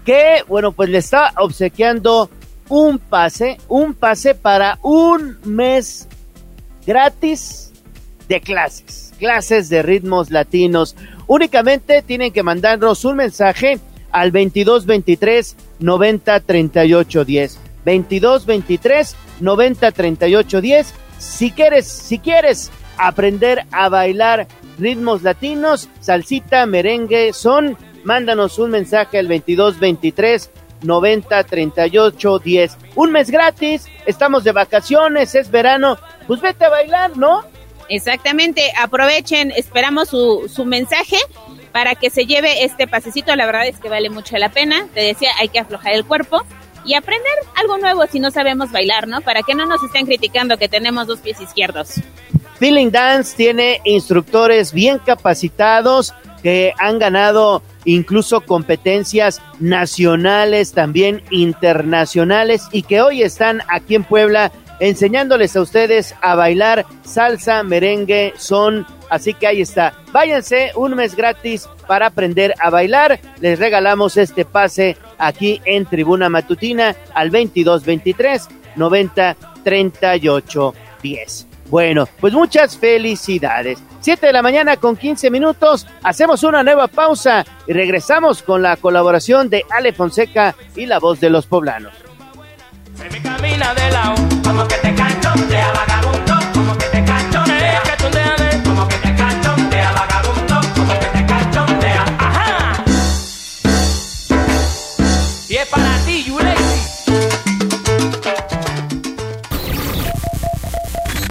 S1: que, bueno, pues le está obsequiando un pase, un pase para un mes gratis de clases, clases de ritmos latinos. Únicamente tienen que mandarnos un mensaje al 2223 90 38 10. 2223 90 38 10. Si quieres, si quieres aprender a bailar ritmos latinos, salsita, merengue, son, mándanos un mensaje al 2223 90 38 10. Un mes gratis, estamos de vacaciones, es verano, pues vete a bailar, ¿no?
S2: Exactamente, aprovechen, esperamos su, su mensaje para que se lleve este pasecito, la verdad es que vale mucho la pena, te decía, hay que aflojar el cuerpo y aprender algo nuevo si no sabemos bailar, ¿no? Para que no nos estén criticando que tenemos dos pies izquierdos.
S1: Feeling Dance tiene instructores bien capacitados que han ganado incluso competencias nacionales, también internacionales y que hoy están aquí en Puebla enseñándoles a ustedes a bailar salsa, merengue, son. Así que ahí está. Váyanse un mes gratis para aprender a bailar. Les regalamos este pase aquí en Tribuna Matutina al 2223 90 38 10. Bueno, pues muchas felicidades. 7 de la mañana con 15 minutos. Hacemos una nueva pausa y regresamos con la colaboración de Ale Fonseca y la voz de los poblanos.
S12: Como que te como que te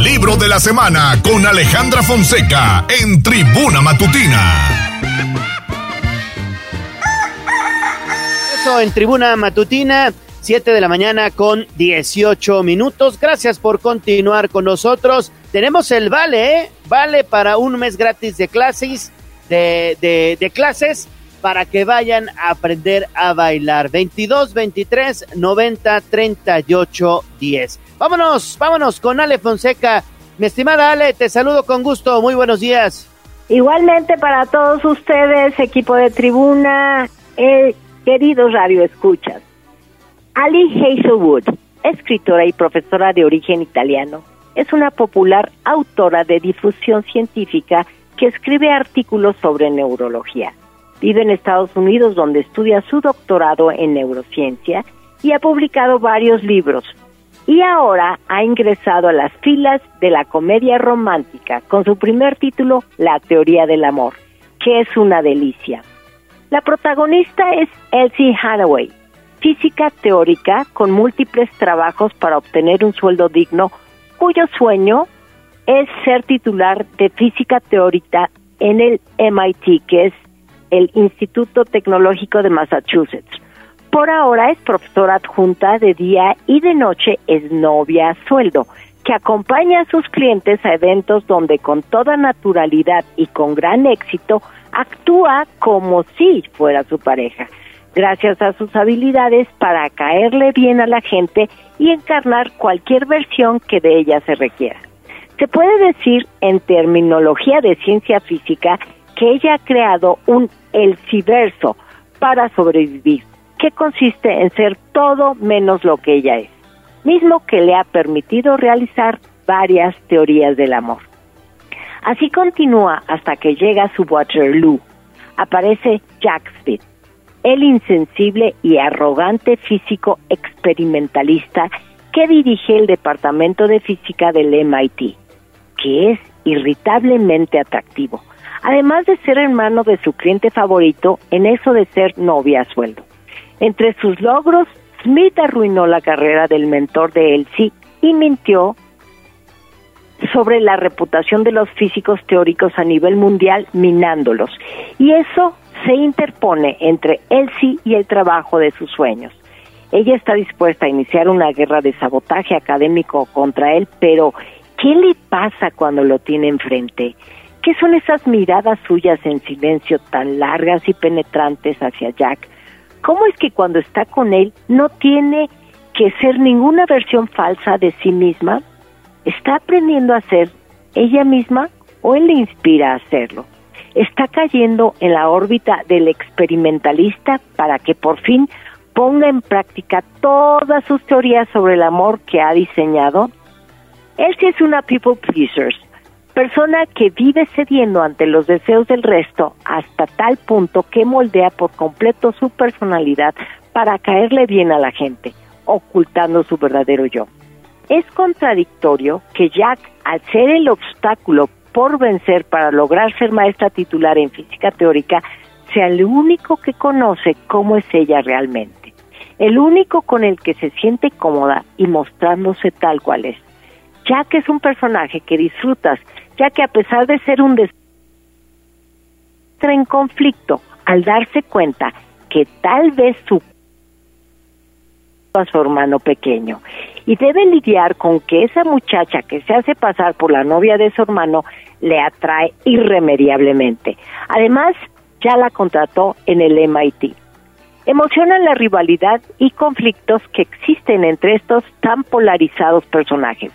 S12: Libro de
S7: la semana con Alejandra Fonseca en Tribuna Matutina.
S1: Eso en Tribuna Matutina, 7 de la mañana con 18 minutos. Gracias por continuar con nosotros. Tenemos el vale, ¿eh? Vale para un mes gratis de clases, de clases para que vayan a aprender a bailar. 22, 23, 90, 38, 10. Vámonos, vámonos con Ale Fonseca. Mi estimada Ale, te saludo con gusto. Muy buenos días.
S16: Igualmente para todos ustedes, equipo de tribuna, eh, queridos radioescuchas. Ali Hazelwood, escritora y profesora de origen italiano, es una popular autora de difusión científica que escribe artículos sobre neurología. Vive en Estados Unidos donde estudia su doctorado en neurociencia y ha publicado varios libros. Y ahora ha ingresado a las filas de la comedia romántica con su primer título, La teoría del amor, que es una delicia. La protagonista es Elsie Hathaway, física teórica con múltiples trabajos para obtener un sueldo digno, cuyo sueño es ser titular de física teórica en el MIT, que es el Instituto Tecnológico de Massachusetts. Por ahora es profesora adjunta de día y de noche es novia a sueldo, que acompaña a sus clientes a eventos donde con toda naturalidad y con gran éxito actúa como si fuera su pareja, gracias a sus habilidades para caerle bien a la gente y encarnar cualquier versión que de ella se requiera. Se puede decir en terminología de ciencia física que ella ha creado un elciverso para sobrevivir, que consiste en ser todo menos lo que ella es, mismo que le ha permitido realizar varias teorías del amor. Así continúa hasta que llega a su Waterloo. Aparece Jack Smith, el insensible y arrogante físico experimentalista que dirige el Departamento de Física del MIT, que es irritablemente atractivo, además de ser hermano de su cliente favorito en eso de ser novia sueldo. Entre sus logros, Smith arruinó la carrera del mentor de Elsie y mintió sobre la reputación de los físicos teóricos a nivel mundial, minándolos. Y eso se interpone entre Elsie y el trabajo de sus sueños. Ella está dispuesta a iniciar una guerra de sabotaje académico contra él, pero ¿qué le pasa cuando lo tiene enfrente? ¿Qué son esas miradas suyas en silencio tan largas y penetrantes hacia Jack? ¿Cómo es que cuando está con él no tiene que ser ninguna versión falsa de sí misma? ¿Está aprendiendo a ser ella misma o él le inspira a hacerlo? Está cayendo en la órbita del experimentalista para que por fin ponga en práctica todas sus teorías sobre el amor que ha diseñado. Él es una people pleaser, persona que vive cediendo ante los deseos del resto hasta tal punto que moldea por completo su personalidad para caerle bien a la gente, ocultando su verdadero yo. Es contradictorio que Jack, al ser el obstáculo por vencer para lograr ser maestra titular en física teórica, sea el único que conoce cómo es ella realmente, el único con el que se siente cómoda y mostrándose tal cual es. Jack es un personaje que disfrutas, ya que a pesar de ser un des entra en conflicto al darse cuenta que tal vez su a su hermano pequeño y debe lidiar con que esa muchacha que se hace pasar por la novia de su hermano le atrae irremediablemente. Además, ya la contrató en el MIT. Emocionan la rivalidad y conflictos que existen entre estos tan polarizados personajes.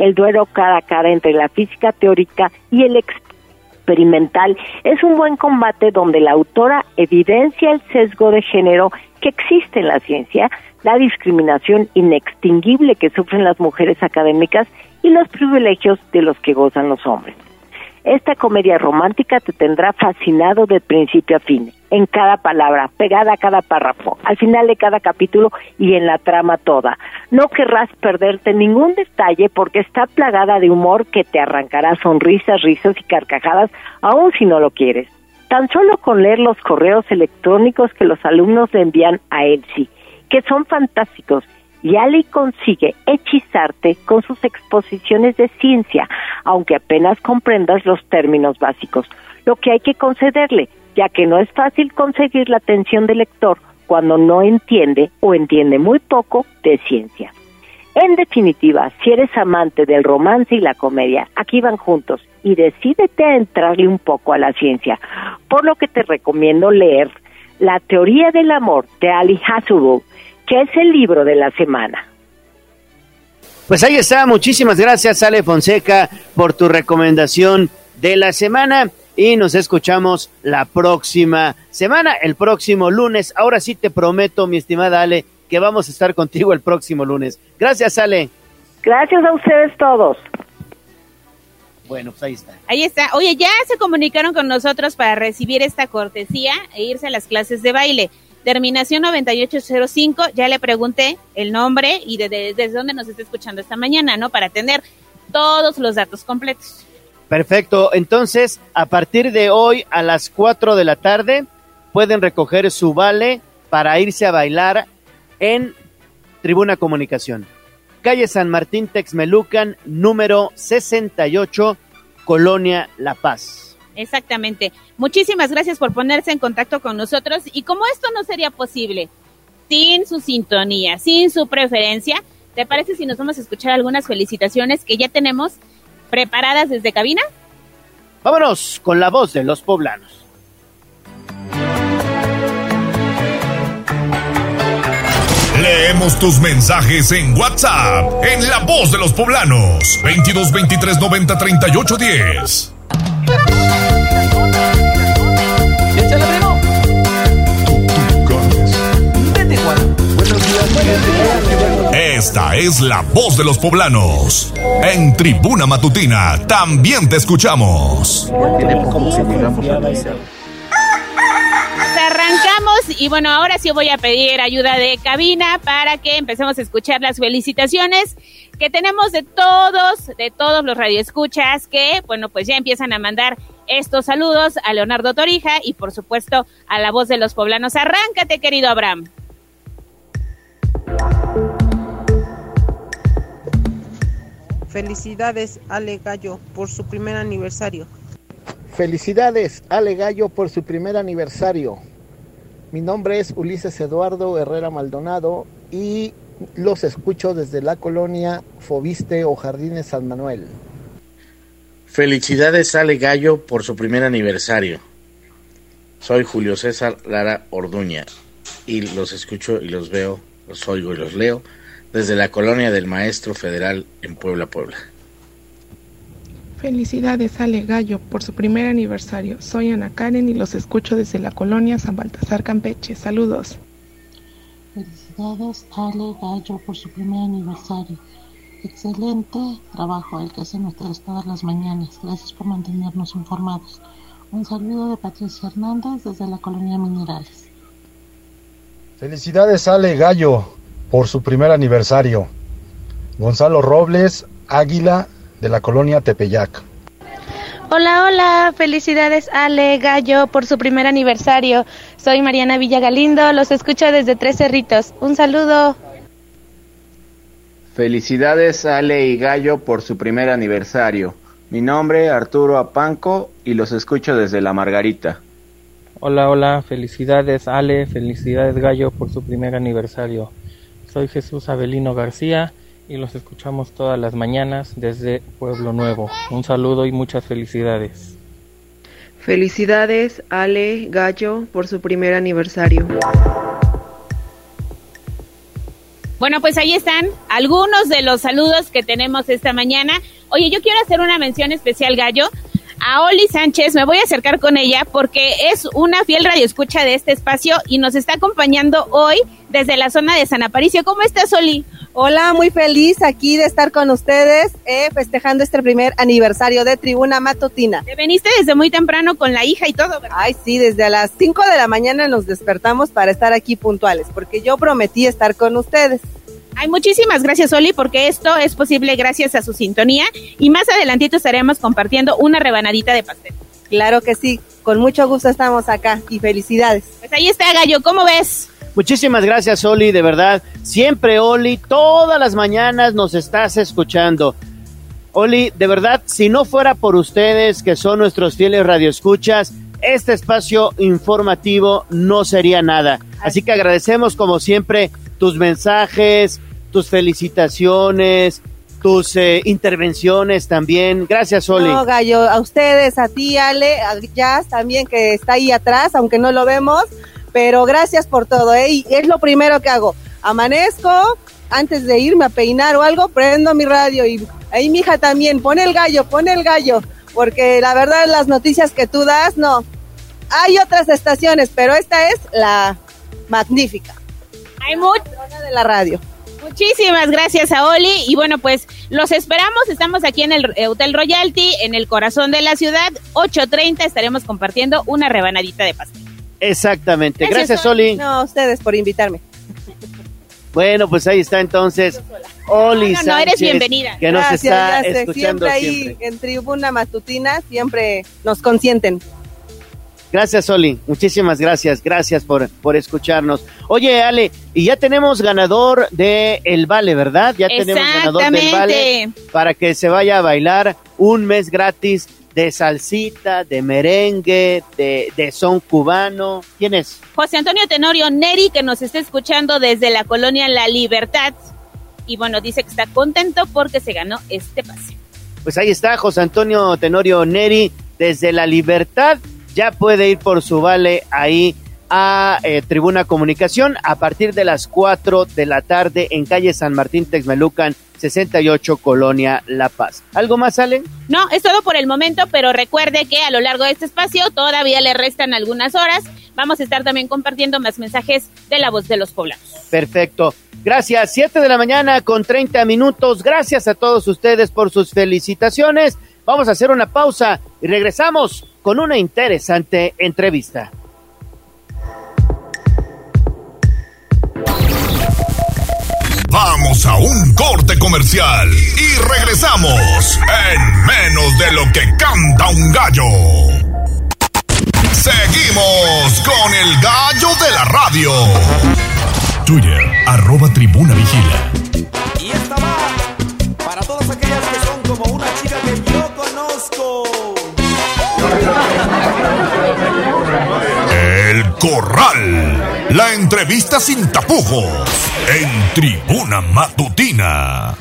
S16: El duelo cara a cara entre la física teórica y el experimental es un buen combate donde la autora evidencia el sesgo de género que existe en la ciencia, la discriminación inextinguible que sufren las mujeres académicas y los privilegios de los que gozan los hombres. Esta comedia romántica te tendrá fascinado de principio a fin, en cada palabra, pegada a cada párrafo, al final de cada capítulo y en la trama toda. No querrás perderte ningún detalle porque está plagada de humor que te arrancará sonrisas, risas y carcajadas, aun si no lo quieres. Tan solo con leer los correos electrónicos que los alumnos le envían a Elsie, que son fantásticos y Ali consigue hechizarte con sus exposiciones de ciencia, aunque apenas comprendas los términos básicos, lo que hay que concederle, ya que no es fácil conseguir la atención del lector cuando no entiende o entiende muy poco de ciencia. En definitiva, si eres amante del romance y la comedia, aquí van juntos y decídete a entrarle un poco a la ciencia, por lo que te recomiendo leer La teoría del amor de Ali Hasselhoff que es el libro de la semana.
S1: Pues ahí está, muchísimas gracias Ale Fonseca por tu recomendación de la semana y nos escuchamos la próxima semana, el próximo lunes. Ahora sí te prometo, mi estimada Ale, que vamos a estar contigo el próximo lunes. Gracias, Ale.
S16: Gracias a ustedes todos.
S1: Bueno, pues ahí está.
S2: Ahí está. Oye, ya se comunicaron con nosotros para recibir esta cortesía e irse a las clases de baile. Terminación 9805, ya le pregunté el nombre y desde dónde nos está escuchando esta mañana, ¿no? Para tener todos los datos completos.
S1: Perfecto, entonces a partir de hoy a las 4 de la tarde pueden recoger su vale para irse a bailar en Tribuna Comunicación. Calle San Martín Texmelucan, número 68, Colonia La Paz.
S2: Exactamente. Muchísimas gracias por ponerse en contacto con nosotros y como esto no sería posible sin su sintonía, sin su preferencia, ¿te parece si nos vamos a escuchar algunas felicitaciones que ya tenemos preparadas desde cabina?
S1: Vámonos con la voz de los poblanos.
S7: Leemos tus mensajes en WhatsApp en La Voz de los Poblanos 22 23 90 38 10. Esta es la voz de los poblanos. En Tribuna Matutina también te escuchamos.
S2: Arrancamos y bueno, ahora sí voy a pedir ayuda de cabina para que empecemos a escuchar las felicitaciones que tenemos de todos, de todos los radioescuchas que, bueno, pues ya empiezan a mandar estos saludos a Leonardo Torija y por supuesto a la voz de los poblanos. Arráncate, querido Abraham.
S17: Felicidades, Ale Gallo, por su primer aniversario.
S18: Felicidades, Ale Gallo, por su primer aniversario. Mi nombre es Ulises Eduardo Herrera Maldonado y los escucho desde la colonia Fobiste o Jardines San Manuel.
S19: Felicidades, Ale Gallo, por su primer aniversario. Soy Julio César Lara Orduña y los escucho y los veo, los oigo y los leo desde la colonia del Maestro Federal en Puebla, Puebla.
S20: Felicidades Ale Gallo por su primer aniversario. Soy Ana Karen y los escucho desde la colonia San Baltasar Campeche. Saludos.
S21: Felicidades Ale Gallo por su primer aniversario. Excelente trabajo el que hacen ustedes todas las mañanas. Gracias por mantenernos informados. Un saludo de Patricia Hernández desde la colonia Minerales.
S22: Felicidades Ale Gallo por su primer aniversario. Gonzalo Robles, Águila, de la colonia Tepeyac.
S23: Hola, hola, felicidades Ale Gallo por su primer aniversario. Soy Mariana Villagalindo, los escucho desde Tres Cerritos. Un saludo.
S24: Felicidades Ale y Gallo por su primer aniversario. Mi nombre Arturo Apanco y los escucho desde La Margarita.
S25: Hola, hola, felicidades Ale, felicidades Gallo por su primer aniversario. Soy Jesús Abelino García y los escuchamos todas las mañanas desde Pueblo Nuevo. Un saludo y muchas felicidades.
S26: Felicidades Ale Gallo por su primer aniversario.
S2: Bueno, pues ahí están algunos de los saludos que tenemos esta mañana. Oye, yo quiero hacer una mención especial, Gallo, a Oli Sánchez. Me voy a acercar con ella porque es una fiel radioescucha de este espacio y nos está acompañando hoy desde la zona de San Aparicio. ¿Cómo estás, Oli?
S27: Hola, muy feliz aquí de estar con ustedes eh, festejando este primer aniversario de Tribuna Matutina.
S2: Te veniste desde muy temprano con la hija y todo, ¿verdad?
S27: Ay, sí, desde las 5 de la mañana nos despertamos para estar aquí puntuales, porque yo prometí estar con ustedes.
S2: Ay, muchísimas gracias, Oli, porque esto es posible gracias a su sintonía y más adelantito estaremos compartiendo una rebanadita de pastel.
S27: Claro que sí, con mucho gusto estamos acá y felicidades.
S2: Pues ahí está, Gallo, ¿cómo ves?
S1: Muchísimas gracias, Oli, de verdad. Siempre, Oli, todas las mañanas nos estás escuchando. Oli, de verdad, si no fuera por ustedes, que son nuestros fieles radioescuchas, este espacio informativo no sería nada. Así que agradecemos, como siempre, tus mensajes, tus felicitaciones, tus eh, intervenciones también. Gracias, Oli.
S27: No, Gallo, a ustedes, a ti, Ale, a Jazz también, que está ahí atrás, aunque no lo vemos. Pero gracias por todo, ¿eh? Y es lo primero que hago. Amanezco, antes de irme a peinar o algo, prendo mi radio y ahí mi hija también, pone el gallo, pone el gallo, porque la verdad las noticias que tú das, no. Hay otras estaciones, pero esta es la magnífica.
S2: Hay mucho
S27: de la radio.
S2: Muchísimas gracias a Oli y bueno pues los esperamos, estamos aquí en el Hotel Royalty, en el corazón de la ciudad, 8.30 estaremos compartiendo una rebanadita de pastel.
S1: Exactamente. Gracias, Oli.
S27: No, a ustedes por invitarme.
S1: Bueno, pues ahí está entonces Oli
S2: No, no, no, eres bienvenida.
S1: Que nos
S27: Gracias,
S1: está escuchando
S27: siempre ahí
S1: siempre.
S27: en Tribuna Matutina, siempre nos consienten.
S1: Gracias, Oli. Muchísimas gracias. Gracias por, por escucharnos. Oye, Ale, y ya tenemos ganador de El Vale, ¿verdad? Ya tenemos ganador del Vale para que se vaya a bailar un mes gratis de salsita, de merengue, de, de son cubano. ¿Quién es?
S2: José Antonio Tenorio Neri, que nos está escuchando desde la colonia La Libertad. Y bueno, dice que está contento porque se ganó este pase.
S1: Pues ahí está José Antonio Tenorio Neri desde La Libertad. Ya puede ir por su vale ahí a eh, Tribuna Comunicación a partir de las 4 de la tarde en calle San Martín Texmelucan 68 Colonia La Paz. ¿Algo más, Allen?
S2: No, es todo por el momento, pero recuerde que a lo largo de este espacio todavía le restan algunas horas. Vamos a estar también compartiendo más mensajes de la voz de los poblanos.
S1: Perfecto. Gracias. 7 de la mañana con 30 minutos. Gracias a todos ustedes por sus felicitaciones. Vamos a hacer una pausa y regresamos con una interesante entrevista.
S7: Vamos a un corte comercial y regresamos en menos de lo que canta un gallo. Seguimos con el gallo de la radio. Twitter, arroba tribuna vigila.
S12: Y esta va para todas aquellas que son como una chica que yo conozco.
S7: El Corral. La entrevista sin tapujos. En tribuna matutina.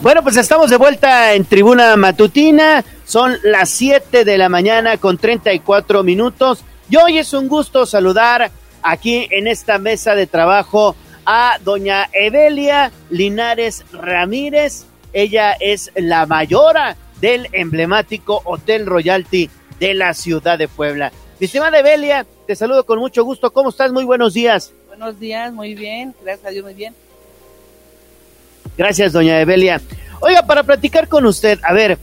S1: Bueno, pues estamos de vuelta en Tribuna Matutina. Son las 7 de la mañana con 34 minutos. Y hoy es un gusto saludar aquí en esta mesa de trabajo a doña Evelia Linares Ramírez. Ella es la mayora del emblemático Hotel Royalty de la ciudad de Puebla. Mi estimada Evelia, te saludo con mucho gusto. ¿Cómo estás? Muy buenos días.
S28: Buenos días, muy bien, gracias a Dios, muy bien.
S1: Gracias, doña Evelia. Oiga, para platicar con usted, a ver,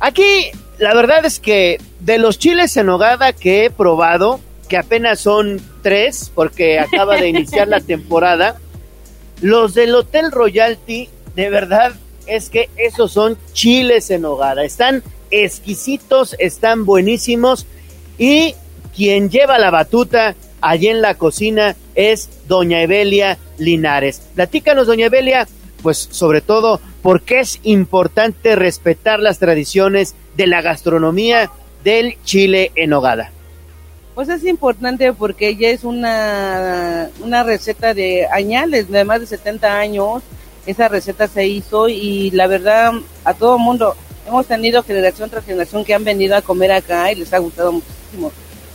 S1: aquí la verdad es que de los chiles en hogada que he probado, que apenas son tres, porque acaba de iniciar la temporada, los del Hotel Royalty, de verdad, es que esos son chiles en hogada. Están exquisitos, están buenísimos y quien lleva la batuta allí en la cocina es doña Evelia Linares. Platícanos, doña Evelia, pues sobre todo, por qué es importante respetar las tradiciones de la gastronomía del chile en hogada.
S28: Pues es importante porque ella es una, una receta de añales, de más de 70 años. Esa receta se hizo y la verdad a todo mundo hemos tenido generación tras generación que han venido a comer acá y les ha gustado muchísimo.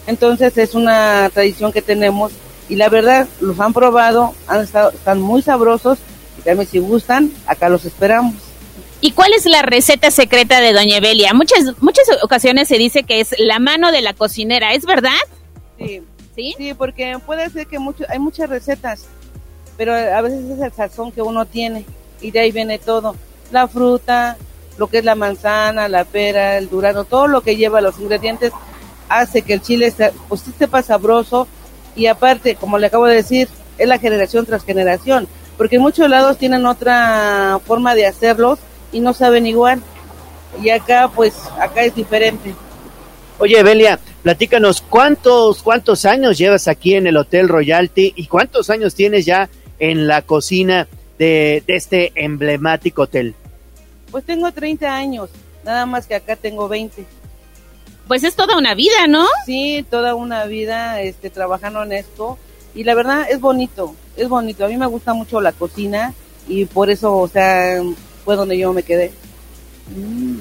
S28: Entonces es una tradición que tenemos y la verdad los han probado, han estado, están muy sabrosos y también si gustan, acá los esperamos.
S2: ¿Y cuál es la receta secreta de Doña Evelia? Muchas, muchas ocasiones se dice que es la mano de la cocinera, ¿es verdad?
S28: Sí. ¿Sí? porque puede ser que mucho, hay muchas recetas, pero a veces es el sazón que uno tiene y de ahí viene todo. La fruta, lo que es la manzana, la pera, el durano, todo lo que lleva los ingredientes hace que el chile pues sepa sabroso y aparte, como le acabo de decir, es la generación tras generación, porque en muchos lados tienen otra forma de hacerlos y no saben igual. Y acá, pues, acá es diferente.
S1: Oye, Belia, platícanos, ¿cuántos, cuántos años llevas aquí en el Hotel Royalty y cuántos años tienes ya en la cocina de, de este emblemático hotel?
S28: Pues tengo 30 años, nada más que acá tengo 20.
S2: Pues es toda una vida, ¿no?
S28: Sí, toda una vida este, trabajando en esto. Y la verdad es bonito, es bonito. A mí me gusta mucho la cocina y por eso, o sea, fue donde yo me quedé.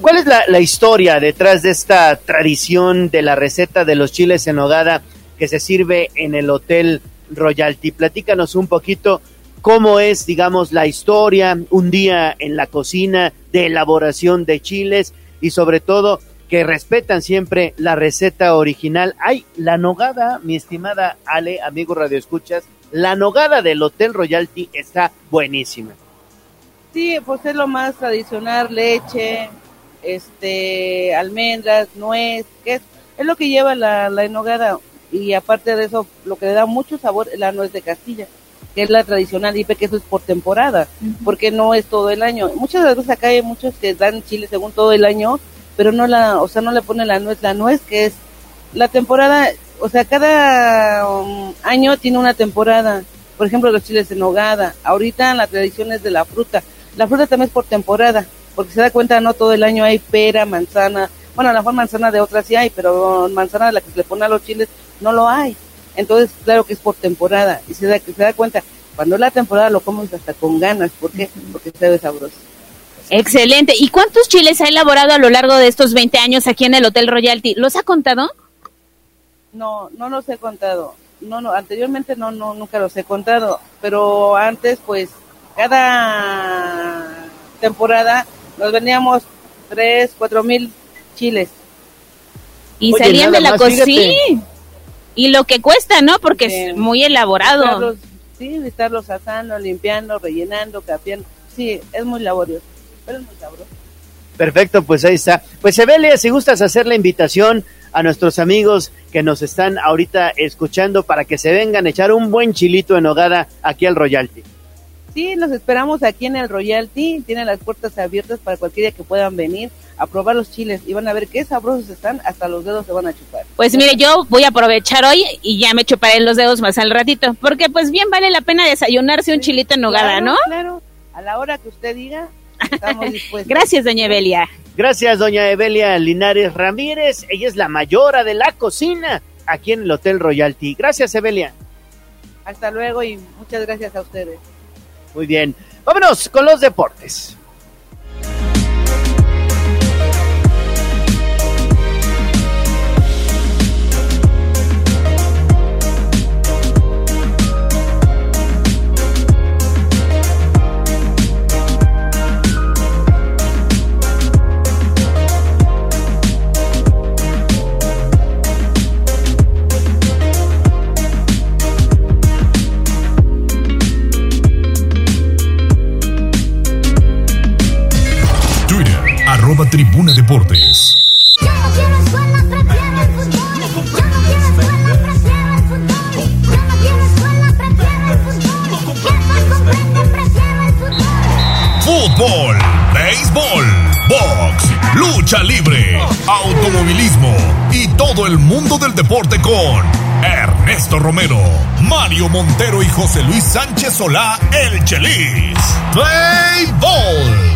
S1: ¿Cuál es la, la, historia detrás de esta tradición de la receta de los chiles en hogada que se sirve en el Hotel Royalty? Platícanos un poquito cómo es, digamos, la historia, un día en la cocina de elaboración de chiles y sobre todo que respetan siempre la receta original. Hay la nogada, mi estimada Ale, amigo Radio Escuchas, la nogada del Hotel Royalty está buenísima.
S28: Sí, pues es lo más tradicional, leche, este, almendras, nuez, que es, es lo que lleva la, la enogada y aparte de eso, lo que le da mucho sabor es la nuez de Castilla, que es la tradicional, y que eso es por temporada, porque no es todo el año. Muchas veces acá hay muchos que dan chile según todo el año, pero no la, o sea, no le ponen la nuez, la nuez que es la temporada, o sea, cada um, año tiene una temporada. Por ejemplo, los chiles en nogada. Ahorita la tradición es de la fruta. La fruta también es por temporada, porque se da cuenta, no todo el año hay pera, manzana. Bueno, a lo mejor manzana de otras sí hay, pero manzana de la que se le pone a los chiles no lo hay. Entonces, claro que es por temporada. Y se da, se da cuenta, cuando es la temporada lo comes hasta con ganas. ¿Por qué? Porque se ve sabroso.
S2: Excelente. ¿Y cuántos chiles ha elaborado a lo largo de estos 20 años aquí en el Hotel Royalty? ¿Los ha contado?
S28: No, no los he contado. No, no, anteriormente no, no, nunca los he contado. Pero antes, pues, cada temporada nos veníamos tres, cuatro mil chiles.
S2: Y Oye, salían de la cocina. Y lo que cuesta, ¿no? Porque es muy elaborado.
S28: Estarlos, sí, estarlos asando, limpiando, rellenando, capeando. Sí, es muy laborioso, pero es muy sabroso.
S1: Perfecto, pues ahí está. Pues Evelia, si gustas hacer la invitación a nuestros amigos que nos están ahorita escuchando para que se vengan a echar un buen chilito en hogada aquí al Royalty.
S28: Sí, los esperamos aquí en el Royalty. Tienen las puertas abiertas para cualquiera que puedan venir a probar los chiles y van a ver qué sabrosos están, hasta los dedos se van a chupar.
S2: Pues mire, yo voy a aprovechar hoy y ya me chuparé los dedos más al ratito, porque pues bien vale la pena desayunarse un chilito en nogada,
S28: claro,
S2: ¿no?
S28: Claro, a la hora que usted diga, estamos dispuestos.
S2: Gracias, doña Evelia.
S1: Gracias, doña Evelia Linares Ramírez. Ella es la mayora de la cocina aquí en el Hotel Royalty. Gracias, Evelia.
S28: Hasta luego y muchas gracias a ustedes.
S1: Muy bien. Vámonos con los deportes.
S7: El mundo del deporte con Ernesto Romero, Mario Montero y José Luis Sánchez Solá, el Chelis. Play Ball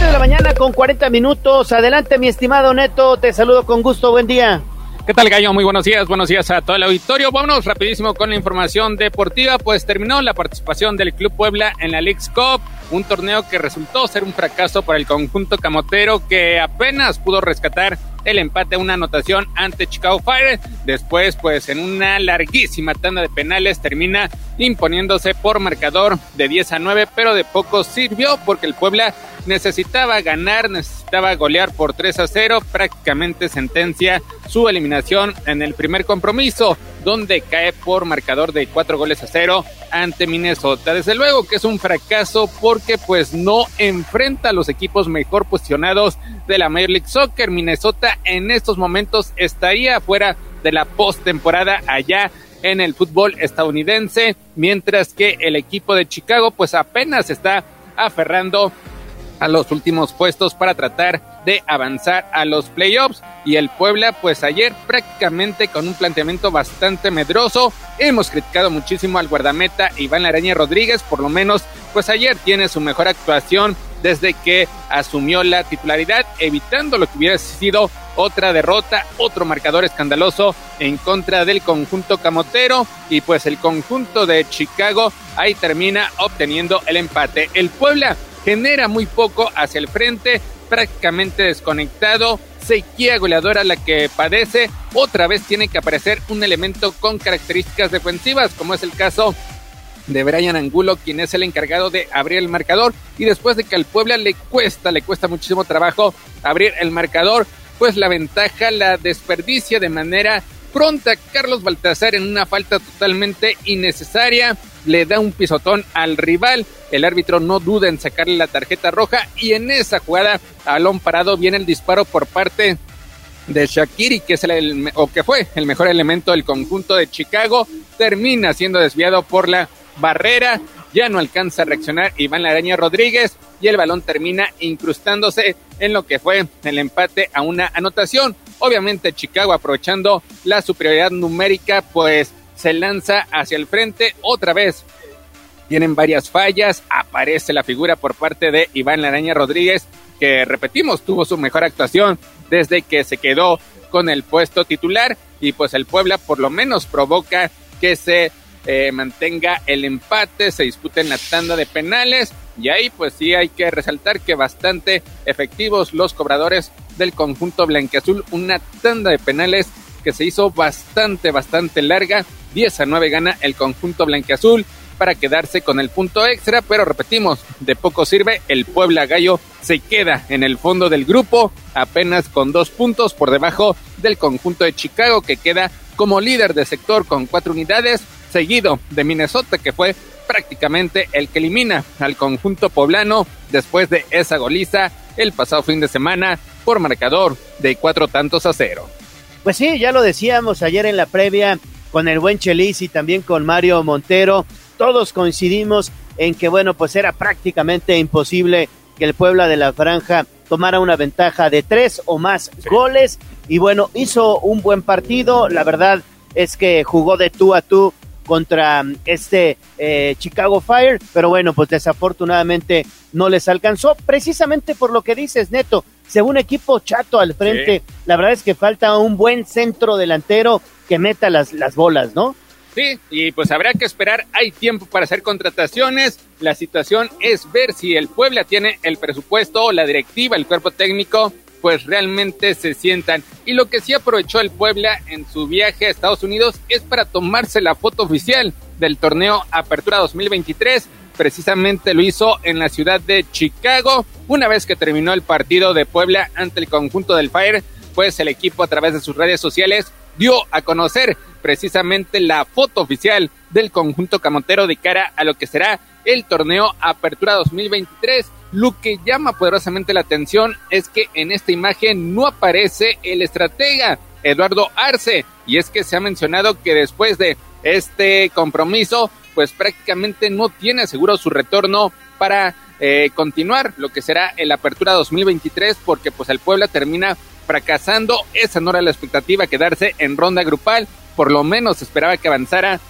S1: de la mañana con 40 minutos. Adelante, mi estimado Neto. Te saludo con gusto. Buen día.
S29: ¿Qué tal, Gallo? Muy buenos días. Buenos días a todo el auditorio. Vámonos rapidísimo con la información deportiva. Pues terminó la participación del Club Puebla en la League's Cup, un torneo que resultó ser un fracaso para el conjunto camotero que apenas pudo rescatar el empate a una anotación ante Chicago Fire. Después, pues en una larguísima tanda de penales termina imponiéndose por marcador de 10 a 9, pero de poco sirvió porque el Puebla necesitaba ganar, necesitaba golear por 3 a 0, prácticamente sentencia su eliminación en el primer compromiso, donde cae por marcador de 4 goles a 0 ante Minnesota. Desde luego que es un fracaso porque pues no enfrenta a los equipos mejor posicionados de la Major League Soccer. Minnesota en estos momentos estaría fuera de la postemporada allá en el fútbol estadounidense, mientras que el equipo de Chicago pues apenas está aferrando a los últimos puestos para tratar de avanzar a los playoffs. Y el Puebla pues ayer prácticamente con un planteamiento bastante medroso. Hemos criticado muchísimo al guardameta Iván Araña Rodríguez por lo menos pues ayer tiene su mejor actuación desde que asumió la titularidad evitando lo que hubiera sido otra derrota, otro marcador escandaloso en contra del conjunto camotero. Y pues el conjunto de Chicago ahí termina obteniendo el empate. El Puebla genera muy poco hacia el frente, prácticamente desconectado, sequía goleadora la que padece, otra vez tiene que aparecer un elemento con características defensivas, como es el caso de Brian Angulo, quien es el encargado de abrir el marcador, y después de que al Puebla le cuesta, le cuesta muchísimo trabajo abrir el marcador, pues la ventaja la desperdicia de manera pronta Carlos Baltazar en una falta totalmente innecesaria, le da un pisotón al rival, el árbitro no duda en sacarle la tarjeta roja y en esa jugada a balón parado viene el disparo por parte de Shakiri, que es el, o que fue el mejor elemento del conjunto de Chicago, termina siendo desviado por la barrera, ya no alcanza a reaccionar Iván Laraña Rodríguez y el balón termina incrustándose en lo que fue el empate a una anotación. Obviamente Chicago aprovechando la superioridad numérica, pues se lanza hacia el frente otra vez. Tienen varias fallas, aparece la figura por parte de Iván Laraña Rodríguez, que repetimos, tuvo su mejor actuación desde que se quedó con el puesto titular y pues el Puebla por lo menos provoca que se eh, mantenga el empate, se dispute en la tanda de penales y ahí pues sí hay que resaltar que bastante efectivos los cobradores del conjunto blanqueazul, una tanda de penales que se hizo bastante, bastante larga, 10 a 9 gana el conjunto blanqueazul para quedarse con el punto extra, pero repetimos, de poco sirve, el Puebla Gallo se queda en el fondo del grupo, apenas con dos puntos por debajo del conjunto de Chicago que queda como líder de sector con cuatro unidades, seguido de Minnesota que fue prácticamente el que elimina al conjunto poblano después de esa goliza el pasado fin de semana por marcador de cuatro tantos a cero.
S1: Pues sí, ya lo decíamos ayer en la previa con el buen Chelis y también con Mario Montero. Todos coincidimos en que, bueno, pues era prácticamente imposible que el Puebla de la Franja tomara una ventaja de tres o más goles. Y bueno, hizo un buen partido. La verdad es que jugó de tú a tú contra este eh, Chicago Fire, pero bueno, pues desafortunadamente no les alcanzó, precisamente por lo que dices, Neto, según equipo chato al frente, la verdad es que falta un buen centro delantero que meta las, las bolas, ¿no?
S29: Sí, y pues habrá que esperar, hay tiempo para hacer contrataciones, la situación es ver si el Puebla tiene el presupuesto, la directiva, el cuerpo técnico pues realmente se sientan. Y lo que sí aprovechó el Puebla en su viaje a Estados Unidos es para tomarse la foto oficial del torneo Apertura 2023. Precisamente lo hizo en la ciudad de Chicago. Una vez que terminó el partido de Puebla ante el conjunto del Fire, pues el equipo a través de sus redes sociales dio a conocer precisamente la foto oficial del conjunto camotero de cara a lo que será el torneo Apertura 2023 lo que llama poderosamente la atención es que en esta imagen no aparece el estratega Eduardo Arce y es que se ha mencionado que después de este compromiso pues prácticamente no tiene seguro su retorno para eh, continuar lo que será el Apertura 2023 porque pues el Puebla termina fracasando, esa no era la expectativa quedarse en ronda grupal, por lo menos esperaba que avanzara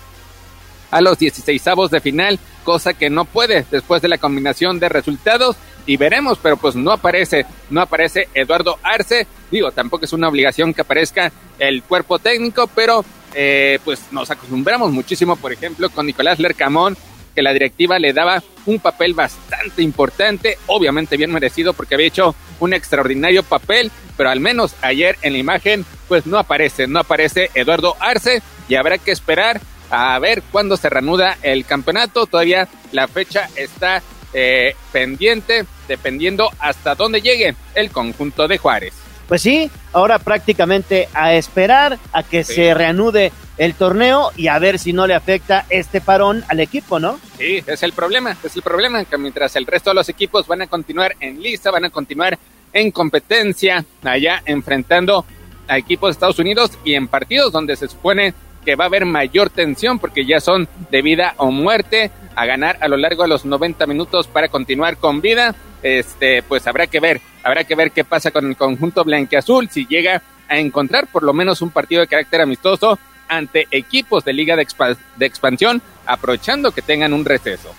S29: a los 16 de final, cosa que no puede después de la combinación de resultados y veremos, pero pues no aparece, no aparece Eduardo Arce, digo, tampoco es una obligación que aparezca el cuerpo técnico, pero eh, pues nos acostumbramos muchísimo, por ejemplo, con Nicolás Lercamón, que la directiva le daba un papel bastante importante, obviamente bien merecido porque había hecho un extraordinario papel, pero al menos ayer en la imagen pues no aparece, no aparece Eduardo Arce y habrá que esperar a ver cuándo se reanuda el campeonato. Todavía la fecha está eh, pendiente, dependiendo hasta dónde llegue el conjunto de Juárez.
S1: Pues sí, ahora prácticamente a esperar a que
S29: Sí.
S1: se reanude el torneo y a ver si no le afecta este parón al equipo, ¿no?
S29: Sí, es el problema, es el problema, que mientras el resto de los equipos van a continuar en lista, van a continuar en competencia, allá enfrentando a equipos de Estados Unidos y en partidos donde se supone que va a haber mayor tensión porque ya son de vida o muerte a ganar a lo largo de los 90 minutos para continuar con vida. Este, pues habrá que ver, habrá que ver qué pasa con el conjunto blanqueazul si llega a encontrar por lo menos un partido de carácter amistoso ante equipos de liga de, expa- de expansión, aprovechando que tengan un receso.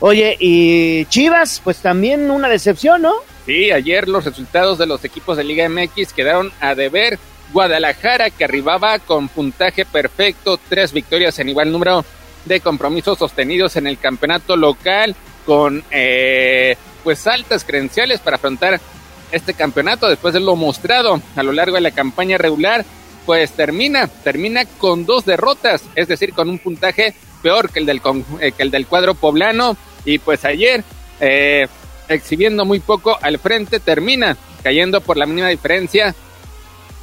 S1: Oye, y Chivas, pues también una decepción, ¿no?
S29: Sí, ayer los resultados de los equipos de Liga MX quedaron a deber. Guadalajara, que arribaba con puntaje perfecto, tres victorias en igual número de compromisos sostenidos en el campeonato local, con eh, pues altas credenciales para afrontar este campeonato después de lo mostrado a lo largo de la campaña regular, pues termina, termina con dos derrotas, es decir, con un puntaje peor que el del, eh, que el del cuadro poblano. Y pues ayer, eh, exhibiendo muy poco al frente, termina cayendo por la mínima diferencia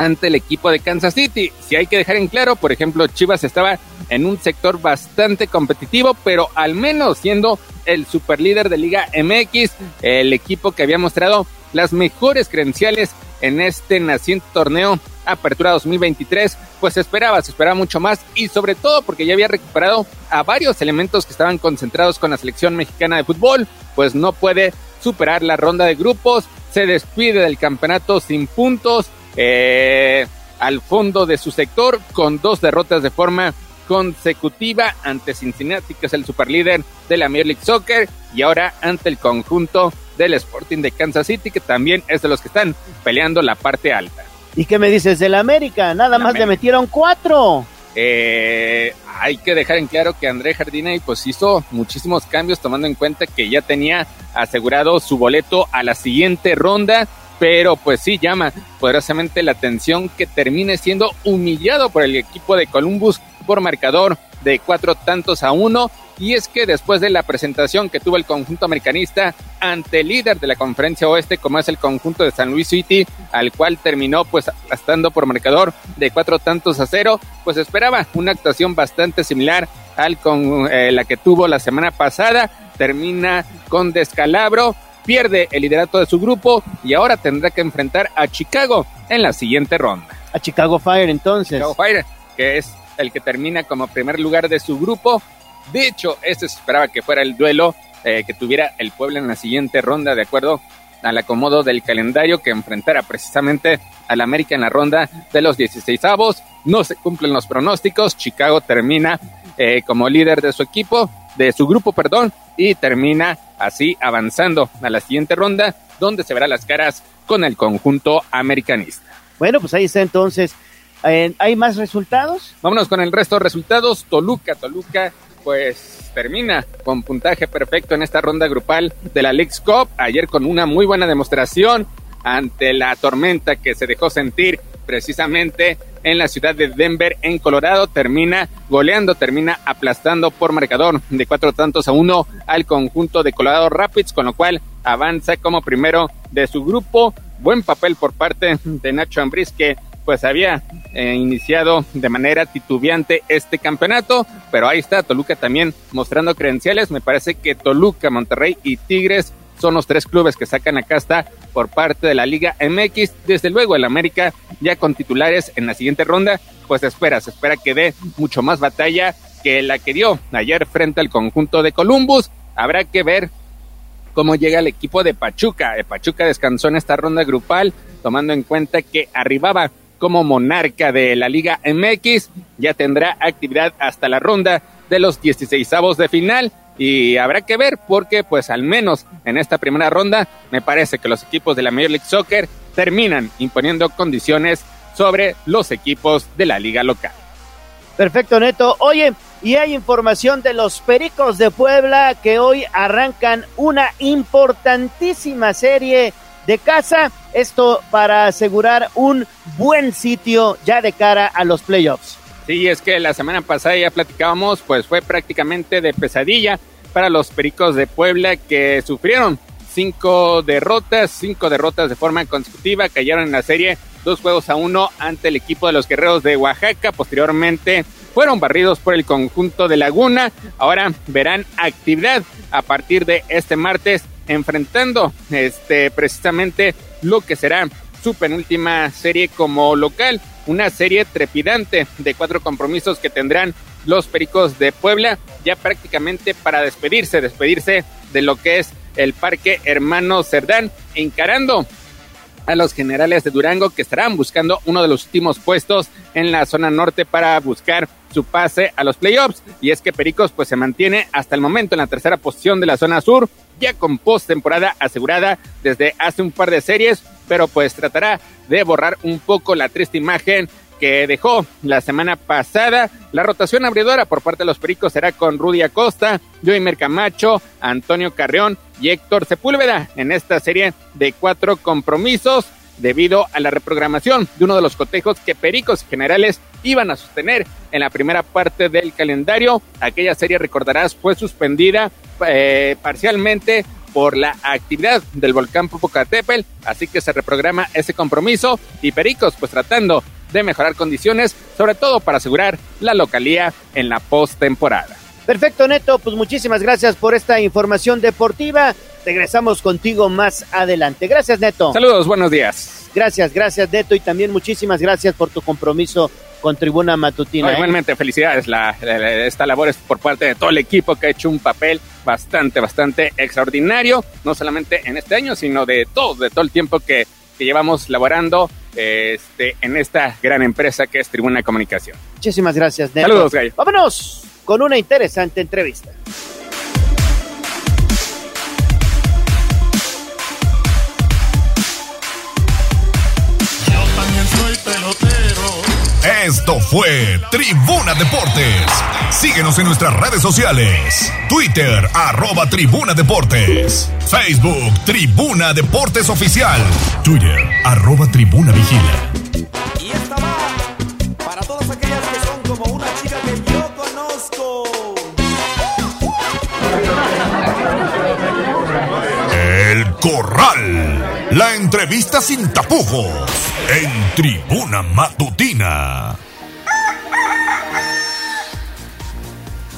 S29: ante el equipo de Kansas City. Si hay que dejar en claro, por ejemplo, Chivas estaba en un sector bastante competitivo, pero al menos siendo el superlíder de Liga MX, el equipo que había mostrado las mejores credenciales en este naciente torneo Apertura 2023, pues esperaba, se esperaba mucho más y sobre todo porque ya había recuperado a varios elementos que estaban concentrados con la selección mexicana de fútbol, pues no puede superar la ronda de grupos, se despide del campeonato sin puntos, eh, al fondo de su sector con dos derrotas de forma consecutiva ante Cincinnati, que es el superlíder de la Major League Soccer, y ahora ante el conjunto del Sporting de Kansas City, que también es de los que están peleando la parte alta.
S1: ¿Y qué me dices del América? Nada más le metieron cuatro.
S29: Eh, hay que dejar en claro que André Jardine pues hizo muchísimos cambios tomando en cuenta que ya tenía asegurado su boleto a la siguiente ronda, pero pues sí llama poderosamente la atención que termine siendo humillado por el equipo de Columbus por marcador de cuatro tantos a uno. Y es que después de la presentación que tuvo el conjunto americanista ante el líder de la conferencia oeste, como es el conjunto de San Luis City, al cual terminó pues aplastando por marcador de cuatro tantos a cero, pues esperaba una actuación bastante similar al con eh, la que tuvo la semana pasada. Termina con descalabro, pierde el liderato de su grupo y ahora tendrá que enfrentar a Chicago en la siguiente ronda.
S1: A Chicago Fire entonces.
S29: Chicago Fire, que es el que termina como primer lugar de su grupo. De hecho, este se esperaba que fuera el duelo eh, que tuviera el pueblo en la siguiente ronda, de acuerdo al acomodo del calendario que enfrentara precisamente al América en la ronda de los 16 avos. No se cumplen los pronósticos. Chicago termina eh, como líder de su equipo, de su grupo, perdón, y termina así avanzando a la siguiente ronda, donde se verá las caras con el conjunto americanista.
S1: Bueno, pues ahí está entonces. Eh, ¿Hay más resultados?
S29: Vámonos con el resto de resultados. Toluca, Toluca, pues termina con puntaje perfecto en esta ronda grupal de la League's Cup. Ayer con una muy buena demostración ante la tormenta que se dejó sentir precisamente en la ciudad de Denver, en Colorado. Termina goleando, termina aplastando por marcador de cuatro tantos a uno al conjunto de Colorado Rapids, con lo cual avanza como primero de su grupo. Buen papel por parte de Nacho Ambriz, que pues había eh, iniciado de manera titubeante este campeonato, pero ahí está Toluca también mostrando credenciales. Me parece que Toluca, Monterrey y Tigres son los tres clubes que sacan a casta por parte de la Liga MX. Desde luego el América ya con titulares en la siguiente ronda, pues se espera, se espera que dé mucho más batalla que la que dio ayer frente al conjunto de Columbus. Habrá que ver cómo llega el equipo de Pachuca. Eh, Pachuca descansó en esta ronda grupal, tomando en cuenta que arribaba como monarca de la Liga MX, ya tendrá actividad hasta la ronda de los 16 avos de final y habrá que ver porque pues al menos en esta primera ronda me parece que los equipos de la Major League Soccer terminan imponiendo condiciones sobre los equipos de la liga local.
S1: Perfecto, Neto. Oye, y hay información de los Pericos de Puebla que hoy arrancan una importantísima serie de casa, esto para asegurar un buen sitio ya de cara a los playoffs.
S29: Sí, es que la semana pasada ya platicábamos, pues fue prácticamente de pesadilla para los Pericos de Puebla que sufrieron cinco derrotas, cinco derrotas de forma consecutiva, cayeron en la serie dos juegos a uno ante el equipo de los Guerreros de Oaxaca, posteriormente fueron barridos por el conjunto de Laguna, ahora verán actividad a partir de este martes enfrentando este precisamente lo que será su penúltima serie como local, una serie trepidante de cuatro compromisos que tendrán los Pericos de Puebla ya prácticamente para despedirse, despedirse de lo que es el Parque Hermano Cerdán, encarando a los generales de Durango que estarán buscando uno de los últimos puestos en la zona norte para buscar su pase a los playoffs. Y es que Pericos pues se mantiene hasta el momento en la tercera posición de la zona sur, ya con postemporada asegurada desde hace un par de series, pero pues tratará de borrar un poco la triste imagen que dejó la semana pasada. La rotación abridora por parte de los Pericos será con Rudy Acosta, Joimer Camacho, Antonio Carrión y Héctor Sepúlveda en esta serie de cuatro compromisos debido a la reprogramación de uno de los cotejos que Pericos Generales iban a sostener en la primera parte del calendario. Aquella serie, recordarás, fue suspendida eh, parcialmente por la actividad del volcán Popocatépetl, así que se reprograma ese compromiso y Pericos pues tratando de mejorar condiciones, sobre todo para asegurar la localía en la postemporada.
S1: Perfecto, Neto, pues muchísimas gracias por esta información deportiva. Regresamos contigo más adelante. Gracias, Neto.
S29: Saludos, buenos días.
S1: Gracias, gracias, Neto, y también muchísimas gracias por tu compromiso con Tribuna Matutina.
S29: ¿eh? Igualmente, felicidades. La, esta labor es por parte de todo el equipo que ha hecho un papel bastante, bastante extraordinario, no solamente en este año, sino de todo, de todo el tiempo que, que llevamos laborando este, en esta gran empresa que es Tribuna Comunicación.
S1: Muchísimas gracias, Neto.
S29: Saludos, Gallo.
S1: Vámonos con una interesante entrevista.
S7: Yo también soy pelotero. Esto fue Tribuna Deportes. Síguenos en nuestras redes sociales. Twitter, arroba Tribuna Deportes. Facebook, Tribuna Deportes Oficial. Twitter, arroba Tribuna Vigila.
S12: Y esta va para todas aquellas que son como una chica que yo conozco.
S7: El Corral. La entrevista sin tapujos. En Tribuna Matutina.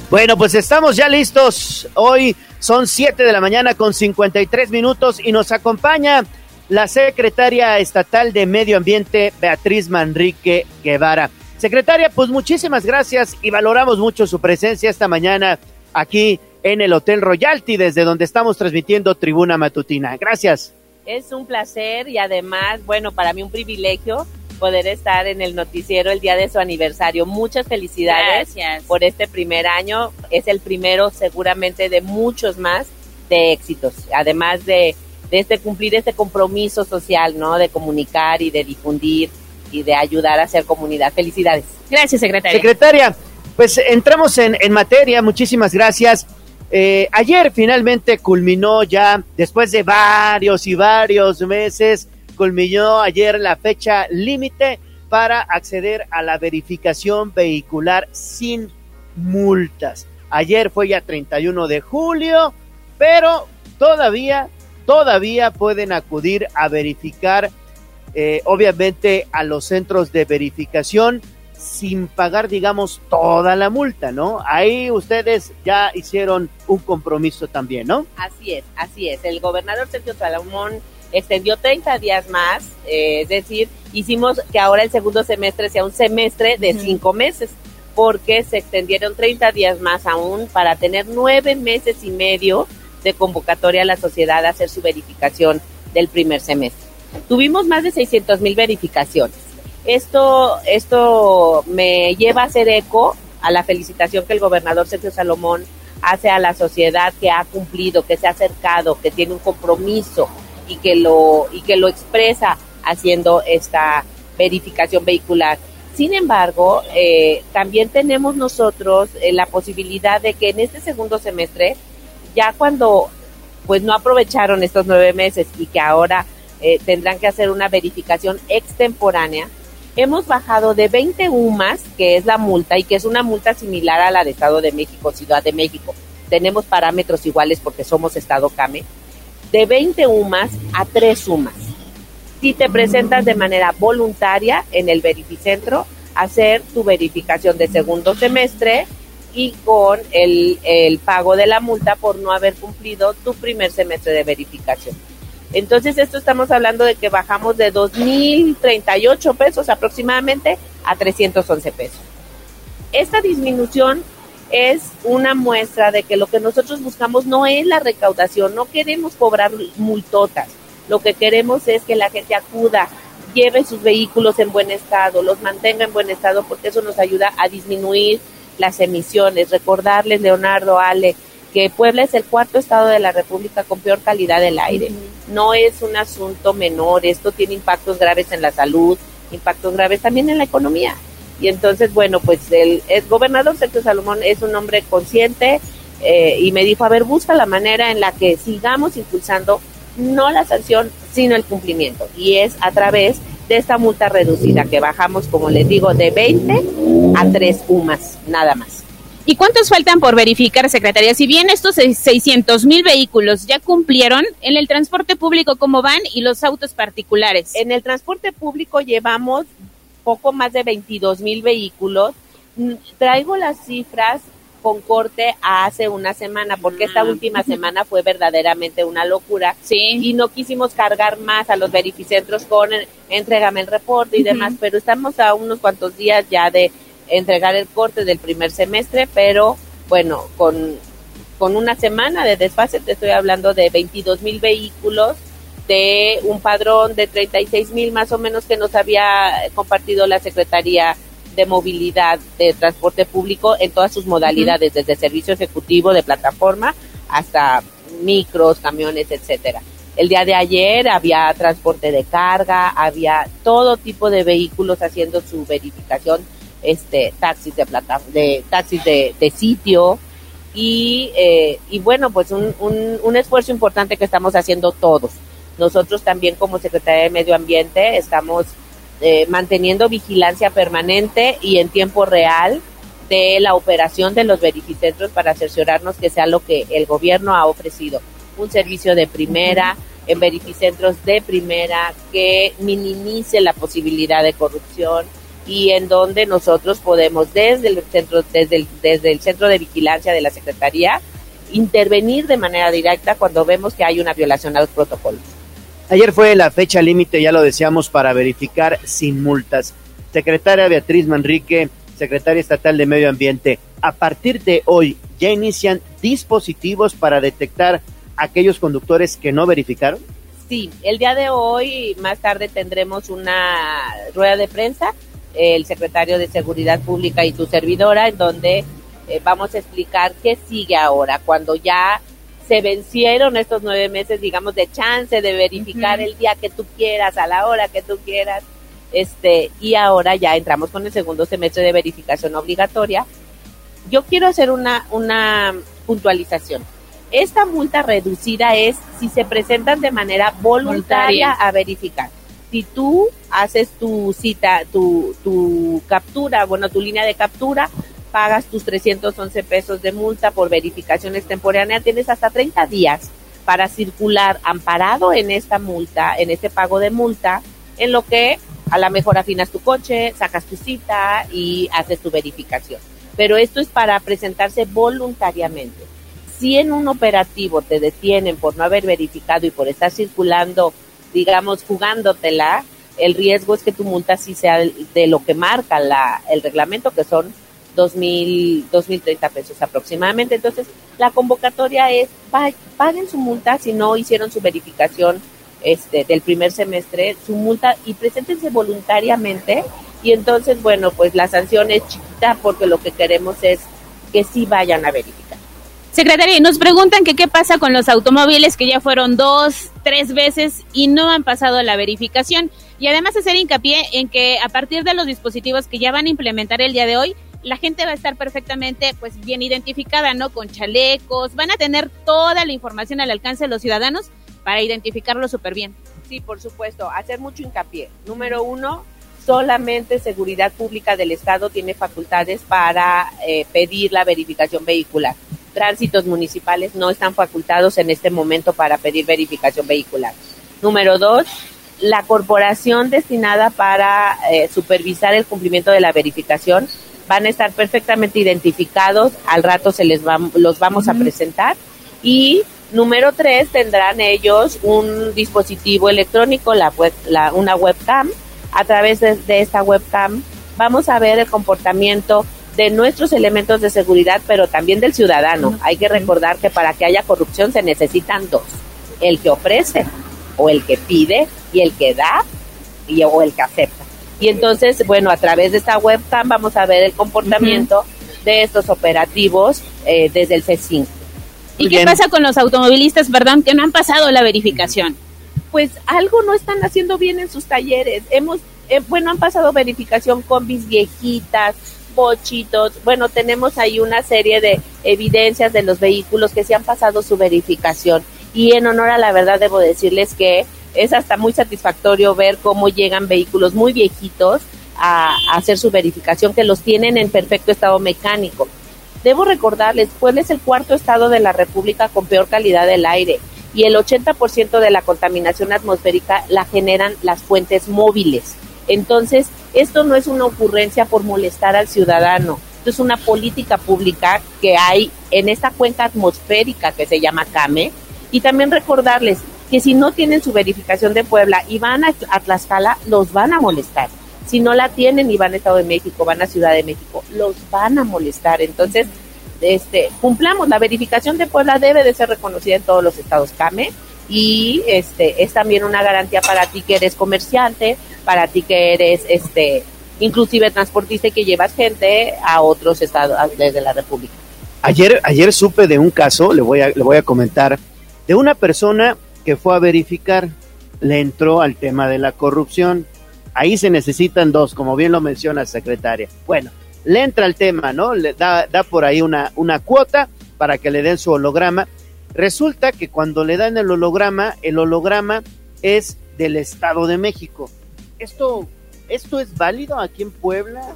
S1: Bueno, pues estamos ya listos. Hoy son 7 de la mañana con 53 minutos y nos acompaña la secretaria estatal de Medio Ambiente, Beatriz Manrique Guevara. Secretaria, pues muchísimas gracias y valoramos mucho su presencia esta mañana aquí en el Hotel Royalty, desde donde estamos transmitiendo Tribuna Matutina. Gracias.
S30: Es un placer y además, bueno, para mí un privilegio poder estar en el noticiero el día de su aniversario. Muchas felicidades
S2: Gracias.
S30: por este primer año. Es el primero seguramente de muchos más de éxitos, además de, de este cumplir este compromiso social, ¿no? De comunicar y de difundir y de ayudar a hacer comunidad. Felicidades.
S2: Gracias, secretaria.
S1: Secretaria, pues entramos en, en materia, muchísimas gracias. Eh, ayer finalmente culminó ya, después de varios y varios meses, culminó ayer la fecha límite para acceder a la verificación vehicular sin multas. Ayer fue ya 31 de julio, pero todavía, todavía pueden acudir a verificar, eh, obviamente, a los centros de verificación sin pagar, digamos, toda la multa, ¿no? Ahí ustedes ya hicieron un compromiso también, ¿no?
S30: Así es, así es. El gobernador Sergio Salomón extendió 30 días más, eh, es decir, hicimos que ahora el segundo semestre sea un semestre de cinco meses, porque se extendieron 30 días más aún para tener nueve meses y medio de convocatoria a la sociedad a hacer su verificación del primer semestre. Tuvimos más de 600 mil verificaciones. Esto, esto me lleva a hacer eco a la felicitación que el gobernador Sergio Salomón hace a la sociedad que ha cumplido, que se ha acercado, que tiene un compromiso y que lo, y que lo expresa haciendo esta verificación vehicular. Sin embargo, eh, también tenemos nosotros eh, la posibilidad de que en este segundo semestre, ya cuando pues no aprovecharon estos nueve meses y que ahora eh, tendrán que hacer una verificación extemporánea, hemos bajado de 20 UMAS, que es la multa y que es una multa similar a la de Estado de México, Ciudad de México. Tenemos parámetros iguales porque somos Estado CAME, de 20 UMAS a 3 UMAS si te presentas de manera voluntaria en el verificentro, hacer tu verificación de segundo semestre y con el, el pago de la multa por no haber cumplido tu primer semestre de verificación. Entonces, esto estamos hablando de que bajamos de 2.038 pesos aproximadamente a 311 pesos. Esta disminución es una muestra de que lo que nosotros buscamos no es la recaudación, no queremos cobrar multotas, lo que queremos es que la gente acuda, lleve sus vehículos en buen estado, los mantenga en buen estado, porque eso nos ayuda a disminuir las emisiones. Recordarles, Leonardo, Ale, que Puebla es el cuarto estado de la República con peor calidad del aire. No es un asunto menor, esto tiene impactos graves en la salud, impactos graves también en la economía. Y entonces, bueno, pues el, el gobernador Sergio Salomón es un hombre consciente eh, y me dijo, a ver, busca la manera en la que sigamos impulsando no la sanción, sino el cumplimiento. Y es a través de esta multa reducida que bajamos, como les digo, de 20 a 3 UMAS, nada más.
S2: ¿Y cuántos faltan por verificar, Secretaría? Si bien estos 600 mil vehículos ya cumplieron, en el transporte público, ¿cómo van? Y los autos particulares.
S30: En el transporte público llevamos poco más de 22 mil vehículos. Mm, Traigo las cifras con corte a hace una semana, porque esta última semana fue verdaderamente una locura.
S2: Sí.
S30: Y no quisimos cargar más a los verificentros con el, entrégame el reporte y demás, pero estamos a unos cuantos días ya de entregar el corte del primer semestre, pero bueno, con, con una semana de desfase, te estoy hablando de 22 mil vehículos, de un padrón de 36 mil más o menos que nos había compartido la Secretaría de Movilidad de Transporte Público en todas sus modalidades, desde servicio ejecutivo de plataforma hasta micros, camiones, etcétera. El día de ayer había transporte de carga, había todo tipo de vehículos haciendo su verificación, este, taxis de plata, de taxis de, de sitio. Y, eh, y bueno, pues un, un, un esfuerzo importante que estamos haciendo todos. Nosotros también como Secretaría de Medio Ambiente estamos eh, manteniendo vigilancia permanente y en tiempo real de la operación de los verificentros para cerciorarnos que sea lo que el gobierno ha ofrecido, un servicio de primera, en verificentros de primera, que minimice la posibilidad de corrupción y en donde nosotros podemos desde el centro, desde el, desde el centro de vigilancia de la Secretaría intervenir de manera directa cuando vemos que hay una violación a los protocolos.
S1: Ayer fue la fecha límite, ya lo deseamos, para verificar sin multas. Secretaria Beatriz Manrique, secretaria estatal de Medio Ambiente, a partir de hoy ya inician dispositivos para detectar aquellos conductores que no verificaron.
S30: Sí, el día de hoy, más tarde tendremos una rueda de prensa, el secretario de Seguridad Pública y tu servidora, en donde eh, vamos a explicar qué sigue ahora, cuando ya se vencieron estos nueve meses, digamos, de chance de verificar el día que tú quieras, a la hora que tú quieras, este, y ahora ya entramos con el segundo semestre de verificación obligatoria. Yo quiero hacer una, una puntualización. Esta multa reducida es si se presentan de manera voluntaria
S2: Voluntaria.
S30: a verificar. Si tú haces tu cita, tu, tu captura, bueno, tu línea de captura, pagas tus 311 pesos de multa por verificación extemporánea, tienes hasta 30 días para circular amparado en esta multa, en este pago de multa, en lo que a lo mejor afinas tu coche, sacas tu cita y haces tu verificación. Pero esto es para presentarse voluntariamente. Si en un operativo te detienen por no haber verificado y por estar circulando, digamos, jugándotela, el riesgo es que tu multa sí sea de lo que marca la, el reglamento, que son 2.000, 2.030 pesos aproximadamente. Entonces, la convocatoria es, pa- paguen su multa si no hicieron su verificación este, del primer semestre, su multa y preséntense voluntariamente. Y entonces, bueno, pues la sanción es chiquita porque lo que queremos es que sí vayan a verificar.
S2: Secretaria, nos preguntan qué pasa con los automóviles que ya fueron dos, tres veces y no han pasado la verificación. Y además hacer hincapié en que a partir de los dispositivos que ya van a implementar el día de hoy, la gente va a estar perfectamente pues bien identificada, ¿no? Con chalecos, van a tener toda la información al alcance de los ciudadanos para identificarlo súper bien.
S30: Sí, por supuesto, hacer mucho hincapié. Número uno, solamente Seguridad Pública del Estado tiene facultades para eh, pedir la verificación vehicular. Tránsitos municipales no están facultados en este momento para pedir verificación vehicular. Número dos, la corporación destinada para eh, supervisar el cumplimiento de la verificación van a estar perfectamente identificados, al rato se les va, los vamos a presentar y número tres tendrán ellos un dispositivo electrónico, la web, la, una webcam, a través de, de esta webcam vamos a ver el comportamiento de nuestros elementos de seguridad, pero también del ciudadano. Hay que recordar que para que haya corrupción se necesitan dos, el que ofrece o el que pide y el que da y, o el que acepta. Y entonces, bueno, a través de esta webcam vamos a ver el comportamiento de estos operativos eh, desde el C5.
S2: ¿Y qué pasa con los automovilistas, perdón, que no han pasado la verificación?
S30: Pues algo no están haciendo bien en sus talleres. Hemos, eh, bueno, han pasado verificación con bis viejitas, bochitos. Bueno, tenemos ahí una serie de evidencias de los vehículos que se han pasado su verificación. Y en honor a la verdad debo decirles que es hasta muy satisfactorio ver cómo llegan vehículos muy viejitos a, a hacer su verificación, que los tienen en perfecto estado mecánico. Debo recordarles, Puebla es el cuarto estado de la República con peor calidad del aire y el 80% de la contaminación atmosférica la generan las fuentes móviles. Entonces, esto no es una ocurrencia por molestar al ciudadano, esto es una política pública que hay en esta cuenca atmosférica que se llama CAME. Y también recordarles que si no tienen su verificación de Puebla y van a, a Tlaxcala, los van a molestar. Si no la tienen y van a Estado de México, van a Ciudad de México, los van a molestar. Entonces, este, cumplamos, la verificación de Puebla debe de ser reconocida en todos los estados CAME y este es también una garantía para ti que eres comerciante, para ti que eres este inclusive transportista y que llevas gente a otros estados desde la República.
S1: Ayer, ayer supe de un caso, le voy, a, le voy a comentar, de una persona que fue a verificar, le entró al tema de la corrupción. Ahí se necesitan dos, como bien lo menciona secretaria. Bueno, le entra el tema, ¿no? Le da, da por ahí una, una cuota para que le den su holograma. Resulta que cuando le dan el holograma, el holograma es del Estado de México. ¿Esto, esto es válido aquí en Puebla?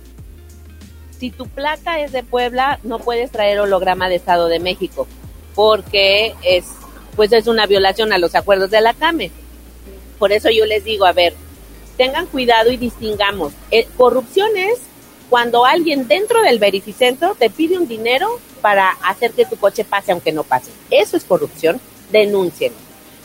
S30: Si tu placa es de Puebla, no puedes traer holograma de Estado de México, porque es, pues es una violación a los acuerdos de la CAME. Por eso yo les digo, a ver, tengan cuidado y distingamos. Eh, corrupción es cuando alguien dentro del verificentro te pide un dinero para hacer que tu coche pase aunque no pase. Eso es corrupción, denuncien.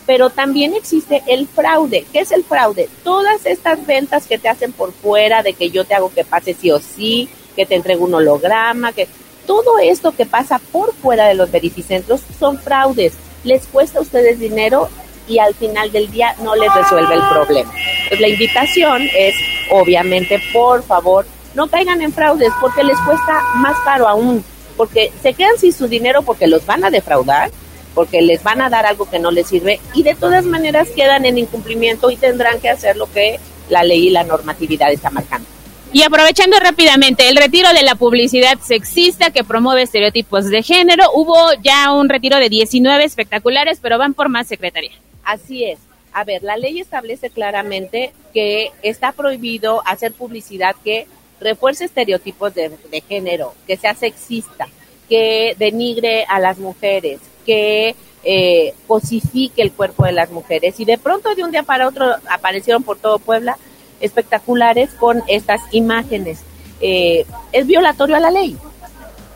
S30: Pero también existe el fraude. ¿Qué es el fraude? Todas estas ventas que te hacen por fuera de que yo te hago que pase sí o sí, que te entrego un holograma, que todo esto que pasa por fuera de los verificentros son fraudes. Les cuesta a ustedes dinero y al final del día no les resuelve el problema. Pues la invitación es, obviamente, por favor, no caigan en fraudes porque les cuesta más caro aún, porque se quedan sin su dinero porque los van a defraudar, porque les van a dar algo que no les sirve y de todas maneras quedan en incumplimiento y tendrán que hacer lo que la ley y la normatividad está marcando.
S2: Y aprovechando rápidamente el retiro de la publicidad sexista que promueve estereotipos de género, hubo ya un retiro de 19 espectaculares, pero van por más secretaría.
S30: Así es. A ver, la ley establece claramente que está prohibido hacer publicidad que refuerce estereotipos de, género, que sea sexista, que denigre a las mujeres, que eh, cosifique el cuerpo de las mujeres. Y de pronto de un día para otro aparecieron por todo Puebla espectaculares con estas imágenes. Eh, es violatorio a la ley.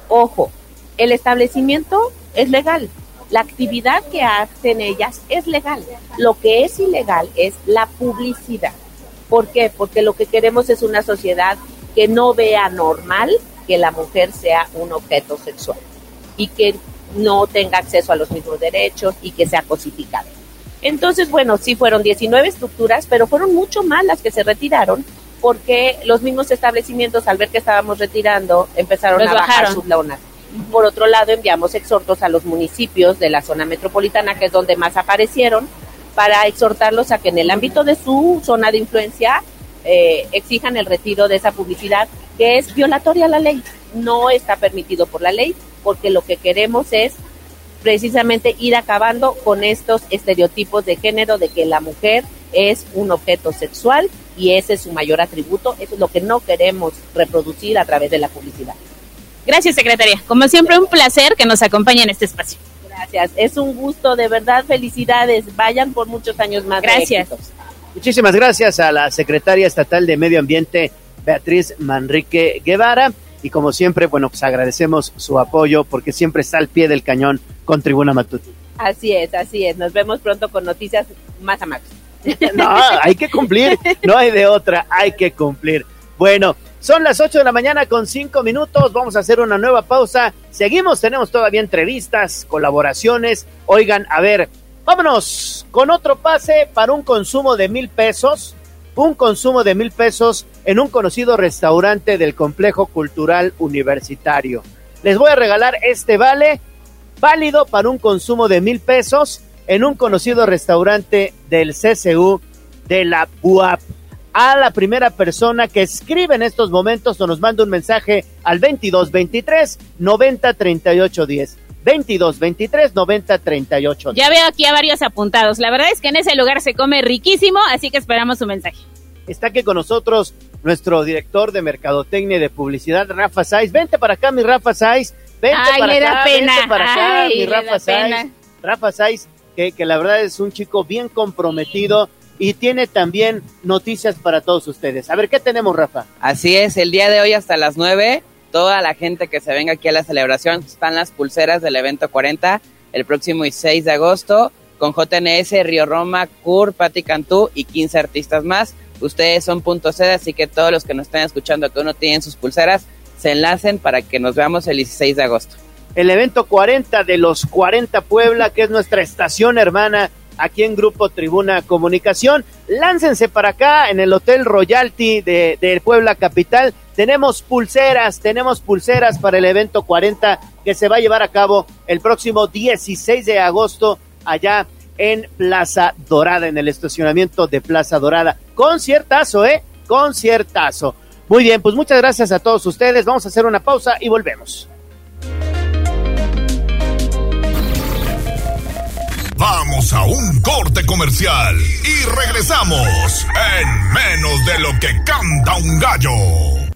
S30: Ojo, el establecimiento es legal. La actividad que hacen ellas es legal. Lo que es ilegal es la publicidad. ¿Por qué? Porque lo que queremos es una sociedad que no vea normal que la mujer sea un objeto sexual y que no tenga acceso a los mismos derechos y que sea cosificada. Entonces, bueno, sí fueron 19 estructuras, pero fueron mucho más las que se retiraron porque los mismos establecimientos al ver que estábamos retirando empezaron
S2: Los
S30: a bajar
S2: bajaron.
S30: sus lonas. Por otro lado, enviamos exhortos a los municipios de la zona metropolitana, que es donde más aparecieron, para exhortarlos a que en el ámbito de su zona de influencia eh, exijan el retiro de esa publicidad que es violatoria a la ley. No está permitido por la ley porque lo que queremos es precisamente ir acabando con estos estereotipos de género de que la mujer es un objeto sexual y ese es su mayor atributo. Eso es lo que no queremos reproducir a través de la publicidad.
S2: Gracias, secretaria. Como siempre, un placer que nos acompañe en este espacio.
S30: Gracias, es un gusto, de verdad, felicidades. Vayan por muchos años más.
S2: Gracias.
S1: Muchísimas gracias a la secretaria estatal de Medio Ambiente, Beatriz Manrique Guevara. Y como siempre, bueno, pues agradecemos su apoyo porque siempre está al pie del cañón con Tribuna Matutina.
S30: Así es, así es. Nos vemos pronto con noticias más amables.
S1: No, hay que cumplir, no hay de otra, hay que cumplir. Bueno, son las 8 de la mañana con 5 minutos, vamos a hacer una nueva pausa. Seguimos, tenemos todavía entrevistas, colaboraciones. Oigan, a ver, vámonos con otro pase para un consumo de mil pesos. Un consumo de mil pesos en un conocido restaurante del complejo cultural universitario. Les voy a regalar este vale válido para un consumo de mil pesos en un conocido restaurante del CCU de la UAP. A la primera persona que escribe en estos momentos o nos manda un mensaje al 2223 90 38 10. 2223 90 38 10.
S2: Ya veo aquí a varios apuntados. La verdad es que en ese lugar se come riquísimo, así que esperamos su mensaje.
S1: Está aquí con nosotros nuestro director de mercadotecnia y de publicidad, Rafa Saiz. Vente para acá, mi Rafa Saiz. Vente
S2: Ay,
S1: para
S2: le da
S1: acá,
S2: pena.
S1: vente para acá,
S2: Ay,
S1: mi Rafa Saiz. Rafa Saiz, que, que la verdad es un chico bien comprometido y tiene también noticias para todos ustedes. A ver, ¿qué tenemos, Rafa?
S31: Así es, el día de hoy hasta las 9, toda la gente que se venga aquí a la celebración, están las pulseras del evento 40, el próximo 6 de agosto, con JNS, Río Roma, CUR, Pati Cantú y 15 artistas más. Ustedes son punto sede, así que todos los que nos están escuchando que uno tienen sus pulseras, se enlacen para que nos veamos el 16 de agosto.
S1: el evento 40 de los 40 Puebla, que es nuestra estación hermana aquí en Grupo Tribuna Comunicación. Láncense para acá en el Hotel Royalty de, de Puebla Capital. Tenemos pulseras, tenemos pulseras para el evento 40 que se va a llevar a cabo el próximo 16 de agosto allá en Plaza Dorada, en el estacionamiento de Plaza Dorada. Conciertazo, ¿eh? Conciertazo. Muy bien, pues muchas gracias a todos ustedes. Vamos a hacer una pausa y volvemos.
S7: Vamos a un corte comercial y regresamos en menos de lo que canta un gallo.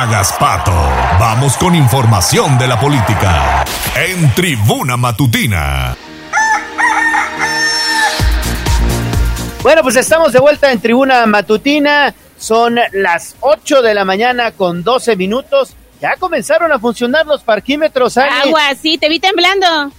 S7: hagas pato. Vamos con información de la política. En Tribuna Matutina.
S1: Bueno, pues estamos de vuelta en Tribuna Matutina. Son las 8 de la mañana con 12 minutos. Ya comenzaron a funcionar los parquímetros.
S2: Agua, sí, te vi temblando.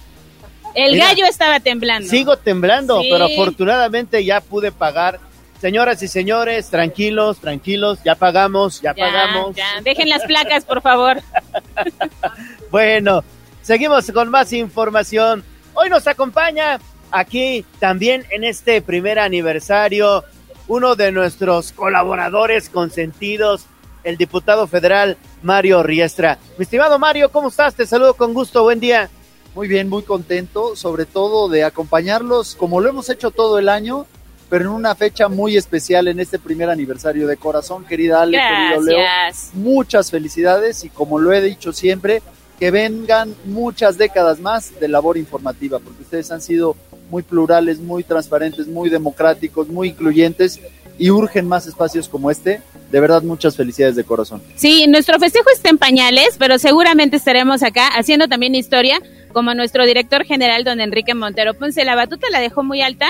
S2: El
S1: Mira,
S2: gallo estaba temblando.
S1: Sigo temblando,
S2: Sí.
S1: pero afortunadamente ya pude pagar. Señoras y señores, tranquilos, tranquilos, ya pagamos, ya,
S2: Ya,
S1: pagamos.
S2: ya, dejen las placas, por favor.
S1: Bueno, seguimos con más información. Hoy nos acompaña aquí también en este primer aniversario uno de nuestros colaboradores consentidos, el diputado federal Mario Riestra. Mi estimado Mario, ¿cómo estás? Te saludo con gusto, buen día.
S32: Muy bien, muy contento, sobre todo de acompañarlos como lo hemos hecho todo el año, pero en una fecha muy especial en este primer aniversario de corazón, querida Ale, querido Leo.
S2: Gracias.
S32: Muchas felicidades y como lo he dicho siempre, que vengan muchas décadas más de labor informativa, porque ustedes han sido muy plurales, muy transparentes, muy democráticos, muy incluyentes y urgen más espacios como este. De verdad, muchas felicidades de corazón.
S2: Sí, nuestro festejo está en pañales, pero seguramente estaremos acá haciendo también historia, como nuestro director general, don Enrique Montero Ponce. La batuta la dejó muy alta,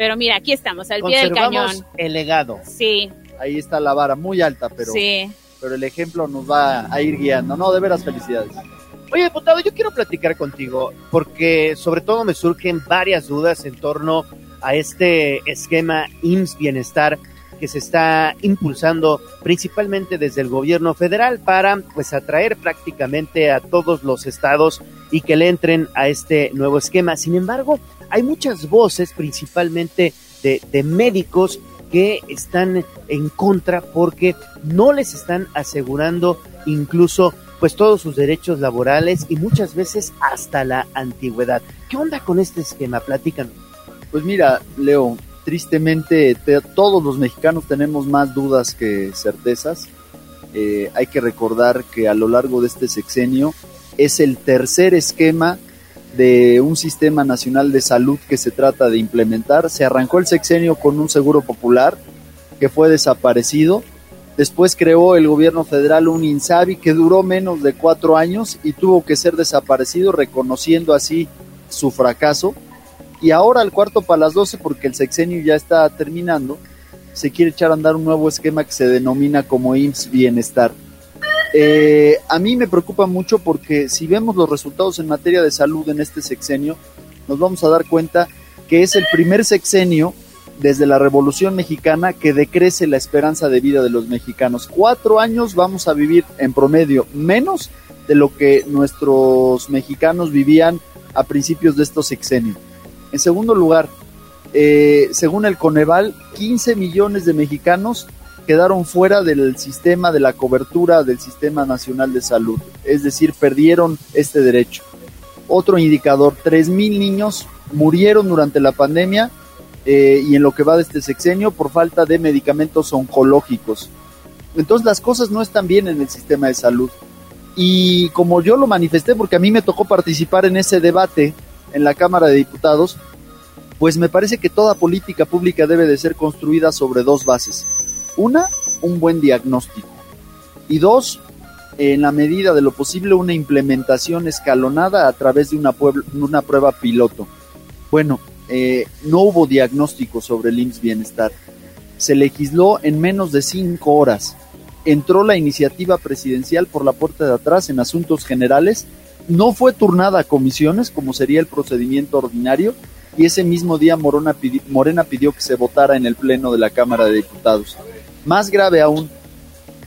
S2: pero mira, aquí estamos, al pie del cañón.
S1: el legado.
S2: Sí,
S32: Ahí está la vara, muy alta, pero
S2: sí.
S32: pero el ejemplo nos va a ir guiando. No, de veras, felicidades.
S1: Oye, diputado, yo quiero platicar contigo porque sobre todo me surgen varias dudas en torno a este esquema IMSS Bienestar que se está impulsando principalmente desde el gobierno federal para pues atraer prácticamente a todos los estados y que le entren a este nuevo esquema. Sin embargo, hay muchas voces, principalmente de, médicos, que están en contra porque no les están asegurando incluso pues todos sus derechos laborales y muchas veces hasta la antigüedad. ¿Qué onda con este esquema? Platícanos.
S32: Pues mira, Leo, tristemente te- todos los mexicanos tenemos más dudas que certezas. Eh, hay que recordar que a lo largo de este sexenio es el tercer esquema de un sistema nacional de salud que se trata de implementar. Se arrancó el sexenio con un seguro popular que fue desaparecido. Después creó el gobierno federal un INSABI que duró menos de cuatro años y tuvo que ser desaparecido, reconociendo así su fracaso. Y ahora al cuarto para las 12, porque el sexenio ya está terminando, se quiere echar a andar un nuevo esquema que se denomina como IMSS Bienestar. Eh, a mí me preocupa mucho porque si vemos los resultados en materia de salud en este sexenio, nos vamos a dar cuenta que es el primer sexenio desde la Revolución Mexicana que decrece la esperanza de vida de los mexicanos. Cuatro años vamos a vivir en promedio menos de lo que nuestros mexicanos vivían a principios de estos sexenios. En segundo lugar, eh, según el Coneval, 15 millones de mexicanos quedaron fuera del sistema de la cobertura del Sistema Nacional de Salud, es decir, perdieron este derecho. Otro indicador, 3 mil niños murieron durante la pandemia eh, y en lo que va de este sexenio por falta de medicamentos oncológicos. Entonces las cosas no están bien en el sistema de salud. Y como yo lo manifesté, porque a mí me tocó participar en ese debate en la Cámara de Diputados, pues me parece que toda política pública debe de ser construida sobre dos bases. Una, un buen diagnóstico. Y dos, en la medida de lo posible, una implementación escalonada a través de una, prueba piloto. Bueno, eh, no hubo diagnóstico sobre el IMSS Bienestar. Se legisló en menos de cinco horas. Entró la iniciativa presidencial por la puerta de atrás en asuntos generales. No fue turnada a comisiones, como sería el procedimiento ordinario, y ese mismo día Morena pidió que se votara en el Pleno de la Cámara de Diputados. Más grave aún,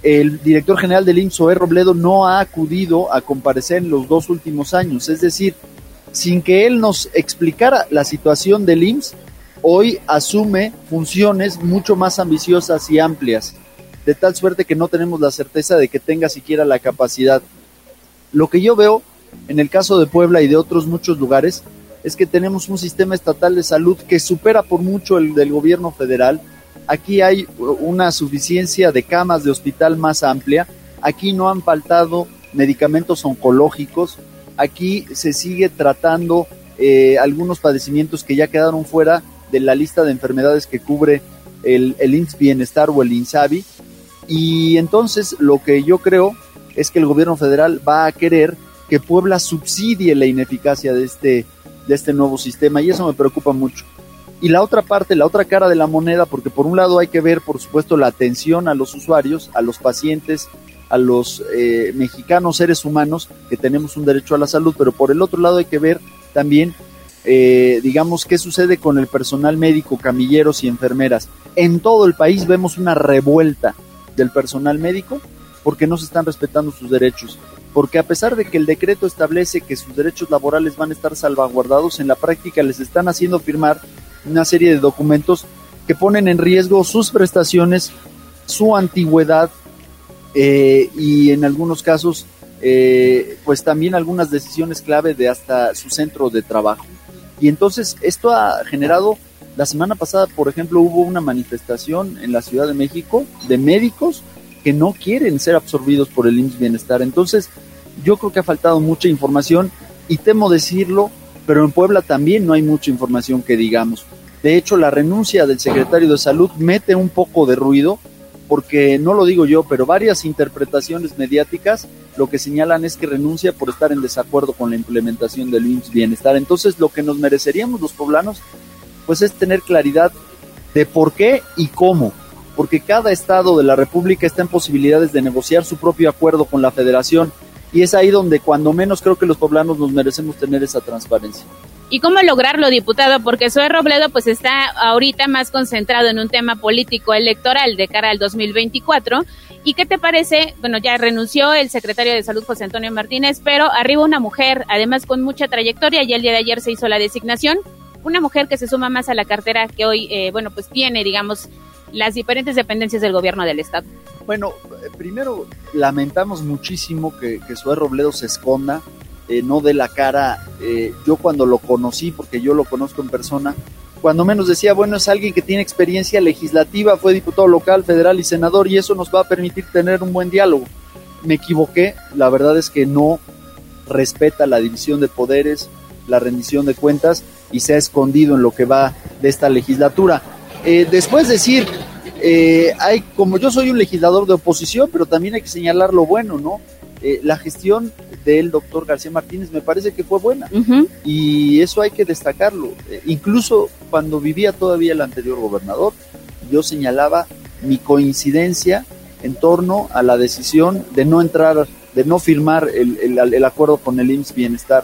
S32: el director general del IMSS, Zoé Robledo, no ha acudido a comparecer en los dos últimos años. Es decir, sin que él nos explicara la situación del IMSS, hoy asume funciones mucho más ambiciosas y amplias, de tal suerte que no tenemos la certeza de que tenga siquiera la capacidad. Lo que yo veo en el caso de Puebla y de otros muchos lugares es que tenemos un sistema estatal de salud que supera por mucho el del gobierno federal. Aquí hay una suficiencia de camas de hospital más amplia. Aquí no han faltado medicamentos oncológicos. Aquí se sigue tratando eh, algunos padecimientos que ya quedaron fuera de la lista de enfermedades que cubre el, el Bienestar o el INSABI. Y entonces lo que yo creo es que el gobierno federal va a querer que Puebla subsidie la ineficacia de este, de este nuevo sistema y eso me preocupa mucho. Y la otra parte, la otra cara de la moneda, porque por un lado hay que ver, por supuesto, la atención a los usuarios, a los pacientes, a los eh, mexicanos seres humanos que tenemos un derecho a la salud, pero por el otro lado hay que ver también, eh, digamos, qué sucede con el personal médico, camilleros y enfermeras. En todo el país vemos una revuelta del personal médico porque no se están respetando sus derechos. Porque a pesar de que el decreto establece que sus derechos laborales van a estar salvaguardados, en la práctica les están haciendo firmar una serie de documentos que ponen en riesgo sus prestaciones, su antigüedad eh, y en algunos casos, eh, pues también algunas decisiones clave de hasta su centro de trabajo. Y entonces esto ha generado, la semana pasada, por ejemplo, hubo una manifestación en la Ciudad de México de médicos que no quieren ser absorbidos por el IMSS Bienestar. Entonces, yo creo que ha faltado mucha información y temo decirlo, pero en Puebla también no hay mucha información que digamos. De hecho, la renuncia del secretario de Salud mete un poco de ruido, porque no lo digo yo, pero varias interpretaciones mediáticas lo que señalan es que renuncia por estar en desacuerdo con la implementación del Bienestar. Entonces, lo que nos mereceríamos los poblanos, pues es tener claridad de por qué y cómo. porque cada estado de la República está en posibilidades de negociar su propio acuerdo con la federación y es ahí donde cuando menos creo que los poblanos nos merecemos tener esa transparencia.
S2: ¿Y cómo lograrlo, diputado? Porque Zoe Robledo pues está ahorita más concentrado en un tema político electoral de cara al 2024. ¿Y qué te parece? Bueno, ya renunció el secretario de Salud José Antonio Martínez, pero arriba una mujer, además con mucha trayectoria, y el día de ayer se hizo la designación, una mujer que se suma más a la cartera que hoy, eh, bueno, pues tiene, digamos, las diferentes dependencias del gobierno del Estado.
S32: Bueno, eh, primero lamentamos muchísimo que, que Robledo se esconda, eh, no de la cara. Eh, yo cuando lo conocí, porque yo lo conozco en persona, cuando menos decía, bueno, es alguien que tiene experiencia legislativa, fue diputado local, federal y senador, y eso nos va a permitir tener un buen diálogo. Me equivoqué, la verdad es que no respeta la división de poderes, la rendición de cuentas, y se ha escondido en lo que va de esta legislatura. Eh, después decir, eh, hay, como yo soy un legislador de oposición, pero también hay que señalar lo bueno, ¿no? Eh, la gestión del doctor García Martínez me parece que fue buena y eso hay que destacarlo. Eh, incluso cuando vivía todavía el anterior gobernador, yo señalaba mi coincidencia en torno a la decisión de no entrar, de no firmar el, el- el acuerdo con el IMSS Bienestar.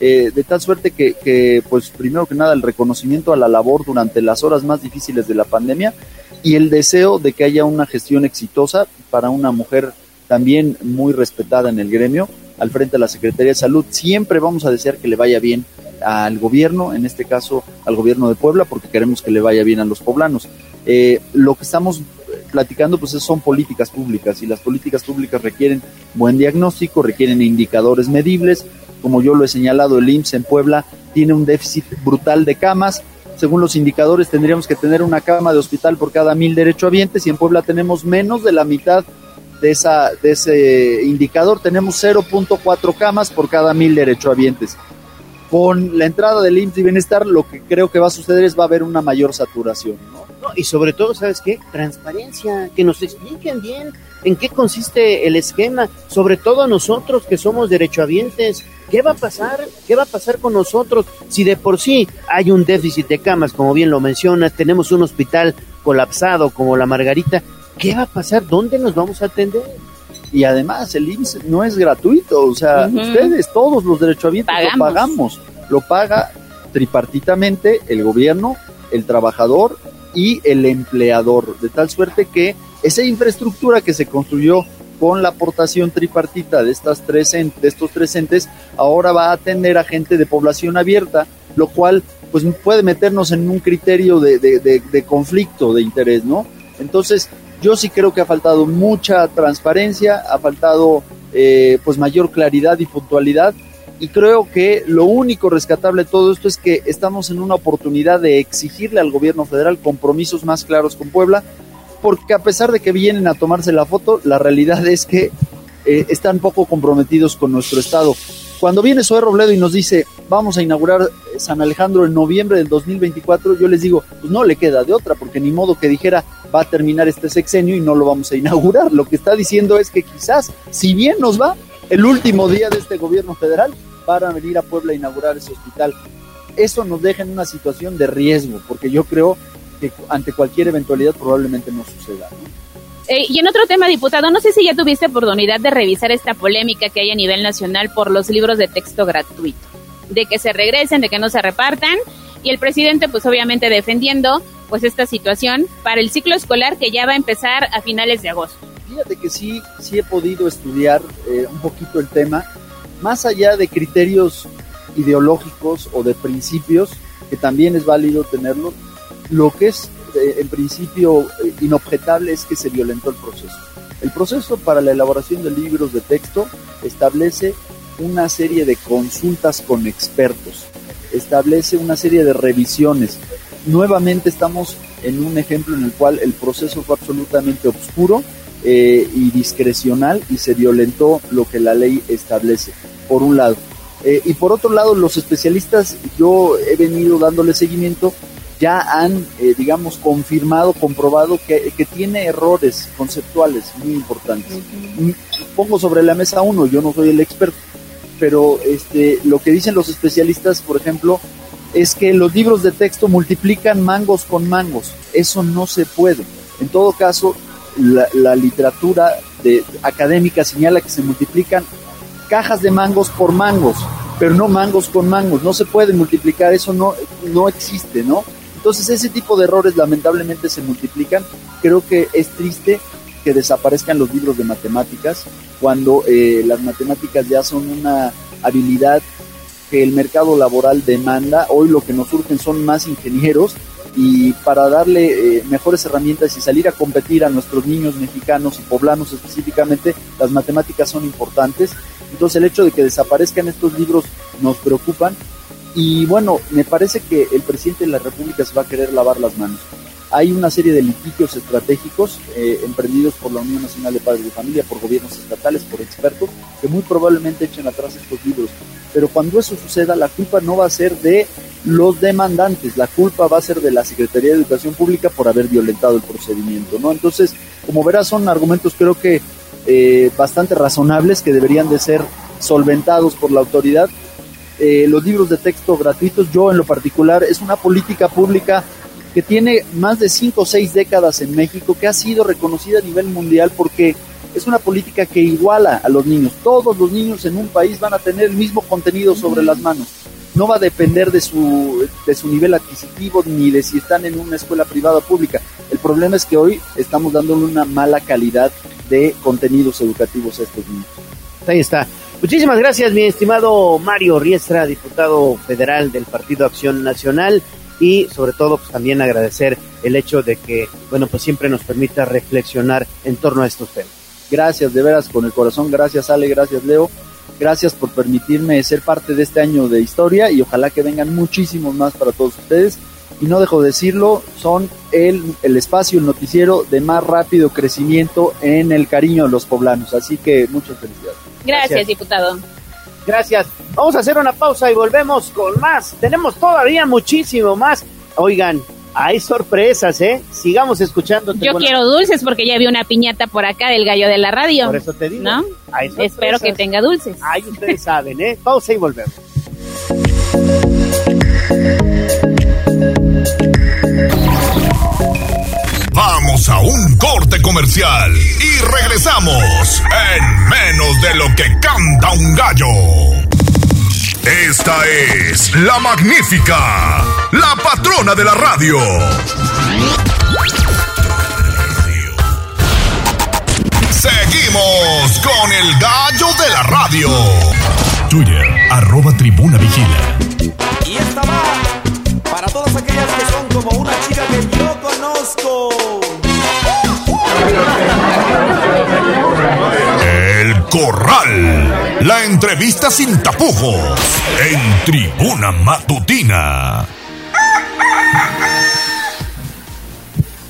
S32: Eh, de tal suerte que, que, pues primero que nada, el reconocimiento a la labor durante las horas más difíciles de la pandemia y el deseo de que haya una gestión exitosa para una mujer también muy respetada en el gremio al frente de la Secretaría de Salud. Siempre vamos a desear que le vaya bien al gobierno, en este caso al gobierno de Puebla, porque queremos que le vaya bien a los poblanos. Eh, lo que estamos platicando pues es- son políticas públicas y las políticas públicas requieren buen diagnóstico, requieren indicadores medibles. Como yo lo he señalado, el IMSS en Puebla tiene un déficit brutal de camas. Según los indicadores, tendríamos que tener una cama de hospital por cada mil derechohabientes y en Puebla tenemos menos de la mitad de, esa, de ese indicador. Tenemos 0.4 camas por cada mil derechohabientes. Con la entrada del IMSS y Bienestar, lo que creo que va a suceder es va a haber una mayor saturación. ¿no?
S1: No, y sobre todo, ¿sabes qué? Transparencia, que nos expliquen bien en qué consiste el esquema, sobre todo nosotros que somos derechohabientes. ¿Qué va a pasar? ¿Qué va a pasar con nosotros si de por sí hay un déficit de camas, como bien lo mencionas, tenemos un hospital colapsado como la Margarita? ¿Qué va a pasar? ¿Dónde nos vamos a atender?
S32: Y además el IMSS no es gratuito, o sea, ustedes, todos los derechohabientes
S2: Pagamos.
S32: lo pagamos, lo paga tripartitamente el gobierno, el trabajador y el empleador, de tal suerte que esa infraestructura que se construyó con la aportación tripartita de estas tres de estos tres entes ahora va a atender a gente de población abierta, lo cual pues puede meternos en un criterio de, de- de- de conflicto de interés, ¿no? Entonces, yo sí creo que ha faltado mucha transparencia, ha faltado eh, pues mayor claridad y puntualidad y creo que lo único rescatable de todo esto es que estamos en una oportunidad de exigirle al gobierno federal compromisos más claros con Puebla, porque a pesar de que vienen a tomarse la foto, la realidad es que eh, están poco comprometidos con nuestro estado. Cuando viene Zoe Robledo y nos dice, vamos a inaugurar eh, San Alejandro en noviembre del 2024, yo les digo, pues no le queda de otra, porque ni modo que dijera, va a terminar este sexenio y no lo vamos a inaugurar. Lo que está diciendo es que quizás, si bien nos va, el último día de este gobierno federal, van a venir a Puebla a inaugurar ese hospital. Eso nos deja en una situación de riesgo, porque yo creo que ante cualquier eventualidad probablemente no suceda. ¿no?
S2: Eh, y en otro tema, diputado, no sé si ya tuviste oportunidad de revisar esta polémica que hay a nivel nacional por los libros de texto gratuito, de que se regresen, de que no se repartan, y el presidente, pues obviamente defendiendo pues esta situación para el ciclo escolar que ya va a empezar a finales de agosto.
S32: Fíjate que sí, sí he podido estudiar eh, un poquito el tema, más allá de criterios ideológicos o de principios, que también es válido tenerlo, lo que es eh, en principio inobjetable es que se violentó el proceso. El proceso para la elaboración de libros de texto establece una serie de consultas con expertos, establece una serie de revisiones. Nuevamente estamos en un ejemplo en el cual el proceso fue absolutamente oscuro eh, y discrecional y se violentó lo que la ley establece, por un lado. Eh, y por otro lado, los especialistas, yo he venido dándole seguimiento, ya han, eh, digamos, confirmado, comprobado que, que tiene errores conceptuales muy importantes. Mm, Pongo sobre la mesa uno, yo no soy el experto, pero este, lo que dicen los especialistas, por ejemplo, es que los libros de texto multiplican mangos con mangos. Eso no se puede. En todo caso, la, literatura de, académica señala que se multiplican cajas de mangos por mangos, pero no mangos con mangos. No se puede multiplicar, eso no, no existe, ¿no? Entonces ese tipo de errores lamentablemente se multiplican. Creo que es triste que desaparezcan los libros de matemáticas cuando eh, las matemáticas ya son una habilidad que el mercado laboral demanda. Hoy lo que nos surgen son más ingenieros y para darle eh, mejores herramientas y salir a competir a nuestros niños mexicanos y poblanos específicamente, las matemáticas son importantes. Entonces el hecho de que desaparezcan estos libros nos preocupan y bueno, me parece que el presidente de la República se va a querer lavar las manos. Hay una serie de litigios estratégicos eh, emprendidos por la Unión Nacional de Padres de Familia, por gobiernos estatales, por expertos, que muy probablemente echen atrás estos libros. Pero cuando eso suceda, la culpa no va a ser de los demandantes, la culpa va a ser de la Secretaría de Educación Pública por haber violentado el procedimiento, ¿no? Entonces, como verás, son argumentos creo que eh, bastante razonables que deberían de ser solventados por la autoridad. Eh, los libros de texto gratuitos, yo en lo particular, es una política pública que tiene más de cinco o seis décadas en México, que ha sido reconocida a nivel mundial porque es una política que iguala a los niños. Todos los niños en un país van a tener el mismo contenido sobre las manos. No va a depender de su, de su nivel adquisitivo ni de si están en una escuela privada o pública. El problema es que hoy estamos dándole una mala calidad de contenidos educativos a estos niños.
S1: Ahí está. Muchísimas gracias, mi estimado Mario Riestra, diputado federal del Partido Acción Nacional y sobre todo pues, también agradecer el hecho de que, bueno, pues siempre nos permita reflexionar en torno a estos temas.
S32: Gracias, de veras, con el corazón. Gracias, Ale. Gracias, Leo. Gracias por permitirme ser parte de este año de historia y ojalá que vengan muchísimos más para todos ustedes. Y no dejo de decirlo, son el, el espacio, el noticiero de más rápido crecimiento en el cariño de los poblanos. Así que muchas felicidades.
S2: Gracias,
S1: Gracias.
S2: diputado.
S1: Gracias. Vamos a hacer una pausa y volvemos con más. Tenemos todavía muchísimo más. Oigan, hay sorpresas, ¿eh? Sigamos escuchando.
S2: Yo quiero dulces porque ya vi una piñata por acá del gallo de la radio.
S1: Por eso te digo.
S2: ¿No?
S1: Hay.
S2: Espero que tenga dulces.
S1: Ay, ustedes saben, ¿eh? Pausa y volvemos.
S7: Vamos a un corte comercial y regresamos en menos de lo que canta un gallo. Esta es la magnífica, la patrona de la radio. Seguimos con el gallo de la radio. Twitter, arroba tribuna vigila.
S33: Y esta va para todas aquellas que son como una chica
S7: Corral. La entrevista sin tapujos. En tribuna matutina.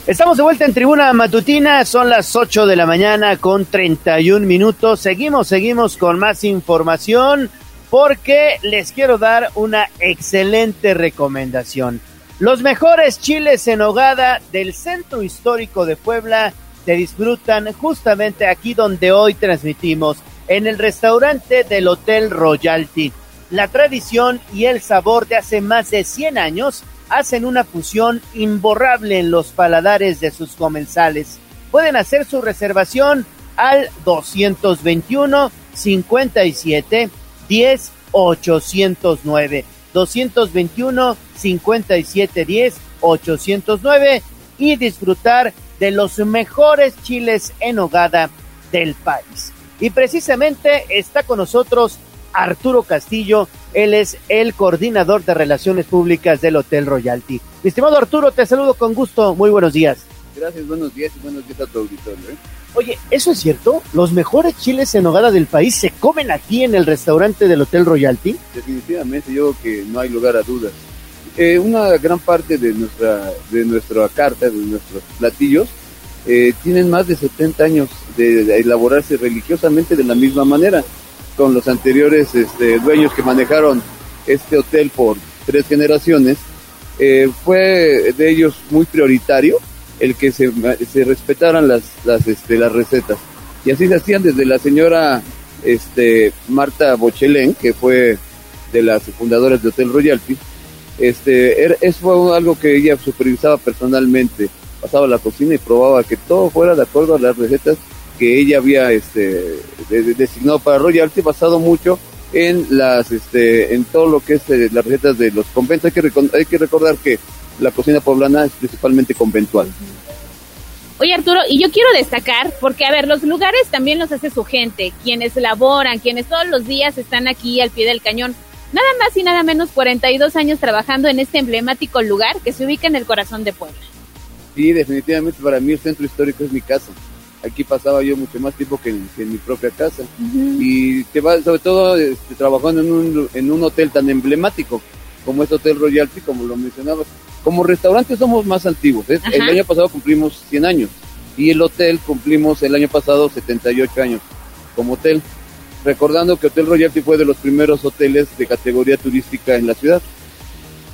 S1: Estamos de vuelta en Tribuna Matutina, son las 8 de la mañana con 31 minutos. Seguimos, seguimos con más información porque les quiero dar una excelente recomendación. Los mejores chiles en hogada del centro histórico de Puebla se disfrutan justamente aquí donde hoy transmitimos, en el restaurante del Hotel Royalty. La tradición y el sabor de hace más de 100 años hacen una fusión imborrable en los paladares de sus comensales. Pueden hacer su reservación al 221 57 10 809. 221 57 10 809 y disfrutar de los mejores chiles en hogada del país. Y precisamente está con nosotros Arturo Castillo, él es el coordinador de relaciones públicas del Hotel Royalty. Mi estimado Arturo, te saludo con gusto, muy buenos días.
S34: Gracias, buenos días y buenos días a tu auditorio. ¿eh?
S1: Oye, ¿eso es cierto? ¿Los mejores chiles en hogada del país se comen aquí en el restaurante del Hotel Royalty?
S34: Definitivamente, yo creo que no hay lugar a dudas. Eh, una gran parte de nuestra, de nuestra carta, de nuestros platillos, eh, tienen más de 70 años de, elaborarse religiosamente de la misma manera, con los anteriores este, dueños que manejaron este hotel por tres generaciones. Eh, fue de ellos muy prioritario el que se, se respetaran las, las, este, las recetas. Y así se hacían desde la señora este, Marta Bochelén, que fue de las fundadoras de Hotel Royalty. Este, eso fue algo que ella supervisaba personalmente. pasaba la cocina y probaba que todo fuera de acuerdo a las recetas que ella había este, de- de- designado para Royalty, basado mucho en las este en todo lo que es eh, las recetas de los conventos. Hay que, hay que recordar que la cocina poblana es principalmente conventual.
S2: Oye Arturo, y yo quiero destacar, porque a ver, los lugares también los hace su gente, quienes laboran, quienes todos los días están aquí al pie del cañón. Nada más y nada menos 42 años trabajando en este emblemático lugar que se ubica en el corazón de Puebla.
S34: Sí, definitivamente para mí el centro histórico es mi casa. Aquí pasaba yo mucho más tiempo que en, que en mi propia casa. Y que va, sobre todo este, trabajando en un, en un hotel tan emblemático como es Hotel Royalty, como lo mencionabas. Como restaurante somos más antiguos. ¿eh? El año pasado cumplimos 100 años y el hotel cumplimos el año pasado 78 años como hotel. Recordando que Hotel Royalty fue de los primeros hoteles de categoría turística en la ciudad.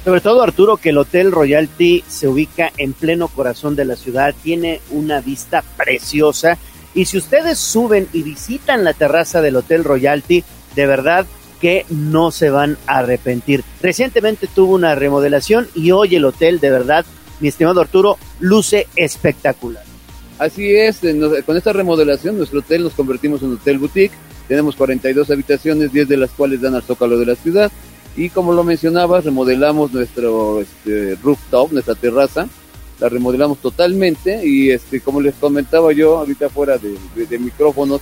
S1: Sobre todo, Arturo, que el Hotel Royalty se ubica en pleno corazón de la ciudad, tiene una vista preciosa. Y si ustedes suben y visitan la terraza del Hotel Royalty, de verdad que no se van a arrepentir. Recientemente tuvo una remodelación y hoy el hotel, de verdad, mi estimado Arturo, luce espectacular.
S34: Así es, en- con esta remodelación nuestro hotel nos convertimos en hotel boutique. Tenemos 42 habitaciones, 10 de las cuales dan al zócalo de la ciudad. Y como lo mencionabas, remodelamos nuestro este, rooftop, nuestra terraza. La remodelamos totalmente y este, como les comentaba yo ahorita fuera de, micrófonos,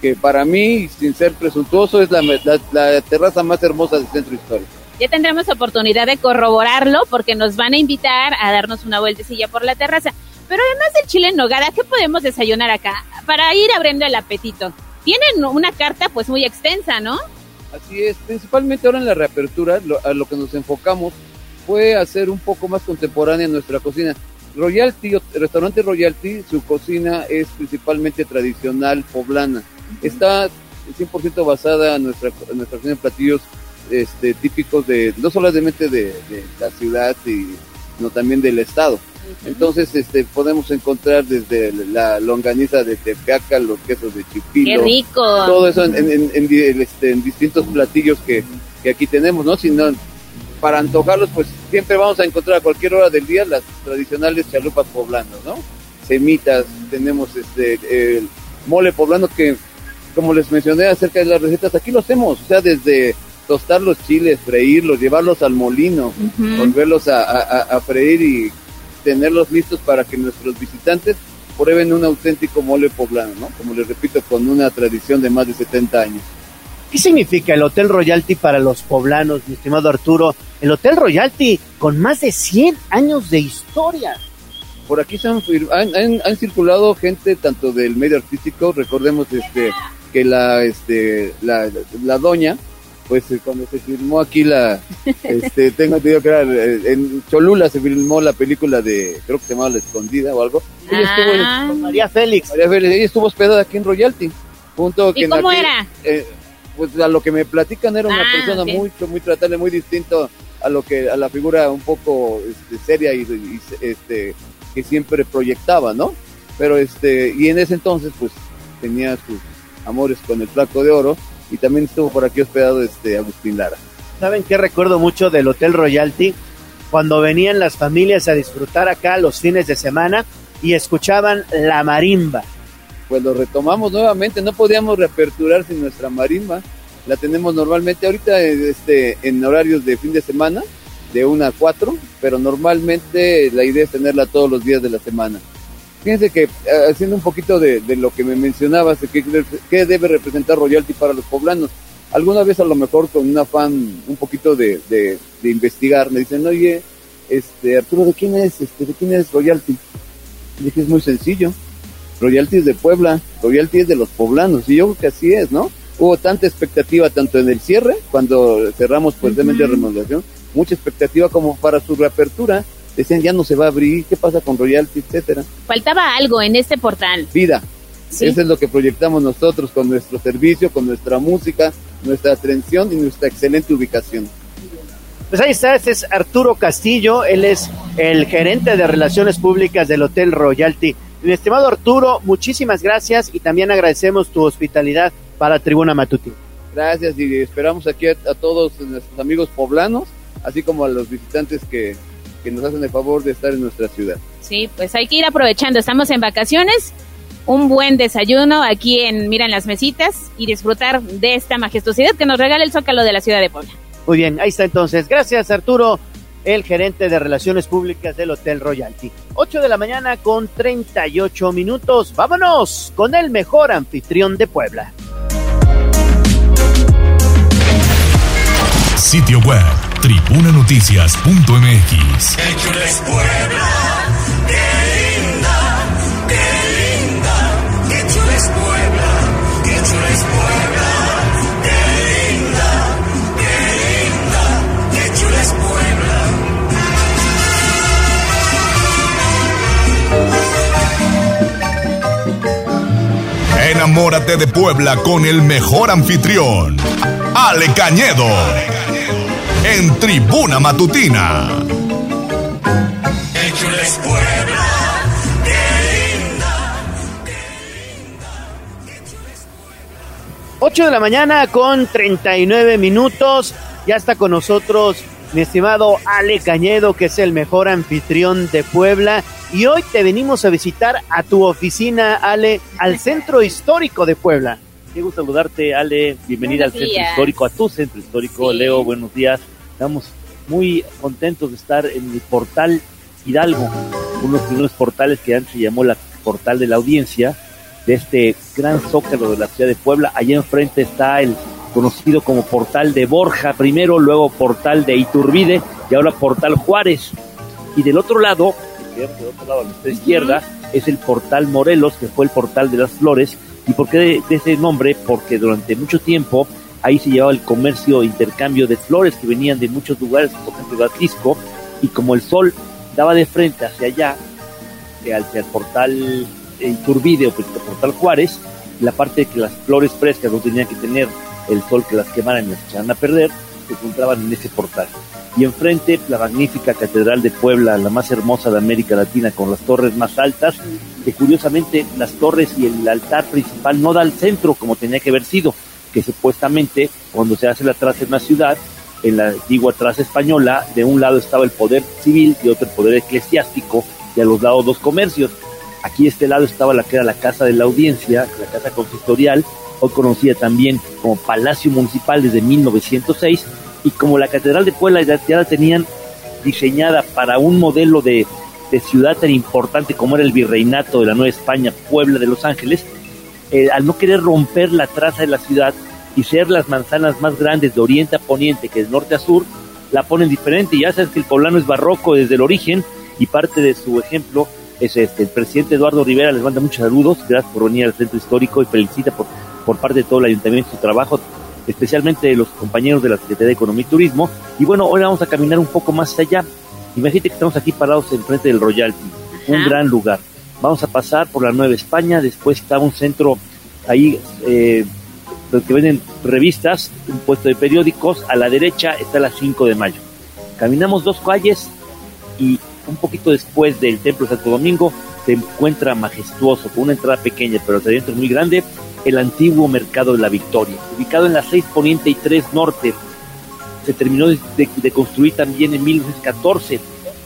S34: que para mí, sin ser presuntuoso, es la terraza más hermosa del centro histórico.
S2: Ya tendremos oportunidad de corroborarlo porque nos van a invitar a darnos una vueltecilla por la terraza. Pero además del chile en nogada, ¿qué podemos desayunar acá? Para ir abriendo el apetito. Tienen una carta pues muy extensa, ¿no?
S34: Así es, principalmente ahora en la reapertura, lo- a lo que nos enfocamos fue hacer un poco más contemporánea nuestra cocina. Royalty, el restaurante Royalty, su cocina es principalmente tradicional poblana. Está 100% basada en nuestra, en nuestra cocina de platillos este, típicos de, no solamente de, de la ciudad, y, sino también del estado. Entonces, este, podemos encontrar desde la longaniza de Tepeaca, los quesos de Chipilo.
S2: ¡Qué rico!
S34: Todo eso en, este, en distintos platillos que, que aquí tenemos, ¿no? Si no, para antojarlos, pues siempre vamos a encontrar a cualquier hora del día las tradicionales chalupas poblanas, ¿no? Semitas, tenemos este, el mole poblano que, como les mencioné acerca de las recetas, aquí lo hacemos, o sea, desde tostar los chiles, freírlos, llevarlos al molino, volverlos a, a- a- a freír y tenerlos listos para que nuestros visitantes prueben un auténtico mole poblano, ¿no? Como les repito, con una tradición de más de 70 años.
S1: ¿Qué significa el Hotel Royalty para los poblanos, mi estimado Arturo? El Hotel Royalty con más de 100 años de historia.
S34: Por aquí se han, fir- han, han- han circulado gente tanto del medio artístico, recordemos este que la este la, la doña pues eh, cuando se filmó aquí la este tengo entendido que era eh, en Cholula se filmó la película de creo que se llamaba La escondida o algo. Ella estuvo en-
S2: Ah.
S1: María Félix.
S34: María Félix, ella estuvo hospedada aquí en Royalty. Junto
S2: ¿Y
S34: en
S2: cómo era?
S34: eh, pues a lo que me platican era una
S2: Ah,
S34: persona
S2: ok.
S34: mucho, muy tratable, muy distinto a lo que a la figura un poco este, seria y, y, este que siempre proyectaba, ¿no? Pero este y en ese entonces pues tenía sus amores con el flaco de oro y también estuvo por aquí hospedado este Agustín Lara.
S1: ¿Saben qué recuerdo mucho del Hotel Royalty? Cuando venían las familias a disfrutar acá los fines de semana y escuchaban la marimba.
S34: pues lo retomamos nuevamente, no podíamos reaperturar sin nuestra marimba, la tenemos normalmente ahorita este, en horarios de fin de semana, de 1 a 4, pero normalmente la idea es tenerla todos los días de la semana. Fíjense que eh, haciendo un poquito de, de lo que me mencionabas, de qué, qué debe representar Royalty para los poblanos, alguna vez a lo mejor con un afán un poquito de, de- de investigar, me dicen, oye, este, Arturo, ¿de quién es, este, de quién es Royalty? Y dije, es muy sencillo, Royalty es de Puebla, Royalty es de los poblanos, y yo creo que así es, ¿no? Hubo tanta expectativa tanto en el cierre, cuando cerramos fuertemente
S2: Ujú.
S34: la remodelación, mucha expectativa como para su reapertura, decían ya no se va a abrir, ¿qué pasa con Royalty, etcétera?
S2: Faltaba algo en este portal.
S34: Vida.
S2: Sí.
S34: Eso es lo que proyectamos nosotros con nuestro servicio, con nuestra música, nuestra atención y nuestra excelente ubicación.
S1: Pues ahí está, este es Arturo Castillo, él es el gerente de Relaciones Públicas del Hotel Royalty. Mi estimado Arturo, muchísimas gracias y también agradecemos tu hospitalidad para Tribuna Matutina.
S34: Gracias y esperamos aquí a, a todos nuestros amigos poblanos, así como a los visitantes que, que nos hacen el favor de estar en nuestra ciudad.
S2: Sí, pues hay que ir aprovechando. Estamos en vacaciones. Un buen desayuno aquí en Miran las Mesitas y disfrutar de esta majestuosidad que nos regala el Zócalo de la ciudad de Puebla.
S35: Muy bien, ahí está entonces. Gracias, Arturo, el gerente de Relaciones Públicas del Hotel Royalty. 8 de la mañana con 38 minutos. Vámonos con el mejor anfitrión de Puebla.
S7: Sitio web tribunanoticias.mx. Enamórate de Puebla con el mejor anfitrión, Ale Cañedo, en Tribuna Matutina.
S35: 8 de la mañana con 39 minutos. Ya está con nosotros mi estimado Ale Cañedo, que es el mejor anfitrión de Puebla. Y hoy te venimos a visitar a tu oficina, Ale, al Centro Histórico de Puebla. Qué gusto saludarte, Ale. Bienvenida
S2: Buenos
S35: al Centro. Histórico, a tu Centro Histórico.
S2: Sí.
S35: Leo, buenos días. Estamos muy contentos de estar en el portal Hidalgo, uno de los primeros portales que antes se llamó la portal de la audiencia, de este gran zócalo de la ciudad de Puebla. Allá enfrente está el conocido como portal de Borja primero, luego portal de Iturbide y ahora portal Juárez. Y del otro lado, que del otro lado a nuestra izquierda, es el portal Morelos, que fue el portal de las flores. ¿Y por qué de, de ese nombre? Porque durante mucho tiempo ahí se llevaba el comercio, intercambio de flores que venían de muchos lugares, por ejemplo de Atlisco, y como el sol daba de frente hacia allá, hacia el portal Iturbide o el portal Juárez, la parte de que las flores frescas no tenían que tener el sol que las quemara y las echaran a perder, se encontraban en ese portal. Y enfrente la magnífica Catedral de Puebla, la más hermosa de América Latina, con las torres más altas, que curiosamente las torres y el altar principal no da al centro como tenía que haber sido, que supuestamente cuando se hace la traza en una ciudad, en la antigua traza española, de un lado estaba el poder civil y otro el poder eclesiástico, y a los lados dos comercios. Aquí este lado estaba la que era la casa de la audiencia, la casa consistorial, hoy conocida también como Palacio Municipal desde 1906, y como la Catedral de Puebla ya, ya la tenían diseñada para un modelo de, de ciudad tan importante como era el virreinato de la Nueva España, Puebla de Los Ángeles, eh, al no querer romper la traza de la ciudad y ser las manzanas más grandes de oriente a poniente que de norte a sur, la ponen diferente. Y ya sabes que el poblano es barroco desde el origen y parte de su ejemplo es este. El presidente Eduardo Rivera les manda muchos saludos, gracias por venir al centro histórico y felicita por, por parte de todo el ayuntamiento su trabajo, especialmente de los compañeros de la Secretaría de Economía y Turismo. Y bueno, hoy vamos a caminar un poco más allá. Imagínate que estamos aquí parados enfrente del Royalty, un gran lugar. Vamos a pasar por la Nueva España, después está un centro ahí eh, donde venden revistas, un puesto de periódicos, a la derecha está la 5 de mayo. Caminamos dos calles y un poquito después del Templo de Santo Domingo se encuentra majestuoso, con una entrada pequeña, pero adentro muy grande, el antiguo Mercado de la Victoria, ubicado en la 6 Poniente y 3 Norte. Se terminó de- de construir también en 1914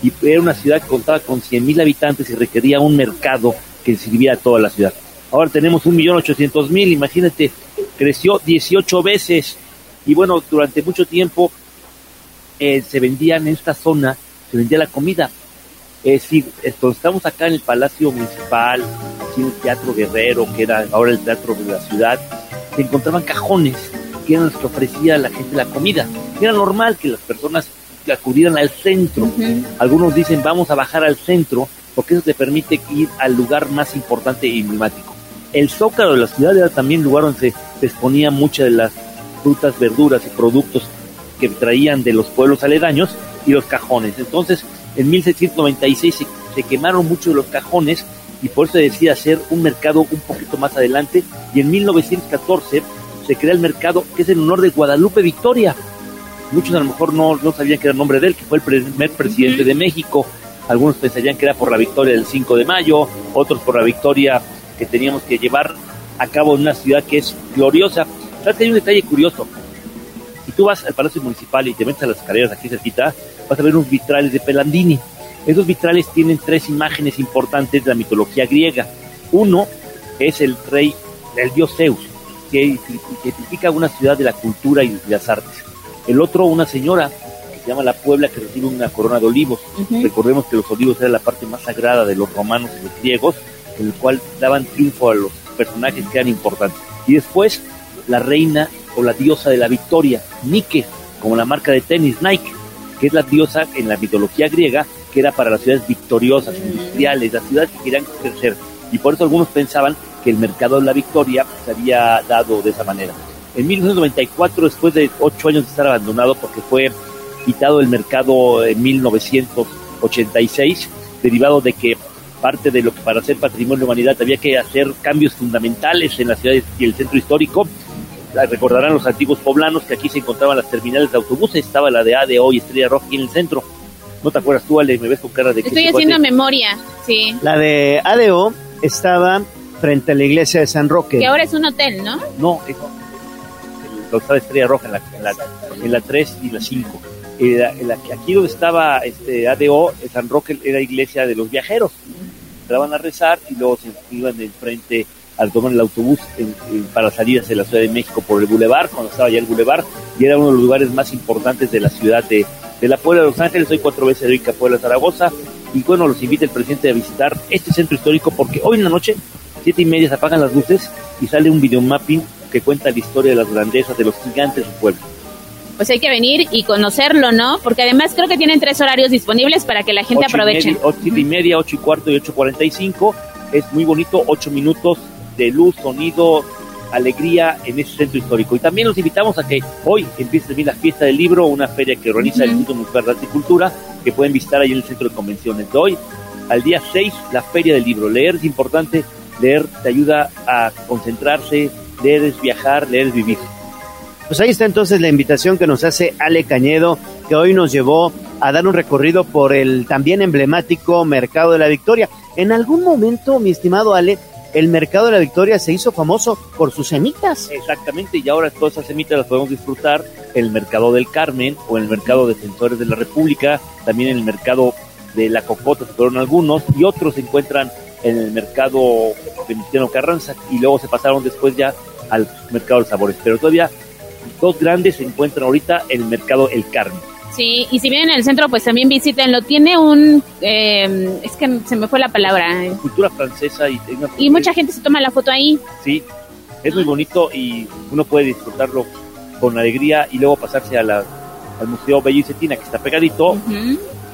S35: y era una ciudad que contaba con 100.000 habitantes y requería un mercado que sirviera a toda la ciudad. Ahora tenemos 1.800.000, imagínate, creció 18 veces y bueno, durante mucho tiempo eh, se vendían en esta zona, se vendía la comida. Decir, esto, estamos acá en el Palacio Municipal, aquí en el Teatro Guerrero, que era ahora el Teatro de la Ciudad, se encontraban cajones que eran los que ofrecía la gente la comida. Era normal que las personas acudieran al centro. Algunos dicen vamos a bajar al centro porque eso te permite ir al lugar más importante y emblemático. El zócalo de la ciudad era también lugar donde se, se exponía muchas de las frutas, verduras y productos que traían de los pueblos aledaños y los cajones. Entonces, en 1696 se, se quemaron muchos de los cajones y por eso se decide hacer un mercado un poquito más adelante y en 1914 se crea el mercado que es en honor de Guadalupe Victoria. Muchos a lo mejor no, no sabían que era el nombre de él, que fue el primer presidente de México. Algunos pensarían que era por la victoria del 5 de mayo, otros por la victoria que teníamos que llevar a cabo en una ciudad que es gloriosa. ¿Sabes que hay un detalle curioso? Si tú vas al Palacio Municipal y te metes a las escaleras aquí cerquita, vas a ver unos vitrales de Pelandini. Esos vitrales tienen tres imágenes importantes de la mitología griega. Uno es el rey, el dios Zeus, que identifica una ciudad de la cultura y de las artes. El otro, una señora que se llama la Puebla, que recibe una corona de olivos. Recordemos que los olivos era la parte más sagrada de los romanos y los griegos, en el cual daban triunfo a los personajes que eran importantes. Y después, la reina o la diosa de la victoria, Nike, como la marca de tenis Nike, que es la diosa en la mitología griega, que era para las ciudades victoriosas, industriales, las ciudades que querían crecer. Y por eso algunos pensaban que el mercado de la victoria se había dado de esa manera. En 1994, después de ocho años de estar abandonado, porque fue quitado el mercado en 1986, derivado de que parte de lo que para ser patrimonio de la humanidad había que hacer cambios fundamentales en la ciudad y el centro histórico. Recordarán los antiguos poblanos que aquí se encontraban las terminales de autobuses, estaba la de ADO y Estrella Roja aquí en el centro. ¿No te acuerdas tú, Ale? Me ves con cara de que
S2: Estoy haciendo memoria, sí.
S35: La de ADO estaba frente a la iglesia de San Roque.
S2: Que ahora es un hotel, ¿no?
S35: No, estaba Estrella Roja en la, en la, en la 3 y la 5. Era- en la- aquí donde estaba este ADO, en San Roque era iglesia de los viajeros. Entraban a rezar y luego se iban de frente al tomar el autobús en- en- para salir hacia la Ciudad de México por el Boulevard, cuando estaba ya el Boulevard, y era uno de los lugares más importantes de la ciudad de, de la Puebla de Los Ángeles. Soy cuatro veces de Rica Puebla Zaragoza. Y bueno, los invita el presidente a visitar este centro histórico porque hoy en la noche, siete y media, se apagan las luces y sale un videomapping que cuenta la historia de las grandezas de los gigantes del pueblo.
S2: Pues hay que venir y conocerlo, ¿no? Porque además creo que tienen tres horarios disponibles para que la gente
S35: Ocho y
S2: aproveche.
S35: media- ocho y media, ocho y cuarto y ocho cuarenta y cinco. Es muy bonito, ocho minutos de luz, sonido, alegría en ese centro histórico. Y también los invitamos a que hoy empiece también la fiesta del libro, una feria que organiza el
S2: Ujú.
S35: Instituto Municipal de Arte y Cultura, que pueden visitar ahí en el centro de convenciones. De hoy al día 6, la feria del libro. Leer es importante, leer te ayuda a concentrarse, leer es viajar, leer vivir. Pues ahí está entonces la invitación que nos hace Ale Cañedo, que hoy nos llevó a dar un recorrido por el también emblemático Mercado de la Victoria. En algún momento, mi estimado Ale, el Mercado de la Victoria se hizo famoso por sus semitas. Exactamente, y ahora todas esas semitas las podemos disfrutar en el Mercado del Carmen o en el Mercado Defensores de la República, también en el Mercado de la Cocota, se fueron algunos, y otros se encuentran en el Mercado Venustiano Carranza, y luego se pasaron después ya al Mercado de Sabores. Pero todavía dos grandes se encuentran ahorita en el mercado El Carmen.
S2: Sí, y si vienen al centro, pues también visítenlo. Tiene un... eh, es que se me fue la palabra.
S35: Cultura francesa y, una-
S2: Y mucha gente se toma la foto ahí.
S35: sí, es muy bonito y uno puede disfrutarlo con alegría y luego pasarse a la, al Museo Bello y Cetina que está pegadito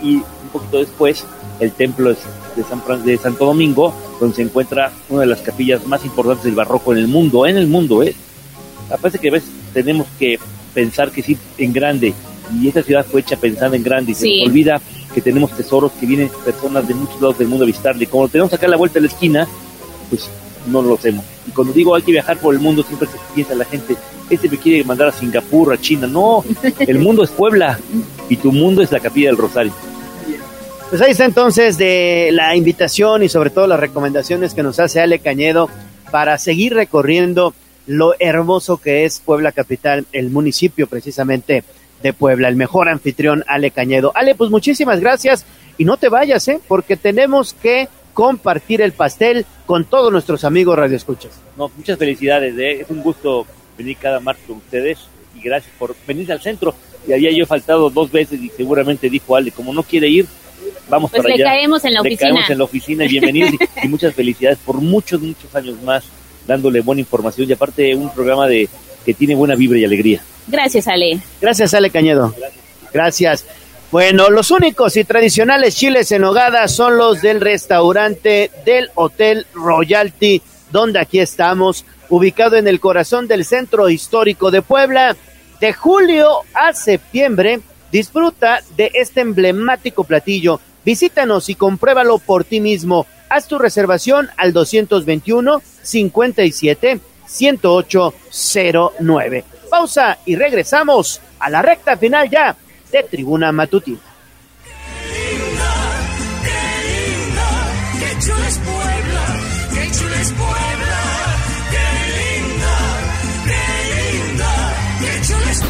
S35: y un poquito después el templo de, de San Fran- de Santo Domingo donde se encuentra una de las capillas más importantes del barroco en el mundo, en el mundo, ¿eh? Aparte que a veces tenemos que pensar que sí en grande y esta ciudad fue hecha pensando en grande y se nos olvida que tenemos tesoros que vienen personas de muchos lados del mundo a visitarle. Como tenemos acá a la vuelta de la esquina, pues no lo hacemos. Y cuando digo hay que viajar por el mundo, siempre se piensa la gente, este me quiere mandar a Singapur, a China. No, el mundo es Puebla y tu mundo es la capilla del Rosario. Pues ahí está entonces de la invitación y sobre todo las recomendaciones que nos hace Ale Cañedo para seguir recorriendo lo hermoso que es Puebla Capital, el municipio precisamente de Puebla, el mejor anfitrión Ale Cañedo. Ale, pues muchísimas gracias y no te vayas, ¿eh? porque tenemos que compartir el pastel con todos nuestros amigos radioescuchas. No, muchas felicidades, ¿eh? es un gusto venir cada martes con ustedes y gracias por venir al centro. Y había yo faltado dos veces y seguramente dijo Ale, como no quiere ir, vamos
S2: Pues
S35: para
S2: le
S35: allá.
S2: caemos en la
S35: Le
S2: oficina.
S35: caemos en la oficina y bienvenidos y, y muchas felicidades por muchos, muchos años más dándole buena información y aparte un programa de que tiene buena vibra y alegría.
S2: Gracias, Ale.
S35: Gracias, Ale Cañedo. Gracias. Bueno, los únicos y tradicionales chiles en hogada son los del restaurante del Hotel Royalty, donde aquí estamos, ubicado en el corazón del centro histórico de Puebla. De julio a septiembre, disfruta de este emblemático platillo. Visítanos y compruébalo por ti mismo. Haz tu reservación al 221 57 108 09. Pausa y regresamos a la recta final ya de Tribuna Matutina.
S36: Qué chula es Puebla, qué chula Puebla, qué linda, qué linda, qué chula Puebla.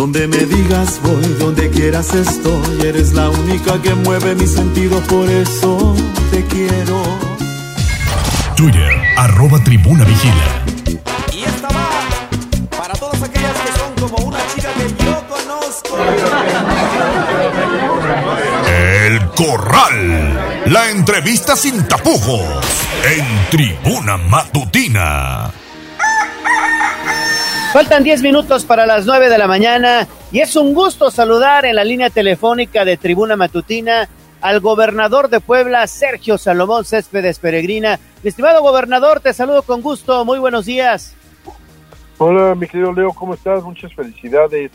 S37: Donde me digas voy, donde quieras estoy, eres la única que mueve mis sentidos, por eso te quiero.
S7: Twitter, arroba tribuna vigila.
S33: Y esta va para todas aquellas que son como una chica que yo conozco.
S7: El Corral. La entrevista sin tapujos. En tribuna matutina.
S1: Faltan 10 minutos para las 9 de la mañana y es un gusto saludar en la línea telefónica de Tribuna Matutina al gobernador de Puebla, Sergio Salomón Céspedes Peregrina. Mi estimado gobernador, te saludo con gusto. Muy buenos días.
S38: Hola, mi querido Leo, ¿cómo estás? Muchas felicidades.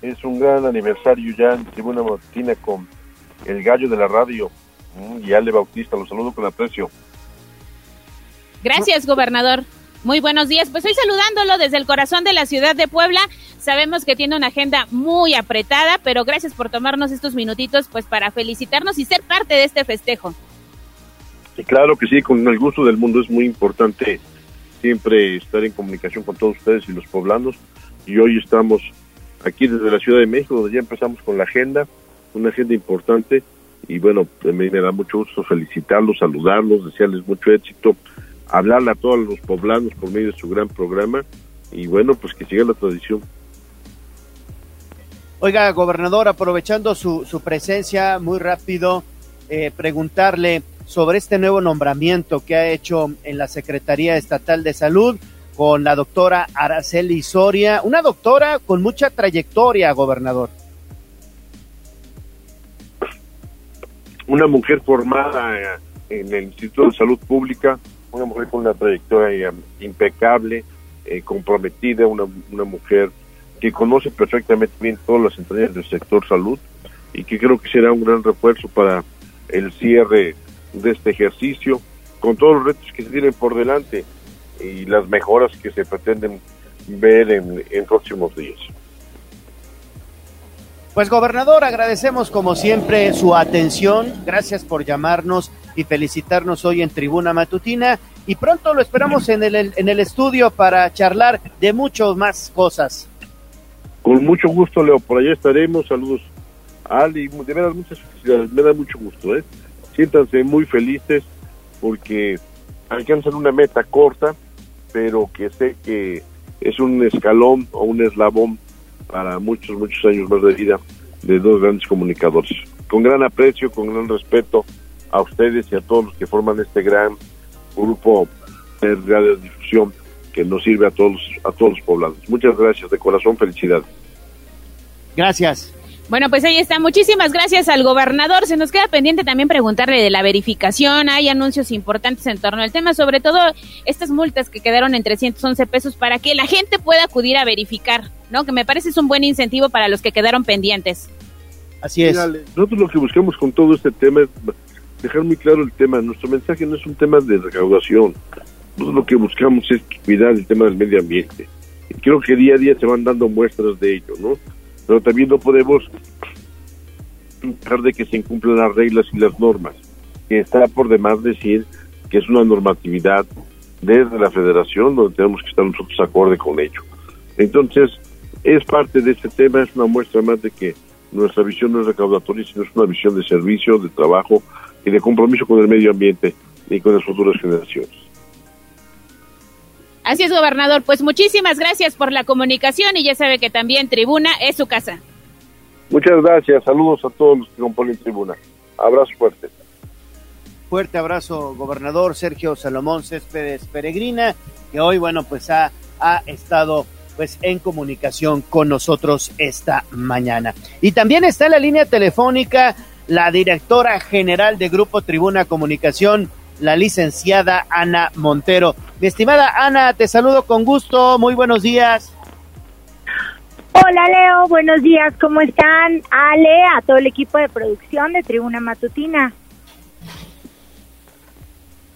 S38: Es un gran aniversario ya en Tribuna Matutina con el gallo de la radio mm, y Ale Bautista. Los saludo con aprecio.
S2: Gracias, gobernador. Muy buenos días. Pues estoy saludándolo desde el corazón de la ciudad de Puebla. Sabemos que tiene una agenda muy apretada, pero gracias por tomarnos estos minutitos pues para felicitarnos y ser parte de este festejo.
S38: Claro que sí, con el gusto del mundo es muy importante siempre estar en comunicación con todos ustedes y los poblanos. Y hoy estamos aquí desde la Ciudad de México, donde ya empezamos con la agenda, una agenda importante. Y bueno, me da mucho gusto felicitarlos, saludarlos, desearles mucho éxito hablarle a todos los poblanos por medio de su gran programa y bueno, pues que siga la tradición.
S1: Oiga, gobernador, aprovechando su, su presencia, muy rápido, eh, preguntarle sobre este nuevo nombramiento que ha hecho en la Secretaría Estatal de Salud con la doctora Araceli Soria, una doctora con mucha trayectoria, gobernador.
S38: Una mujer formada eh, en el Instituto de Salud Pública, una mujer con una trayectoria impecable, eh, comprometida, una, una mujer que conoce perfectamente bien todas las entrañas del sector salud y que creo que será un gran refuerzo para el cierre de este ejercicio, con todos los retos que se tienen por delante y las mejoras que se pretenden ver en, en próximos días.
S1: Pues gobernador, agradecemos como siempre su atención, gracias por llamarnos y felicitarnos hoy en Tribuna Matutina y pronto lo esperamos en el, en el estudio para charlar de muchas más cosas.
S38: Con mucho gusto, Leo, por allá estaremos. Saludos a Ali, de verdad muchas felicidades, me da mucho gusto. ¿eh? Siéntanse muy felices porque alcanzan una meta corta, pero que sé que es un escalón o un eslabón para muchos, muchos años más de vida de dos grandes comunicadores. Con gran aprecio, con gran respeto a ustedes y a todos los que forman este gran grupo de radiodifusión que nos sirve a todos, a todos los poblados. Muchas gracias, de corazón, felicidades.
S1: Gracias.
S2: Bueno, pues ahí está. Muchísimas gracias al gobernador. Se nos queda pendiente también preguntarle de la verificación. Hay anuncios importantes en torno al tema, sobre todo estas multas que quedaron en 311 pesos para que la gente pueda acudir a verificar, ¿no? Que me parece es un buen incentivo para los que quedaron pendientes.
S1: Así es.
S38: Nosotros lo que buscamos con todo este tema es dejar muy claro el tema. Nuestro mensaje no es un tema de recaudación. Nosotros lo que buscamos es cuidar el tema del medio ambiente. Y creo que día a día se van dando muestras de ello, ¿no? Pero también no podemos dejar de que se incumplan las reglas y las normas. Que está por demás decir que es una normatividad desde la federación donde tenemos que estar nosotros acorde con ello. Entonces, es parte de este tema, es una muestra más de que nuestra visión no es recaudatoria, sino es una visión de servicio, de trabajo y de compromiso con el medio ambiente y con las futuras generaciones.
S2: Así es, gobernador. Pues muchísimas gracias por la comunicación y ya sabe que también Tribuna es su casa.
S38: Muchas gracias. Saludos a todos los que componen Tribuna. Abrazo fuerte.
S1: Fuerte abrazo, gobernador Sergio Salomón Céspedes Peregrina, que hoy, bueno, pues ha, ha estado pues en comunicación con nosotros esta mañana. Y también está en la línea telefónica la directora general de Grupo Tribuna Comunicación, la licenciada Ana Montero. Mi estimada Ana, te saludo con gusto, muy buenos días.
S39: Hola Leo, buenos días, ¿cómo están? Ale, a todo el equipo de producción de Tribuna Matutina.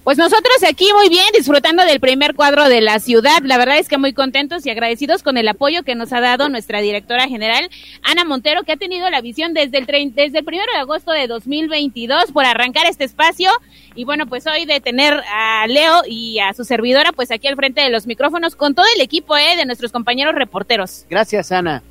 S2: Pues nosotros aquí muy bien, disfrutando del primer cuadro de la ciudad. La verdad es que muy contentos y agradecidos con el apoyo que nos ha dado nuestra directora general, Ana Montero, que ha tenido la visión desde el, desde el primero de agosto de 2022 por arrancar este espacio. Y bueno, pues hoy de tener a Leo y a su servidora, pues aquí al frente de los micrófonos con todo el equipo eh, de nuestros compañeros reporteros.
S1: Gracias, Ana.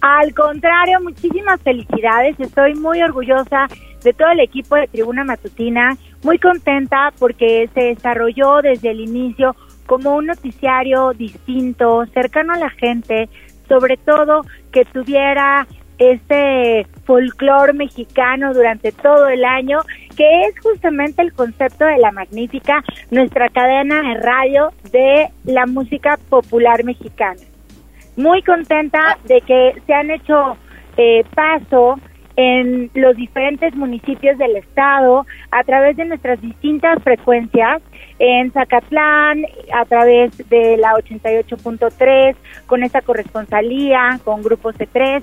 S39: Al contrario, muchísimas felicidades. Estoy muy orgullosa de todo el equipo de Tribuna Matutina, muy contenta porque se desarrolló desde el inicio como un noticiario distinto, cercano a la gente, sobre todo que tuviera este folclore mexicano durante todo el año, que es justamente el concepto de la magnífica, nuestra cadena de radio de la música popular mexicana. Muy contenta de que se han hecho eh, paso en los diferentes municipios del estado a través de nuestras distintas frecuencias en Zacatlán a través de la 88.3 con esta corresponsalía con Grupo C3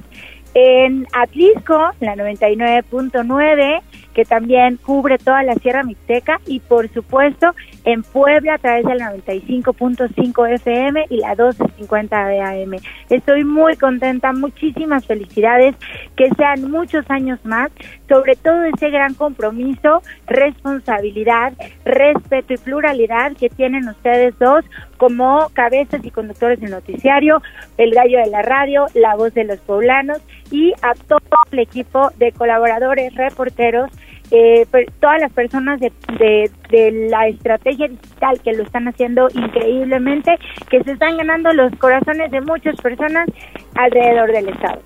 S39: en Atlisco, la 99.9, que también cubre toda la Sierra Mixteca, y por supuesto en Puebla a través de la 95.5 FM y la 1250 de AM. Estoy muy contenta, muchísimas felicidades, que sean muchos años más, sobre todo ese gran compromiso, responsabilidad, respeto y pluralidad que tienen ustedes dos como cabezas y conductores del noticiario, el gallo de la radio, la voz de los poblanos y a todo el equipo de colaboradores, reporteros, eh, todas las personas de, de, la estrategia digital que lo están haciendo increíblemente, que se están ganando los corazones de muchas personas alrededor del Estado.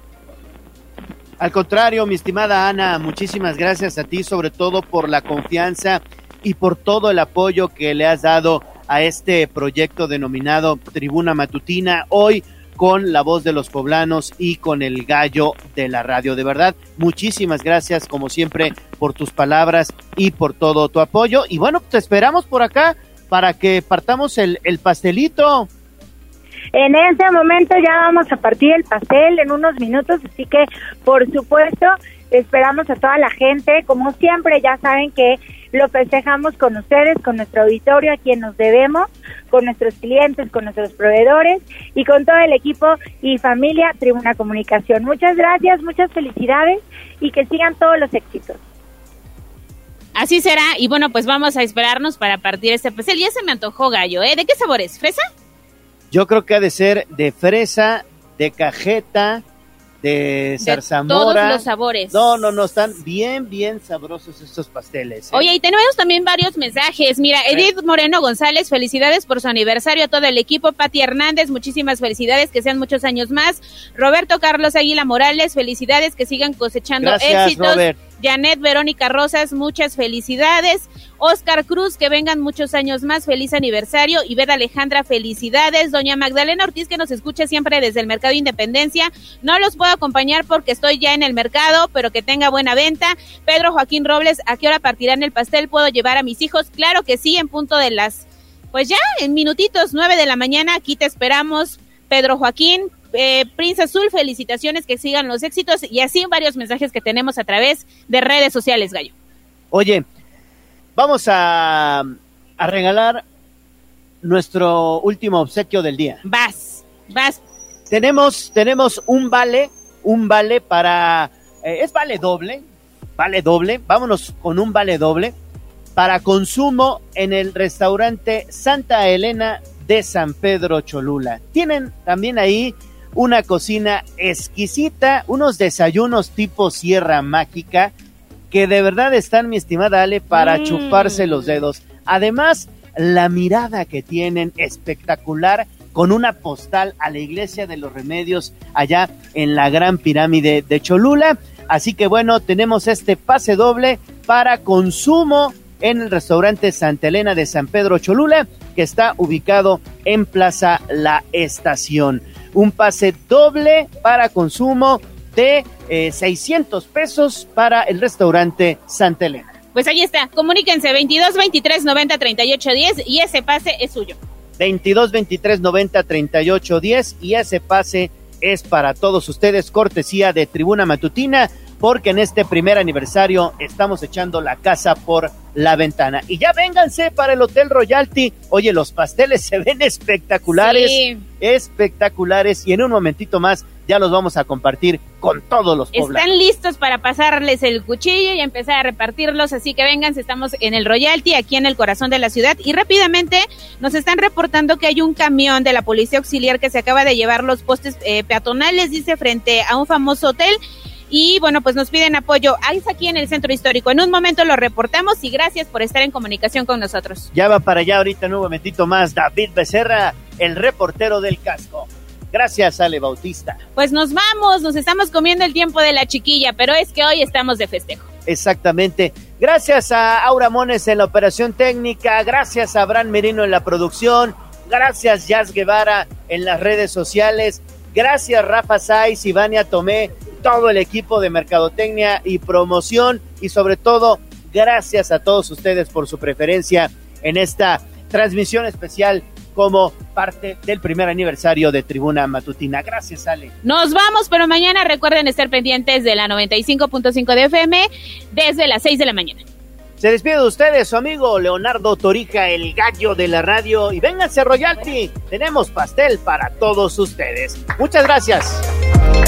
S1: Al contrario, mi estimada Ana, muchísimas gracias a ti, sobre todo por la confianza y por todo el apoyo que le has dado a este proyecto denominado Tribuna Matutina. Hoy con la voz de los poblanos y con el gallo de la radio. De verdad, muchísimas gracias como siempre por tus palabras y por todo tu apoyo. Y bueno, te esperamos por acá para que partamos el, el pastelito.
S39: En este momento ya vamos a partir el pastel en unos minutos, así que por supuesto esperamos a toda la gente. Como siempre, ya saben que lo festejamos con ustedes, con nuestro auditorio, a quien nos debemos, con nuestros clientes, con nuestros proveedores y con todo el equipo y familia Tribuna Comunicación. Muchas gracias, muchas felicidades y que sigan todos los éxitos.
S2: Así será, y bueno, pues vamos a esperarnos para partir este pastel. Ya se me antojó gallo, ¿eh? ¿De qué sabor es? ¿Fresa?
S1: Yo creo que ha de ser de fresa, de cajeta, de zarzamora.
S2: todos los sabores.
S1: No, no, no, están bien, bien sabrosos estos pasteles. ¿eh?
S2: Oye, y tenemos también varios mensajes. Mira, Edith Moreno González, felicidades por su aniversario a todo el equipo. Pati Hernández, muchísimas felicidades, que sean muchos años más. Roberto Carlos Águila Morales, felicidades, que sigan cosechando
S1: Gracias,
S2: éxitos.
S1: Robert.
S2: Janet Verónica Rosas, muchas felicidades. Oscar Cruz, que vengan muchos años más, feliz aniversario. Y Beda Alejandra, felicidades. Doña Magdalena Ortiz, que nos escucha siempre desde el Mercado Independencia. No los puedo acompañar porque estoy ya en el mercado, pero que tenga buena venta. Pedro Joaquín Robles, ¿a qué hora partirán el pastel? ¿Puedo llevar a mis hijos? Claro que sí, en punto de las, pues ya, en minutitos, nueve de la mañana, aquí te esperamos. Pedro Joaquín, eh, Prince Azul, felicitaciones, que sigan los éxitos y así varios mensajes que tenemos a través de redes sociales, Gallo.
S1: Oye, vamos a, a regalar nuestro último obsequio del día.
S2: Vas, vas.
S1: Tenemos, tenemos un vale, un vale para, eh, es vale doble, vale doble, vámonos con un vale doble para consumo en el restaurante Santa Elena de San Pedro Cholula. Tienen también ahí una cocina exquisita, unos desayunos tipo Sierra Mágica, que de verdad están, mi estimada Ale, para
S2: Mm.
S1: chuparse los dedos. Además, la mirada que tienen espectacular con una postal a la iglesia de los remedios allá en la gran pirámide de Cholula. Así que bueno, tenemos este pase doble para consumo en el restaurante Santa Elena de San Pedro Cholula, que está ubicado en Plaza La Estación. Un pase doble para consumo de eh, 600 pesos para el restaurante Santa Elena.
S2: Pues ahí está, comuníquense 22 23 90 38 10 y ese pase es suyo.
S1: 22 23 90 38 10 y ese pase es para todos ustedes, cortesía de Tribuna Matutina, porque en este primer aniversario estamos echando la casa por la ventana. Y ya vénganse para el Hotel Royalty. Oye, los pasteles se ven espectaculares,
S2: Sí.
S1: espectaculares y en un momentito más ya los vamos a compartir con todos los poblanos.
S2: Están listos para pasarles el cuchillo y empezar a repartirlos, así que vengan, estamos en el Royalty, aquí en el corazón de la ciudad, y rápidamente nos están reportando que hay un camión de la Policía Auxiliar que se acaba de llevar los postes eh, peatonales, dice, frente a un famoso hotel, y bueno, pues nos piden apoyo. Ahí es aquí en el centro histórico. En un momento lo reportamos y gracias por estar en comunicación con nosotros.
S1: Ya va para allá ahorita en un momentito más David Becerra, el reportero del casco. Gracias, Ale Bautista.
S2: Pues nos vamos, nos estamos comiendo el tiempo de la chiquilla, pero es que hoy estamos de festejo.
S1: Exactamente. Gracias a Aura Mones en la operación técnica, gracias a Abraham Merino en la producción, gracias Jazz Guevara en las redes sociales, gracias Rafa Saiz y Vania Tomé, todo el equipo de Mercadotecnia y Promoción y sobre todo gracias a todos ustedes por su preferencia en esta transmisión especial como parte del primer aniversario de Tribuna Matutina. Gracias, Ale.
S2: Nos vamos, pero mañana recuerden estar pendientes de la 95.5 de FM desde las 6 de la mañana.
S1: Se despide de ustedes su amigo Leonardo Torija, el gallo de la radio. Y vénganse, Royalty. Tenemos pastel para todos ustedes. Muchas gracias.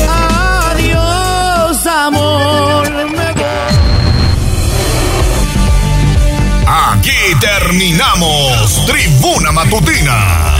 S33: Adiós, amor.
S7: Aquí terminamos Tribuna Matutina